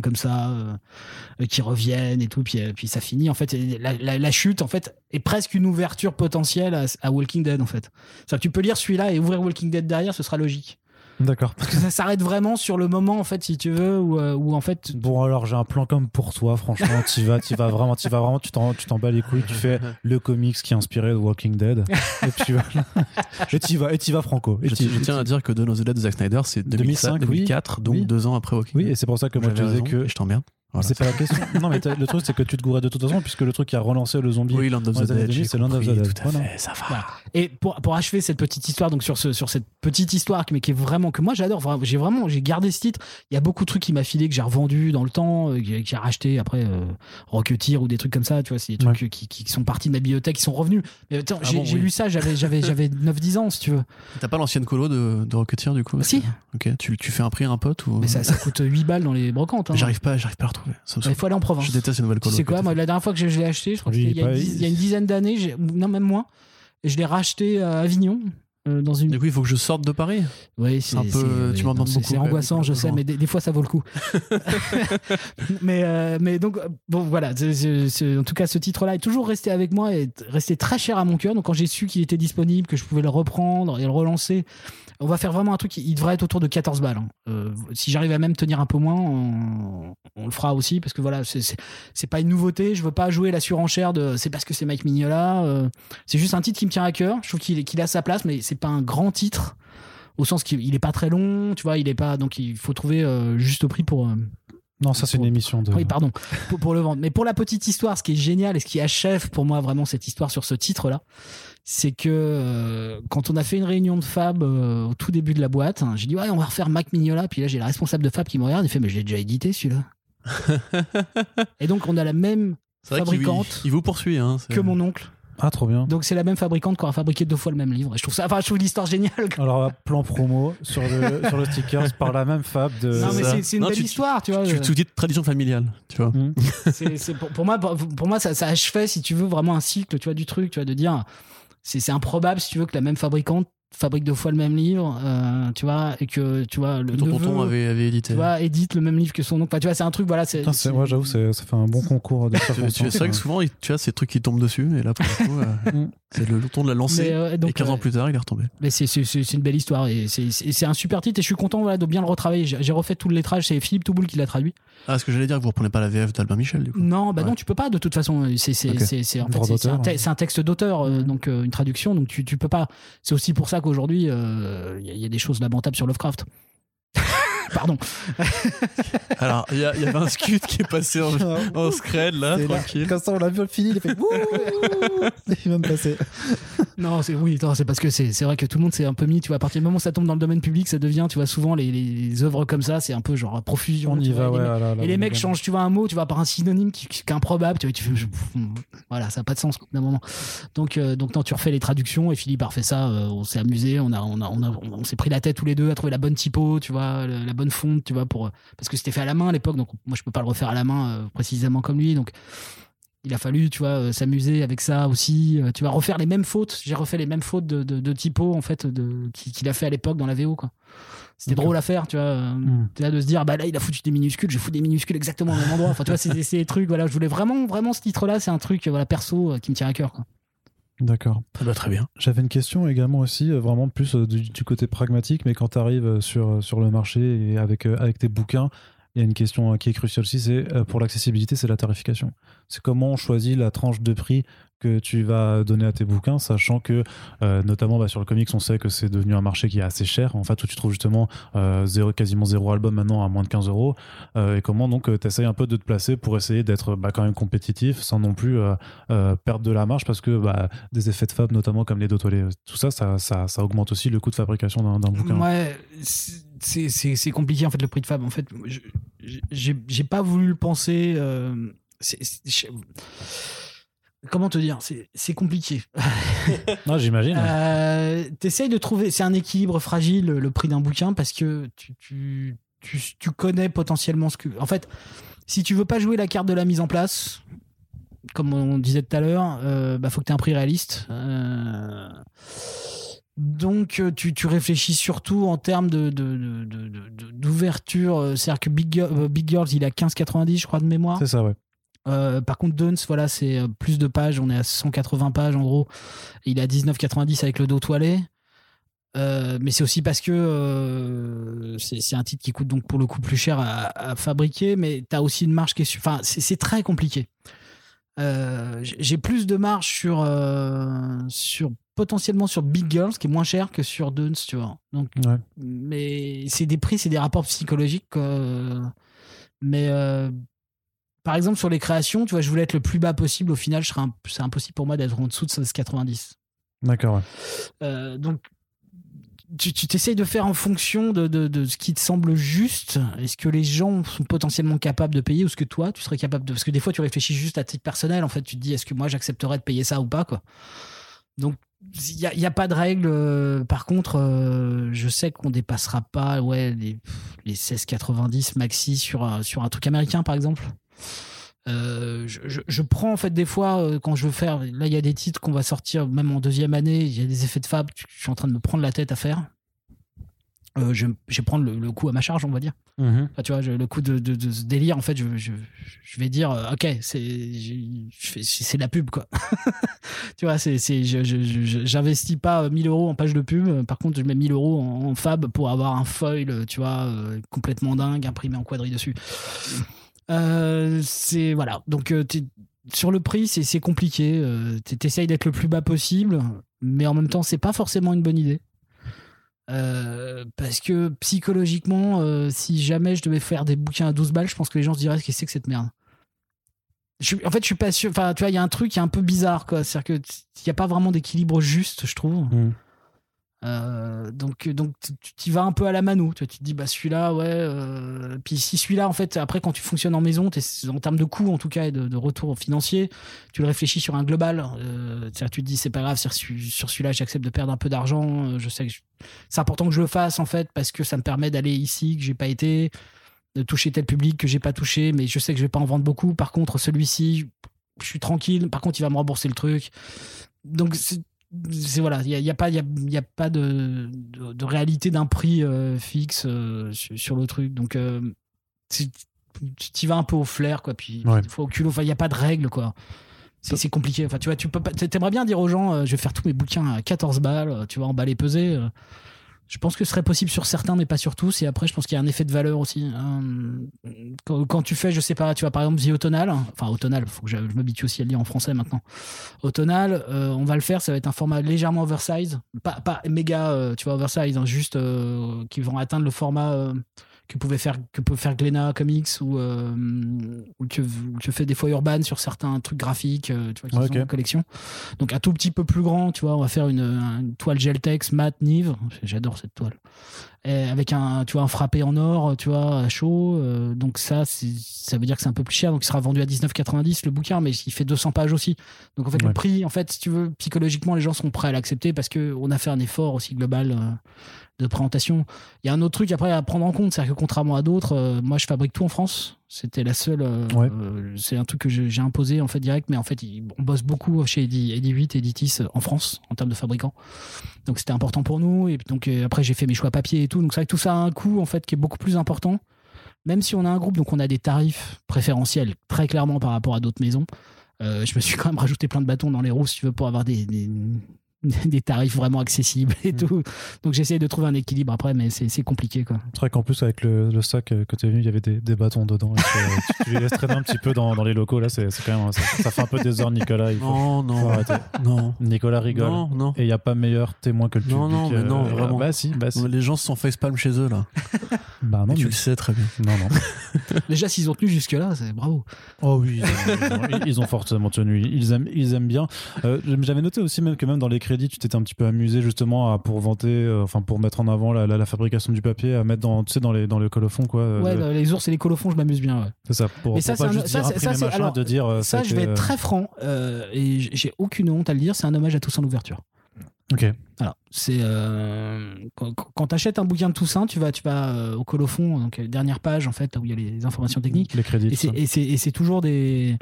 comme ça euh, qui reviennent et tout puis, euh, puis ça finit en fait. La, chute en fait est presque une ouverture potentielle à, à Walking Dead en fait. C'est tu peux lire celui-là et ouvrir Walking Dead derrière ce sera logique D'accord. parce que ça s'arrête vraiment sur le moment en fait si tu veux où, euh, où en fait Bon alors j'ai un plan comme pour toi, franchement, tu vas, tu vas vraiment, tu vas vraiment, tu t'en, tu t'en bats les couilles, tu fais le comics qui est inspiré de Walking Dead, et puis voilà. *laughs* et tu vas, et tu vas franco. Et Je, t'y- je et tiens t'y- à dire que Dawn of the Dead de Zack Snyder, c'est 2005, 2005, 2004, donc oui. deux ans après Walking Oui, Dead. et c'est pour ça que moi je disais raison, que je t'emmerde. Voilà. c'est pas la question. *laughs* Non mais le truc c'est que tu te gourais de toute façon puisque le truc qui a relancé le zombie. Oui, Land of the Dead, 2000, j'ai c'est Land of the Dead. Tout à Voilà. fait, ça va. Voilà. Et pour, pour achever cette petite histoire, donc sur, ce, sur cette petite histoire, mais qui est vraiment que moi j'adore, j'ai vraiment j'ai gardé ce titre. Il y a beaucoup de trucs qui m'a filé que j'ai revendu dans le temps, euh, que j'ai racheté après euh, Rocketeer ou des trucs comme ça, tu vois, c'est des trucs qui, qui sont partis de ma bibliothèque, qui sont revenus. Mais attends, Ah j'ai bon, j'ai oui. lu ça, j'avais j'avais j'avais *laughs* 9-10 ans si tu veux. T'as pas l'ancienne colo de, de Rocketeer du coup Si. Ok, tu, tu fais un prix à un pote ou Mais ça, ça coûte 8 balles dans les brocantes. hein. J'arrive pas, j'arrive pas à le retrouver. Ça me Il faut aller en province. Je déteste les nouvelles colos. sais quoi, moi, la dernière fois que je, je l'ai acheté, je crois que Lui, c'était il y, y a une dizaine d'années, non même moins, et je l'ai racheté à Avignon. euh, dans une Du coup, il faut que je sorte de Paris? Oui, C'est un peu- tu m'en demandes c'est- beaucoup, C'est angoissant, je sais, mais des, des fois ça vaut le coup. *laughs* *laughs* mais, euh, mais donc, bon, voilà. c'est- c'est- c'est- en tout cas, ce titre-là est toujours resté avec moi et est resté très cher à mon cœur. Donc, quand j'ai su qu'il était disponible, que je pouvais le reprendre et le relancer, on va faire vraiment un truc. Il devrait être autour de 14 balles. hein. Euh, si j'arrive à même tenir un peu moins, on, le fera aussi parce que voilà, c'est- pas une nouveauté. Je veux pas jouer la surenchère de c'est parce que c'est Mike Mignola. euh, c'est juste un titre qui me tient à cœur. Je trouve qu'il a sa place, mais c'est pas un grand titre au sens qu'il il est pas très long, tu vois, il est pas donc il faut trouver euh, juste prix pour Non, ça c'est une émission de. oui, pardon, pour, pour le vendre. Mais pour la petite histoire, ce qui est génial et ce qui achève pour moi vraiment cette histoire sur ce titre-là, c'est que euh, quand on a fait une réunion de Fab euh, au tout début de la boîte, hein, j'ai dit ouais, on va refaire Mac Mignola. Puis là, j'ai le responsable de Fab qui me regarde et fait mais je l'ai déjà édité celui-là. *laughs* et donc on a la même fabricante il vous poursuit. Hein, que mon oncle. Ah trop bien. Donc c'est la même fabricante qui aura fabriqué deux fois le même livre. Et je trouve ça, enfin, je trouve l'histoire géniale. quoi. Alors plan promo sur le *laughs* sur le sticker par la même fab de. Non mais c'est- c'est une Non, belle tu- histoire, tu vois. Tu tu dis tradition familiale, tu vois. *laughs* C'est c'est pour, pour moi pour, pour moi ça, ça achevait si tu veux vraiment un cycle tu vois du truc tu vois de dire c'est c'est improbable si tu veux que la même fabricante fabrique deux fois le même livre euh, tu vois et que tu vois le ton neveu, tonton avait, avait édité. tu vois édite le même livre que son oncle Enfin, tu vois c'est un truc voilà c'est moi j'avoue ça fait un bon concours de. *laughs* C'est vrai que souvent, tu as ces trucs qui tombent dessus, et là, pour le coup, euh, *laughs* Mm. c'est le, ton de la lancer. euh, donc, et 15 euh, ans plus tard, il est retombé. mais c'est c'est- c'est- c'est une belle histoire et c'est- un super titre et je suis content voilà, de bien le retravailler j'ai refait tout le lettrage c'est Philippe Touboul qui l'a traduit Ah, ce que j'allais dire, que vous reprenez pas la VF d'Albin Michel, du coup. Non, bah Ouais. non, tu peux pas de toute façon. C'est c'est Ok. c'est c'est- en fait, Droit c'est- c'est un, c'est un texte d'auteur, euh, donc euh, une traduction, donc tu tu peux pas. C'est aussi pour ça qu'aujourd'hui euh, il il y a des choses lamentables sur Lovecraft. Pardon. Alors, il y, avait un scud qui est passé en, en scred, là, tranquille. Comme ça, on l'a vu, fini, il a fait. Il va me passer. Non, c'est oui, c'est parce que c'est c'est vrai que tout le monde s'est un peu mis. Tu vois, à partir du moment où ça tombe dans le domaine public, ça devient, tu vois, souvent les, les œuvres comme ça, c'est un peu genre profusion. On tu y vois, va, et les ouais. mecs- là, là, Et les on y mecs va. changent, tu vois, un mot, tu vois, par un synonyme qui, qui est improbable, tu vois, tu fais, je- voilà, ça n'a pas de sens d'un moment. Donc, euh, donc non, tu refais les traductions et Philippe a refait ça, euh, on s'est amusé, on a, on a, on a, on s'est pris la tête tous les deux à trouver la bonne typo, tu vois, le- la bonne fonte, tu vois, pour, parce que c'était fait à la main à l'époque, donc moi je peux pas le refaire à la main euh, précisément comme lui, donc il a fallu, tu vois, euh, s'amuser avec ça aussi, euh, tu vas refaire les mêmes fautes, j'ai refait les mêmes fautes de, de, de typo en fait, de, qui- qu'il a fait à l'époque dans la VO, quoi. C'était drôle à faire, tu vois. euh, Hmm. tu vois, de se dire, bah là, il a foutu des minuscules, je fous des minuscules exactement au même endroit. Enfin, tu vois, c'est des, trucs, voilà, je voulais vraiment, vraiment ce titre-là, c'est un truc, voilà, perso, euh, qui me tient à cœur, quoi. D'accord. Ah bah, très bien. J'avais une question également aussi, euh, vraiment plus euh, du, du côté pragmatique, mais quand tu arrives sur, euh, sur le marché et avec, avec tes bouquins, il y a une question euh, qui est cruciale aussi, c'est euh, pour l'accessibilité, c'est la tarification. C'est comment on choisit la tranche de prix que tu vas donner à tes bouquins, sachant que, euh, notamment bah, sur le comics, on sait que c'est devenu un marché qui est assez cher, en fait, où tu trouves justement quasiment zéro album maintenant à moins de 15 euros, et comment donc tu essayes un peu de te placer pour essayer d'être bah, quand même compétitif, sans non plus perdre de la marge, parce que bah, des effets de fab, notamment comme les dotolés, tout ça, ça, augmente aussi le coût de fabrication d'un bouquin. C'est- compliqué en fait le prix de Fab. En fait, j'ai pas voulu le penser. euh, Comment te dire C'est compliqué. *laughs* Ah, j'imagine. Euh, T'essayes de trouver. C'est un équilibre fragile le prix d'un bouquin parce que tu, tu, tu, tu connais potentiellement ce que. En fait, si tu veux pas jouer la carte de la mise en place, comme on disait tout à l'heure, euh, bah, faut que tu aies un prix réaliste. Euh, donc, euh, tu, tu, réfléchis surtout en termes de, d'ouverture. C'est-à-dire que Big, Big, Girls, il a 15,90, je crois, de mémoire. C'est ça, ouais. par contre, Duns, voilà, c'est plus de pages. On est à 180 pages en gros. Il a 19,90 avec le dos toilé. mais c'est aussi parce que c'est un titre qui coûte donc pour le coup plus cher à, fabriquer, mais tu as aussi une marge qui est. Enfin, c'est très compliqué. Euh, j'ai plus de marge sur, euh, sur potentiellement sur Big Girls, qui est moins cher que sur Duns, tu vois. Donc, mais c'est des prix, c'est des rapports psychologiques. mais euh, par exemple sur les créations, tu vois, je voulais être le plus bas possible. Au final, c'est impossible pour moi d'être en dessous de 16,90. D'accord. donc tu t'essayes de faire en fonction de, de, ce qui te semble juste. Est-ce que les gens sont potentiellement capables de payer ou est-ce que toi, tu serais capable de. Parce que des fois, tu réfléchis juste à titre personnel. En fait, tu te dis, est-ce que moi, j'accepterais de payer ça ou pas, quoi. Donc, il n'y a, pas de règle. Euh, par contre, euh, je sais qu'on dépassera pas ouais, les, les 16,90 maxi sur, un, sur un truc américain, par exemple. Euh, je, je, prends en fait des fois quand je veux faire. Là, il y a des titres qu'on va sortir même en deuxième année. Il y a des effets de fab. Je suis en train de me prendre la tête à faire. Euh, je, je, vais prendre le, coup à ma charge, on va dire. Mhm. tu vois, le coup de, de, ce délire, en fait, je, vais dire, euh, ok, c'est c'est la pub, quoi. *laughs* tu vois, c'est j'investis pas 1000 euros en page de pub. Par contre, je mets 1000 euros en, fab pour avoir un foil, tu vois, complètement dingue, imprimé en quadrille dessus. Euh, c'est voilà. Donc euh, sur le prix, c'est compliqué. Euh, T'essayes d'être le plus bas possible, mais en même temps, c'est pas forcément une bonne idée. Parce que psychologiquement, si jamais je devais faire des bouquins à 12 balles, je pense que les gens se diraient qu'est-ce que c'est que cette merde? En fait, je suis pas sûr. Enfin, tu vois, il y a un truc qui est un peu bizarre, quoi. C'est-à-dire qu'il n'y a pas vraiment d'équilibre juste, je trouve. Mmh. Euh, donc, donc tu y vas un peu à la mano. Tu, te dis, bah celui-là, ouais. Euh, puis si celui-là, en fait, après, quand tu fonctionnes en maison, en termes de coûts, en tout cas, et de, retour financier, tu le réfléchis sur un global. Euh, tu te dis, c'est pas grave, sur, celui-là, j'accepte de perdre un peu d'argent. Je sais que c'est important que je le fasse, en fait, parce que ça me permet d'aller ici, que j'ai pas été, de toucher tel public que j'ai pas touché, mais je sais que je vais pas en vendre beaucoup. Par contre, celui-ci, je suis tranquille. Par contre, il va me rembourser le truc. Donc, voilà, il n'y a, a, pas, y a, y a pas de, de, réalité d'un prix euh, fixe euh, sur, le truc. Donc, euh, tu y vas un peu au flair, quoi. Puis, faut au culot. Enfin, il n'y a pas de règle, quoi. C'est compliqué. Enfin, tu vois, tu peux pas. T'aimerais bien dire aux gens, je vais faire tous mes bouquins à 14 balles, tu vas emballer peser. Je pense que ce serait possible sur certains, mais pas sur tous. Et après, je pense qu'il y a un effet de valeur aussi. Hein. Quand, tu fais, je sais pas, tu vois, par exemple, The Autonal, enfin, Autonal, faut que je, m'habitue aussi à le lire en français maintenant. Autonal, euh, on va le faire, ça va être un format légèrement oversize, pas, pas méga, euh, tu vois, oversize, hein, juste euh, qui vont atteindre le format que pouvait faire que peut faire Glenna Comics ou, euh, ou que, que, fait des fois Urban sur certains trucs graphiques euh, tu vois qui sont en collection. Donc un tout petit peu plus grand tu vois on va faire une, une toile Geltex mat Nive. J'adore cette toile avec un tu vois un frappé en or tu vois à chaud euh, donc ça ça veut dire que c'est un peu plus cher donc il sera vendu à 19,90 le bouquin mais il fait 200 pages aussi donc en fait le prix en fait si tu veux psychologiquement les gens sont prêts à l'accepter parce que on a fait un effort aussi global de présentation. Il y a un autre truc après à prendre en compte, c'est que contrairement à d'autres, euh, moi je fabrique tout en France. C'était la seule. Euh, euh, c'est un truc que j'ai imposé en fait direct, mais en fait on bosse beaucoup chez Edi, 8 et Editis en France en termes de fabricants. Donc c'était important pour nous. Et donc après j'ai fait mes choix papier et tout. Donc c'est vrai que tout ça a un coût en fait qui est beaucoup plus important. Même si on a un groupe, donc on a des tarifs préférentiels très clairement par rapport à d'autres maisons. je me suis quand même rajouté plein de bâtons dans les roues si tu veux pour avoir des, des *laughs* tarifs vraiment accessibles et mm. tout. Donc j'essaie de trouver un équilibre après, mais c'est compliqué. C'est vrai qu'en plus, avec le, le sac que tu es venu, il y avait des, des bâtons dedans. tu, tu, les laisses traîner un petit peu dans, dans les locaux. Là, c'est quand même, ça, fait un peu des heures, Nicolas. Il faut, non, non, non. Nicolas rigole. Non, non. Et il n'y a pas meilleur témoin que le public. Non, non, mais non, euh, vraiment. Bah, si, bah, si. Les gens se sont facepalm chez eux, là. *laughs* bah non, tu le sais très bien. Non, non. *laughs* Déjà, s'ils ont tenu jusque-là, c'est bravo. Oh oui, ils ont, fortement tenu. Ils aiment, ils aiment bien. Euh, J'avais noté aussi même que même dans les crédits, tu t'étais un petit peu amusé justement à, pour vanter, euh, enfin pour mettre en avant la, la, fabrication du papier, à mettre dans, tu sais, dans les, dans les colophons quoi. Euh, ouais, les ours et les colophons, je m'abuse bien. Ouais. C'est ça. Pour, ça, pas juste ça, dire ça, machin, alors, de dire. Euh, ça, je vais être très franc et j'ai aucune honte à le dire. C'est un hommage à Toussaint l'ouverture. Ok. Alors, c'est quand, quand tu achètes un bouquin de Toussaint, tu vas, tu vas au colophon, donc dernière page en fait, où il y a les informations techniques. Les crédits. Et c'est toujours des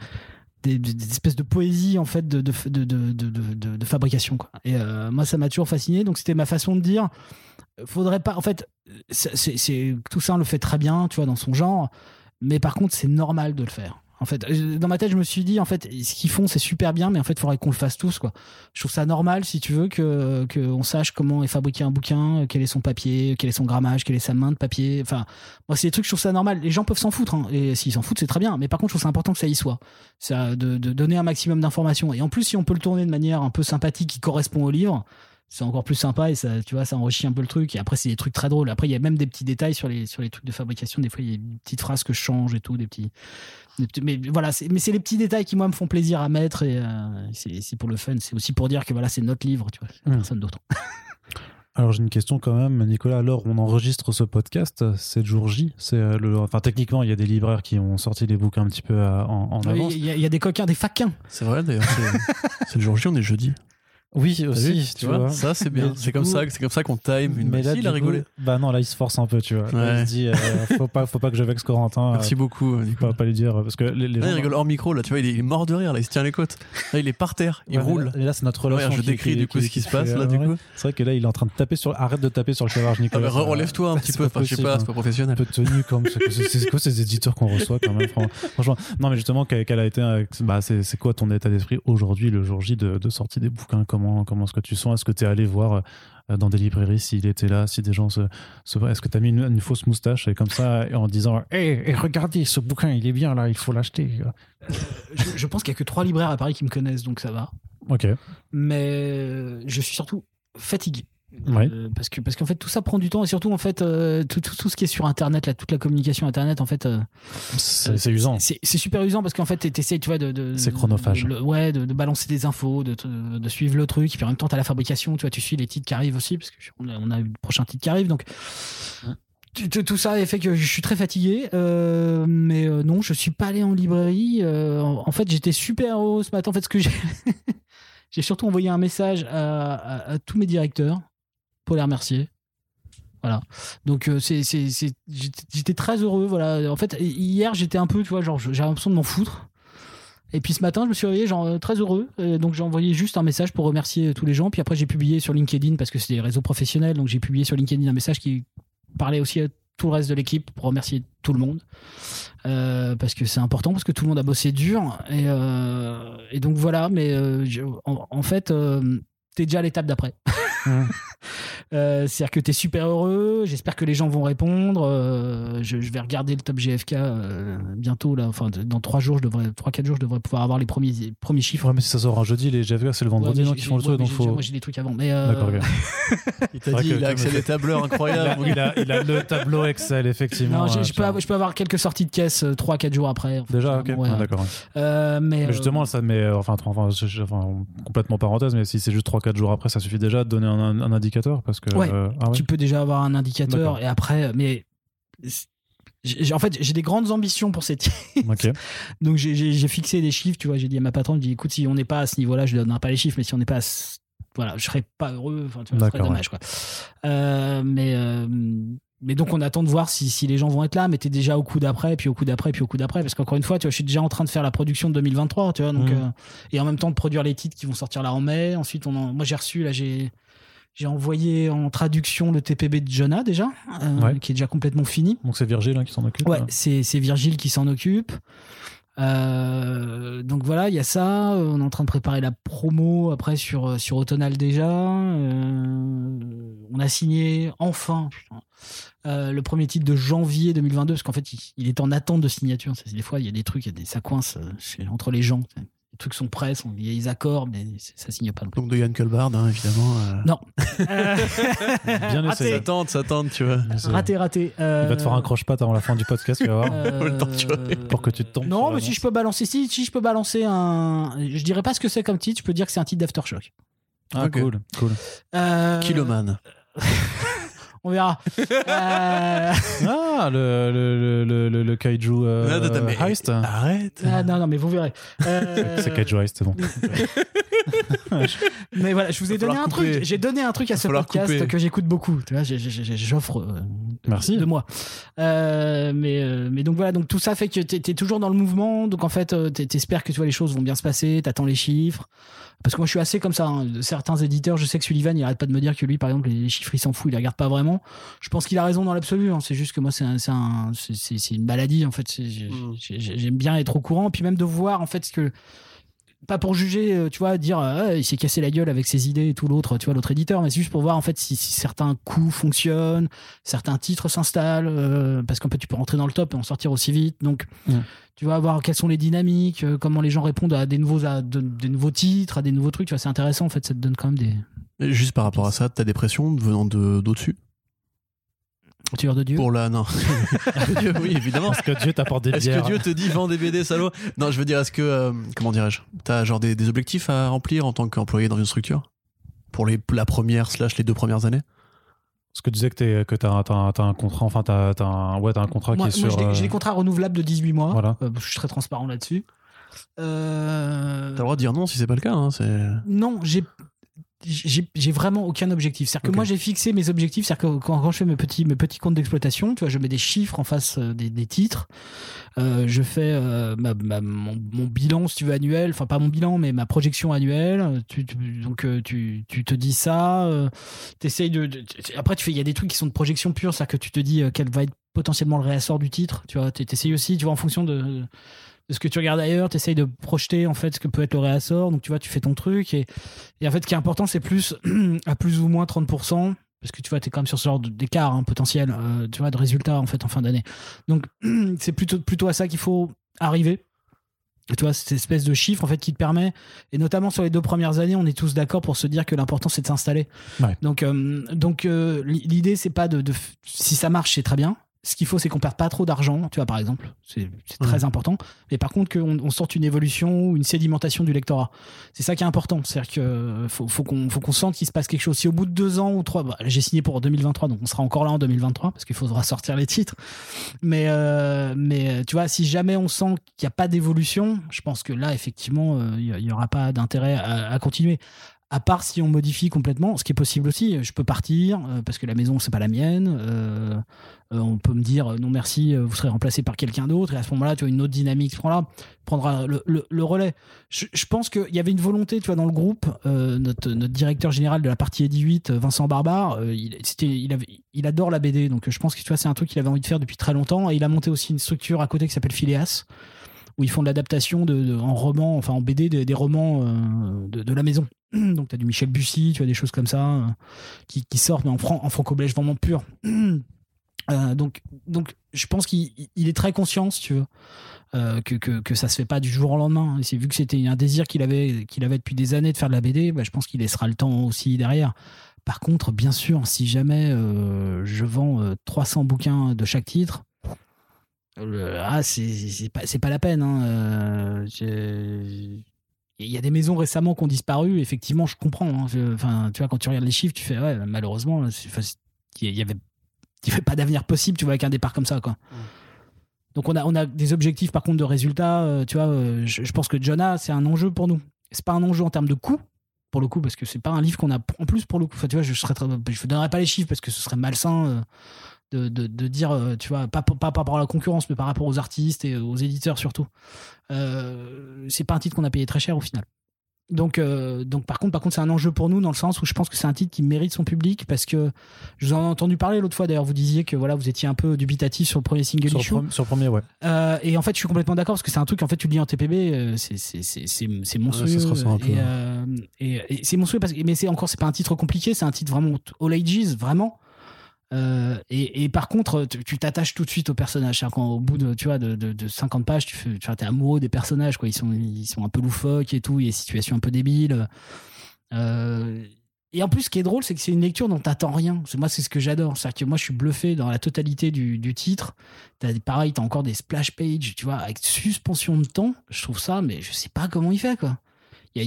des, espèces de poésie en fait de, de, de, de, fabrication. Quoi. Et euh, moi, ça m'a toujours fasciné. Donc c'était ma façon de dire. Faudrait pas. En fait, c'est- tout ça on le fait très bien, tu vois, dans son genre. Mais par contre, c'est normal de le faire. En fait, Euh, dans ma tête, je me suis dit, en fait, ce qu'ils font, c'est super bien, mais en fait, il faudrait qu'on le fasse tous, quoi. Je trouve ça normal, si tu veux, que qu'on sache comment est fabriqué un bouquin, euh, quel est son papier, quel est son grammage, quelle est sa main de papier. Enfin, moi, c'est des trucs, je trouve ça normal. Les gens peuvent s'en foutre, hein, et s'ils s'en foutent, c'est très bien. Mais par contre, je trouve ça important que ça y soit. Ça, de, de donner un maximum d'informations. Et en plus, si on peut le tourner de manière un peu sympathique qui correspond au livre, c'est encore plus sympa et ça, tu vois, ça enrichit un peu le truc. Et après, c'est des trucs très drôles. Après, il y a même des petits détails sur les, sur les trucs de fabrication. Des fois, il y a des petites phrases que je change et tout, des petits. des petits- mais voilà, c'est, mais c'est les petits détails qui, moi, me font plaisir à mettre et euh, c'est, c'est pour le fun. C'est aussi pour dire que voilà, c'est notre livre, tu vois, c'est Mm. personne d'autre. *laughs* Alors j'ai une question quand même, Nicolas. Alors on enregistre ce podcast, c'est le jour J. C'est euh, le, enfin techniquement il y a des libraires qui ont sorti les bouquins un petit peu à- en, en avance. Il y, a- il y a des coquins, des faquins. C'est vrai d'ailleurs, c'est *laughs* le jour J, on est jeudi. Oui aussi, vu tu vois. Ça c'est bien. du C'est comme coup- ça, c'est comme ça qu'on time une. Mais là, Si, il du a coup, rigolé. bah non, là, il se force un peu, tu vois. Là, il se dit, euh, faut pas, faut pas que je vexe Corentin. Merci euh, beaucoup. Nico. faut pas, pas lui dire parce que les, les Là, gens. il rigole hors micro, là, tu vois, il est, il est mort de rire, là, il se tient les côtes. Là, il est par terre, il Ouais, roule. Là, mais là, c'est notre Ouais, relation. je qui- décris qui- du coup qui- ce qui se passe, là, du coup. C'est vrai que là, il est en train de taper sur. Arrête de taper sur le clavage, Ah, Nicolas. bah, ça- relève-toi un petit peu, je sais pas, hein. c'est pas un professionnel. peu de tenue comme c'est quoi ces éditeurs qu'on reçoit quand même fran- franchement non mais justement quel, quel a été euh, bah c'est quoi ton état d'esprit aujourd'hui le jour J de, de sortie des bouquins comment comment est-ce que tu sens? Est-ce que tu es allé voir euh, dans des librairies s'il était là si des gens se, se est-ce que tu as mis une, une fausse moustache et comme ça en disant hé regardez ce bouquin il est bien là il faut l'acheter Je, je pense qu'il y a que trois libraires à Paris qui me connaissent, donc ça va. ok Mais euh, je suis surtout fatigué. Ouais. Euh, parce que parce qu'en fait tout ça prend du temps et surtout en fait euh, tout, tout, tout ce qui est sur internet là toute la communication internet en fait euh, c'est usant c'est super usant parce qu'en fait t'essayes tu vois de, de C'est chronophage. de- ouais de, balancer des infos de, suivre le truc et puis en même temps t'as la fabrication tu vois tu suis les titres qui arrivent aussi parce que on a, on a le prochain titre qui arrive donc tout- ça fait que je suis très fatigué euh, mais euh, non je suis pas allé en librairie euh, en, en fait j'étais super heureux ce matin en fait ce que j'ai *laughs* j'ai surtout envoyé un message à, à- à tous mes directeurs pour les remercier voilà. Donc euh, j'étais très heureux voilà. En fait hier j'étais un peu tu vois genre j'avais l'impression de m'en foutre. Et puis ce matin je me suis réveillé genre euh, très heureux. Donc j'ai envoyé juste un message pour remercier tous les gens. Puis après j'ai publié sur LinkedIn parce que c'est des réseaux professionnels. Donc j'ai publié sur LinkedIn un message qui parlait aussi à tout le reste de l'équipe pour remercier tout le monde. Euh, parce que c'est important parce que tout le monde a bossé dur. Et, euh, donc voilà. Mais euh, en, fait euh, t'es déjà à l'étape d'après. *laughs* *laughs* Euh, c'est-à-dire que t'es super heureux j'espère que les gens vont répondre euh, je, je vais regarder le top GFK euh, bientôt là enfin de- dans trois jours je devrais trois quatre jours je devrais pouvoir avoir les premiers premiers chiffres ouais mais si ça sort un jeudi les GFK c'est le vendredi Ouais, mais non j'ai- qui font le ouais, truc mais donc j'ai- faut moi j'ai des trucs avant mais euh, d'accord ok. *laughs* Il C'est t'a vrai dit, que il a accès à des tableurs *laughs* incroyables. il, a, il a le tableau Excel effectivement non, j'ai- euh, je, peux, avoir- je peux avoir quelques sorties de caisse 3-4 jours après Enfin, déjà ok ouais. Ah, d'accord ouais. Euh, mais Mais justement, euh, ça met, euh, enfin, enfin, je- je- enfin, complètement parenthèse, mais si c'est juste 3-4 jours après, ça suffit déjà de donner un, un indicateur parce que. Ouais. euh, ah ouais. tu peux déjà avoir un indicateur et après mais j'ai- en fait j'ai des grandes ambitions pour cette *laughs* Ok. donc j'ai- fixé des chiffres tu vois j'ai dit à ma patronne j'ai dit écoute si on n'est pas à ce niveau là je ne donnerai pas les chiffres mais si on n'est pas à ce- voilà je serais pas heureux enfin tu vois, serait dommage quoi Euh, mais euh, mais donc on attend de voir si, si les gens vont être là mais t'es déjà au coup d'après puis au coup d'après puis au coup d'après parce qu'encore une fois tu vois je suis déjà en train de faire la production de 2023 tu vois donc euh, et en même temps de produire les titres qui vont sortir là en mai ensuite on en- moi j'ai reçu là j'ai j'ai envoyé en traduction le TPB de Jonah déjà euh, Ouais. qui est déjà complètement fini Donc c'est Virgile hein, qui s'en occupe. Ouais, là. c'est c'est Virgile qui s'en occupe. Euh, donc voilà, il y a ça. On est en train de préparer la promo après sur, euh, sur Autonal déjà. Euh, on a signé enfin putain, euh, le premier titre de janvier 2022 parce qu'en fait il, il est en attente de signature. Des fois il y a des trucs, il y a des, ça coince euh, entre les gens. Les trucs sont prêts, sont- il y a accords, mais ça signe pas. non plus. Donc de Yann Culbard, hein, évidemment. euh, Non. *laughs* Bien essayé. S'attendre, s'attendre, tu vois. Mais c'est- raté, raté. Euh, Il va te faire un croche-patte avant la fin du podcast, tu vas voir. *laughs* Tu euh, Pour que tu te tombes Non, mais si je peux balancer, si, si je peux balancer un, je dirais pas ce que c'est comme titre. Je peux dire que c'est un titre d'aftershock. Ah, cool, cool. Euh, Kiloman. *laughs* On verra. *laughs* Euh, Ah, le, le, le, le, le Kaiju euh, Ah, attends, mais- Heist. Arrête. ah, non, non, mais vous verrez. Euh, C'est Kaiju Heist, c'est bon. *laughs* *laughs* Mais voilà, je vous ai donné un couper. truc. J'ai donné un truc à ce podcast couper. que j'écoute beaucoup. Tu vois, j'offre, euh, de, Merci. de moi. Euh, mais, euh, mais donc voilà, donc tout ça fait que tu es, toujours dans le mouvement. Donc en fait, euh, tu espères que tu vois, les choses vont bien se passer, tu attends les chiffres. Parce que moi, je suis assez comme ça. hein. Certains éditeurs, je sais que Sullivan, il arrête pas de me dire que lui, par exemple, les chiffres, il s'en fout, il les regarde pas vraiment. Je pense qu'il a raison dans l'absolu. hein. C'est juste que moi, c'est un- c'est un- c'est- c'est- c'est une maladie, en fait. Mm. j'ai- J'aime bien être au courant. Puis même de voir, en fait, ce que. Pas pour juger, euh, tu vois, dire Ah, il s'est cassé la gueule avec ses idées et tout l'autre, tu vois, l'autre éditeur, mais c'est juste pour voir en fait si, si certains coups fonctionnent, certains titres s'installent, euh, parce qu'en fait tu peux rentrer dans le top et en sortir aussi vite. Donc tu vas voir quelles sont les dynamiques, euh, comment les gens répondent à des nouveaux, à de- des nouveaux titres, à des nouveaux trucs. Tu vois, c'est intéressant en fait, ça te donne quand même des Et juste par rapport à ça, ta dépression venant de d'au-dessus tueurs de Dieu. Pour la. Non. *laughs* Dieu, oui, évidemment. Est-ce que Dieu t'apporte des Est-ce bières que Dieu te dit vends des BD, salaud Non, je veux dire, est-ce que. euh, comment dirais-je T'as genre des, des objectifs à remplir en tant qu'employé dans une structure Pour les, la première slash les deux premières années Parce que tu disais que, t'es- que t'as, t'as- t'as un contrat, enfin, t'as, t'as un, ouais, t'as un contrat Moi, qui est moi, sur. j'ai des- euh, j'ai des contrats renouvelables de 18 mois. Voilà. Euh, je suis très transparent là-dessus. Euh, T'as le droit de dire non si c'est pas le cas. Hein, c'est... Non, j'ai j'ai vraiment aucun objectif. C'est-à-dire que moi j'ai fixé mes objectifs. C'est-à-dire que quand, quand je fais mes petits mes petits comptes d'exploitation, tu vois, je mets des chiffres en face euh, des, des titres. Euh, je fais euh, ma- ma- mon, mon bilan, si tu veux, annuel. Enfin pas mon bilan, mais ma projection annuelle. Tu, tu- donc tu, tu te dis ça. Euh, t'essayes de, Après tu fais. Il y a des trucs qui sont de projection pure, c'est-à-dire que tu te dis quel va être potentiellement le réassort du titre. Tu vois, t'essayes aussi. Tu vois en fonction de de ce que tu regardes ailleurs, tu essayes de projeter en fait ce que peut être le réassort. Donc tu vois, tu fais ton truc. Et, et en fait, ce qui est important, c'est plus *clears throat* à plus ou moins 30%. Parce que tu vois, tu es quand même sur ce genre d'écart hein, potentiel, euh, tu vois, de résultats en fait en fin d'année. Donc *clears throat* c'est plutôt, plutôt à ça qu'il faut arriver. Et tu vois, cette espèce de chiffre en fait qui te permet, et notamment sur les deux premières années, on est tous d'accord pour se dire que l'important c'est de s'installer. Ouais. Donc, euh, donc euh, l'idée c'est pas de, si ça marche, c'est très bien. Ce qu'il faut, c'est qu'on perde pas trop d'argent, tu vois, par exemple. C'est très important. Mais par contre, qu'on on sorte une évolution ou une sédimentation du lectorat. C'est ça qui est important. C'est-à-dire qu'il faut, faut qu'on sente qu'il se passe quelque chose. Si au bout de deux ans ou trois, bah, j'ai signé pour 2023, donc on sera encore là en 2023 parce qu'il faudra sortir les titres. Mais, euh, mais tu vois, si jamais on sent qu'il n'y a pas d'évolution, je pense que là, effectivement, euh, il n'y aura pas d'intérêt à, à continuer. À part si on modifie complètement, ce qui est possible aussi, je peux partir euh, parce que la maison c'est pas la mienne. euh, euh, on peut me dire non merci, vous serez remplacé par quelqu'un d'autre et à ce moment-là, tu vois une autre dynamique se prendra, le, le- relais. Je, pense qu'il y avait une volonté, tu vois, dans le groupe. notre, directeur général de la partie 18, euh, Vincent Barbare, il, il, adore la BD, donc je pense que tu vois c'est un truc qu'il avait envie de faire depuis très longtemps et il a monté aussi une structure à côté qui s'appelle Phileas où ils font de l'adaptation de, en roman, enfin en BD des, romans de la maison. *clears throat* Donc tu as du Michel Bussy, tu as des choses comme ça euh, qui, sortent, mais en, fran- franco-belge vraiment pur. *clears throat* Euh, donc, donc je pense qu'il il est très conscient, tu veux, euh, que, que, que ça se fait pas du jour au lendemain. Et c'est vu que c'était un désir qu'il avait, avait depuis des années de faire de la BD, bah, je pense qu'il laissera le temps aussi derrière. Par contre, bien sûr, si jamais je vends euh, 300 bouquins de chaque titre, ah, c'est pas, pas la peine. hein. Il y a des maisons récemment qui ont disparu. Effectivement, je comprends. hein. Je- Enfin, tu vois, quand tu regardes les chiffres, tu fais ouais, malheureusement, il y avait, il y avait pas d'avenir possible. Tu vois, avec un départ comme ça, quoi. Donc on a, on a des objectifs par contre de résultats. euh, tu vois, euh, je, je pense que Jonah, c'est un enjeu pour nous. C'est pas un enjeu en termes de coût pour le coup parce que c'est pas un livre qu'on a en plus pour le coup. Enfin, tu vois, je serais très- je donnerai pas les chiffres parce que ce serait malsain. euh, de, de, de dire, euh, tu vois, pas, pas, pas par rapport à la concurrence, mais par rapport aux artistes et aux éditeurs surtout. Euh, c'est pas un titre qu'on a payé très cher au final. Donc, euh, donc par contre, par contre, c'est un enjeu pour nous dans le sens où je pense que c'est un titre qui mérite son public parce que je vous en ai entendu parler l'autre fois. D'ailleurs, vous disiez que voilà, vous étiez un peu dubitatif sur le premier single sur, le issue. pre- sur le premier, ouais. Euh, et en fait, je suis complètement d'accord parce que c'est un truc, en fait, tu le lis en TPB, c'est- c'est c'est- c'est- c'est monstrueux. Ouais, ça se ressent un peu, et euh, et, et c'est monstrueux parce que, mais c'est encore, c'est pas un titre compliqué, c'est un titre vraiment all ages, vraiment. Euh, et, par contre, tu t'attaches tout de suite au personnage. C'est-à-dire bout de, tu vois, de, de, de 50 pages, tu t'es amoureux des personnages. Ils sont, un peu loufoques et tout. Il y a des situations un peu débiles. Euh, et en plus, ce qui est drôle, c'est que c'est une lecture dont t'attends rien. C'est- Moi, c'est ce que j'adore. C'est-à-dire que moi, je suis bluffé dans la totalité du, titre. Des- pareil, t'as encore des splash pages, tu vois, avec suspension de temps. Je trouve ça, mais je sais pas comment il fait. Il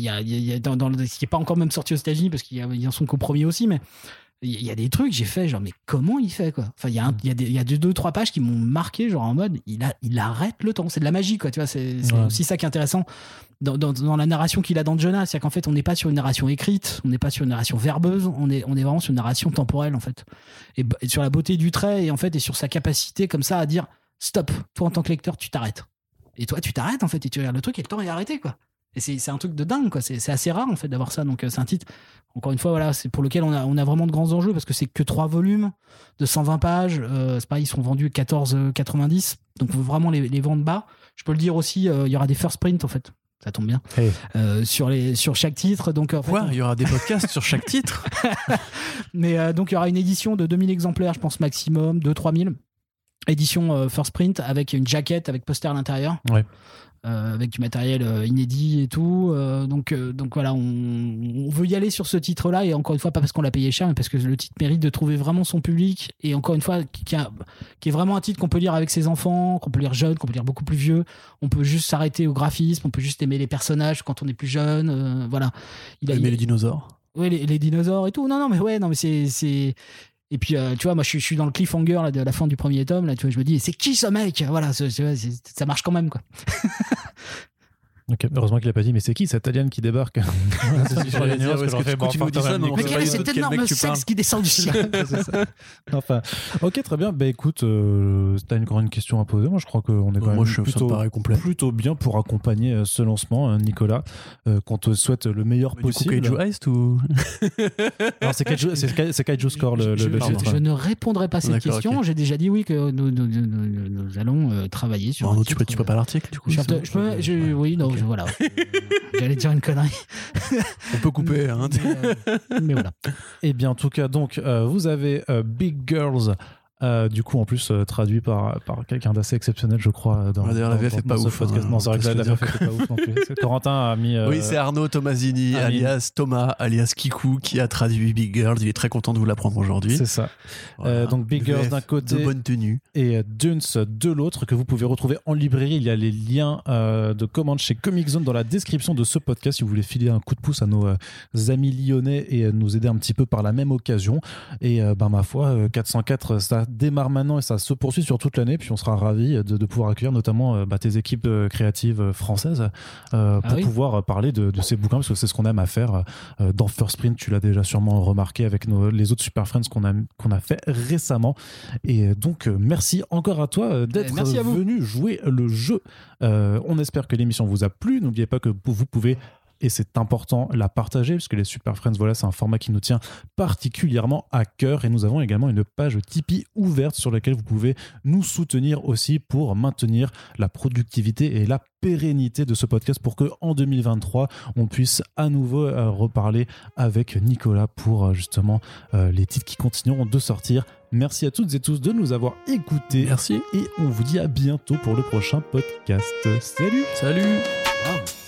le, qui est pas encore même sorti aux États-Unis parce qu'ils en sont qu'au premier aussi, mais Il y a des trucs, j'ai fait genre, mais comment il fait quoi? Enfin, il y a, il y a, des, il y a deux, deux, trois pages qui m'ont marqué, genre en mode, il, a, il arrête le temps. C'est de la magie, quoi, tu vois. C'est Ouais. aussi ça qui est intéressant dans, dans, dans la narration qu'il a dans Jonah. C'est qu'en fait, on n'est pas sur une narration écrite, on n'est pas sur une narration verbeuse, on est, on est vraiment sur une narration temporelle, en fait. Et sur la beauté du trait, et en fait, et sur sa capacité comme ça à dire, stop, toi en tant que lecteur, tu t'arrêtes. Et toi, tu t'arrêtes, en fait, et tu regardes le truc, et le temps est arrêté, quoi. Et c'est un truc de dingue, quoi. C'est assez rare, en fait, d'avoir ça. Donc, euh, c'est un titre, encore une fois, voilà, c'est pour lequel on a, on a vraiment de grands enjeux, parce que c'est que trois volumes de 120 pages. Euh, c'est pas, ils sont vendus 14,90. Donc, faut vraiment les, les vendre bas. Je peux le dire aussi, euh, il y aura des first print, en fait. Ça tombe bien. Hey. Euh, sur, les, sur chaque titre. Donc, en fait, Quoi? on- Il y aura des podcasts sur chaque titre? *laughs* Mais euh, donc il y aura une édition de 2000 exemplaires, je pense maximum, 2-3000. Édition euh, first print avec une jaquette avec poster à l'intérieur. Ouais. Euh, avec du matériel euh, inédit et tout. Euh, donc, donc voilà, on, on veut y aller sur ce titre-là. Et encore une fois, pas parce qu'on l'a payé cher, mais parce que le titre mérite de trouver vraiment son public. Et encore une fois, qui, a- qui est vraiment un titre qu'on peut lire avec ses enfants, qu'on peut lire jeune, qu'on peut lire beaucoup plus vieux. On peut juste s'arrêter au graphisme, on peut juste aimer les personnages quand on est plus jeune. voilà. Il a, Aimer il- les dinosaures. Ouais, les, les dinosaures et tout. Non, non, mais ouais, non, mais c'est. Et puis, euh, tu vois, moi, je suis, je suis dans le cliffhanger là, de la fin du premier tome. Là, tu vois, je me dis, c'est qui ce mec? Voilà, ça marche quand même, quoi. *laughs* Heureusement qu'il a pas dit, mais c'est qui cet alien qui débarque *laughs* quand tu nous dis ça, mais Mais quel est cet énorme sexe qui descend du *laughs* ça. Enfin, ok, très bien. Bah écoute, euh, t'as une grande question à poser. Moi, je crois qu'on est quand Moi, même plutôt, paraît complet. plutôt bien pour accompagner euh, ce lancement, hein, Nicolas. Euh, qu'on te souhaite le meilleur coup, possible. Kaiju Heist ou *laughs* Non, c'est Kaiju, c'est Kai- c'est Kaiju Score le, le- je, le je- ne répondrai pas à cette question. J'ai déjà dit oui que nous, nous- nous- nous- nous allons euh, travailler sur. Tu peux, tu peux pas l'article du coup. Je, peux, oui, non. Je- voilà. J'allais dire une connerie. On peut couper. Hein. Mais, euh, mais voilà. Eh bien, en tout cas, donc, euh, vous avez euh, Big Girls. Euh, du coup, en plus, euh, traduit par, par quelqu'un d'assez exceptionnel, je crois. euh, Dans, d'ailleurs, la VF est pas ouf, hein, non, c'est vrai que la, VF était pas ouf non plus. C'est- Corentin a mis. euh, Oui, c'est Arnaud Tomasini, alias Thomas, alias Kikou, qui a traduit Big Girls. Il est très content de vous l'apprendre aujourd'hui. c'est ça. Voilà. Donc, Big Girls d'un côté. De bonne tenue. et Dunes de l'autre que vous pouvez retrouver en librairie. Il y a les liens de commande chez Comic Zone dans la description de ce podcast si vous voulez filer un coup de pouce à nos amis lyonnais et nous aider un petit peu par la même occasion. Et ben ma foi, euh, 404, ça démarre maintenant et ça se poursuit sur toute l'année. Puis on sera ravis de, de pouvoir accueillir notamment euh, bah, tes équipes euh, créatives euh, françaises euh, Ah pour oui. pouvoir parler de, de ces bouquins parce que c'est ce qu'on aime à faire. Euh, dans First Print, tu l'as déjà sûrement remarqué avec nos, les autres Super Friends qu'on a, qu'on a fait récemment. Et donc, merci encore à toi d'être venu jouer le jeu. Euh, on espère que l'émission vous a plu. N'oubliez pas que vous pouvez, et c'est important, la partager, parce que les Super Friends, voilà, c'est un format qui nous tient particulièrement à cœur. Et nous avons également une page Tipeee ouverte sur laquelle vous pouvez nous soutenir aussi pour maintenir la productivité et la pérennité de ce podcast pour que en 2023 on puisse à nouveau euh, reparler avec Nicolas pour euh, justement euh, les titres qui continueront de sortir. Merci à toutes et tous de nous avoir écoutés Merci. et on vous dit à bientôt pour le prochain podcast. Salut Salut. Wow.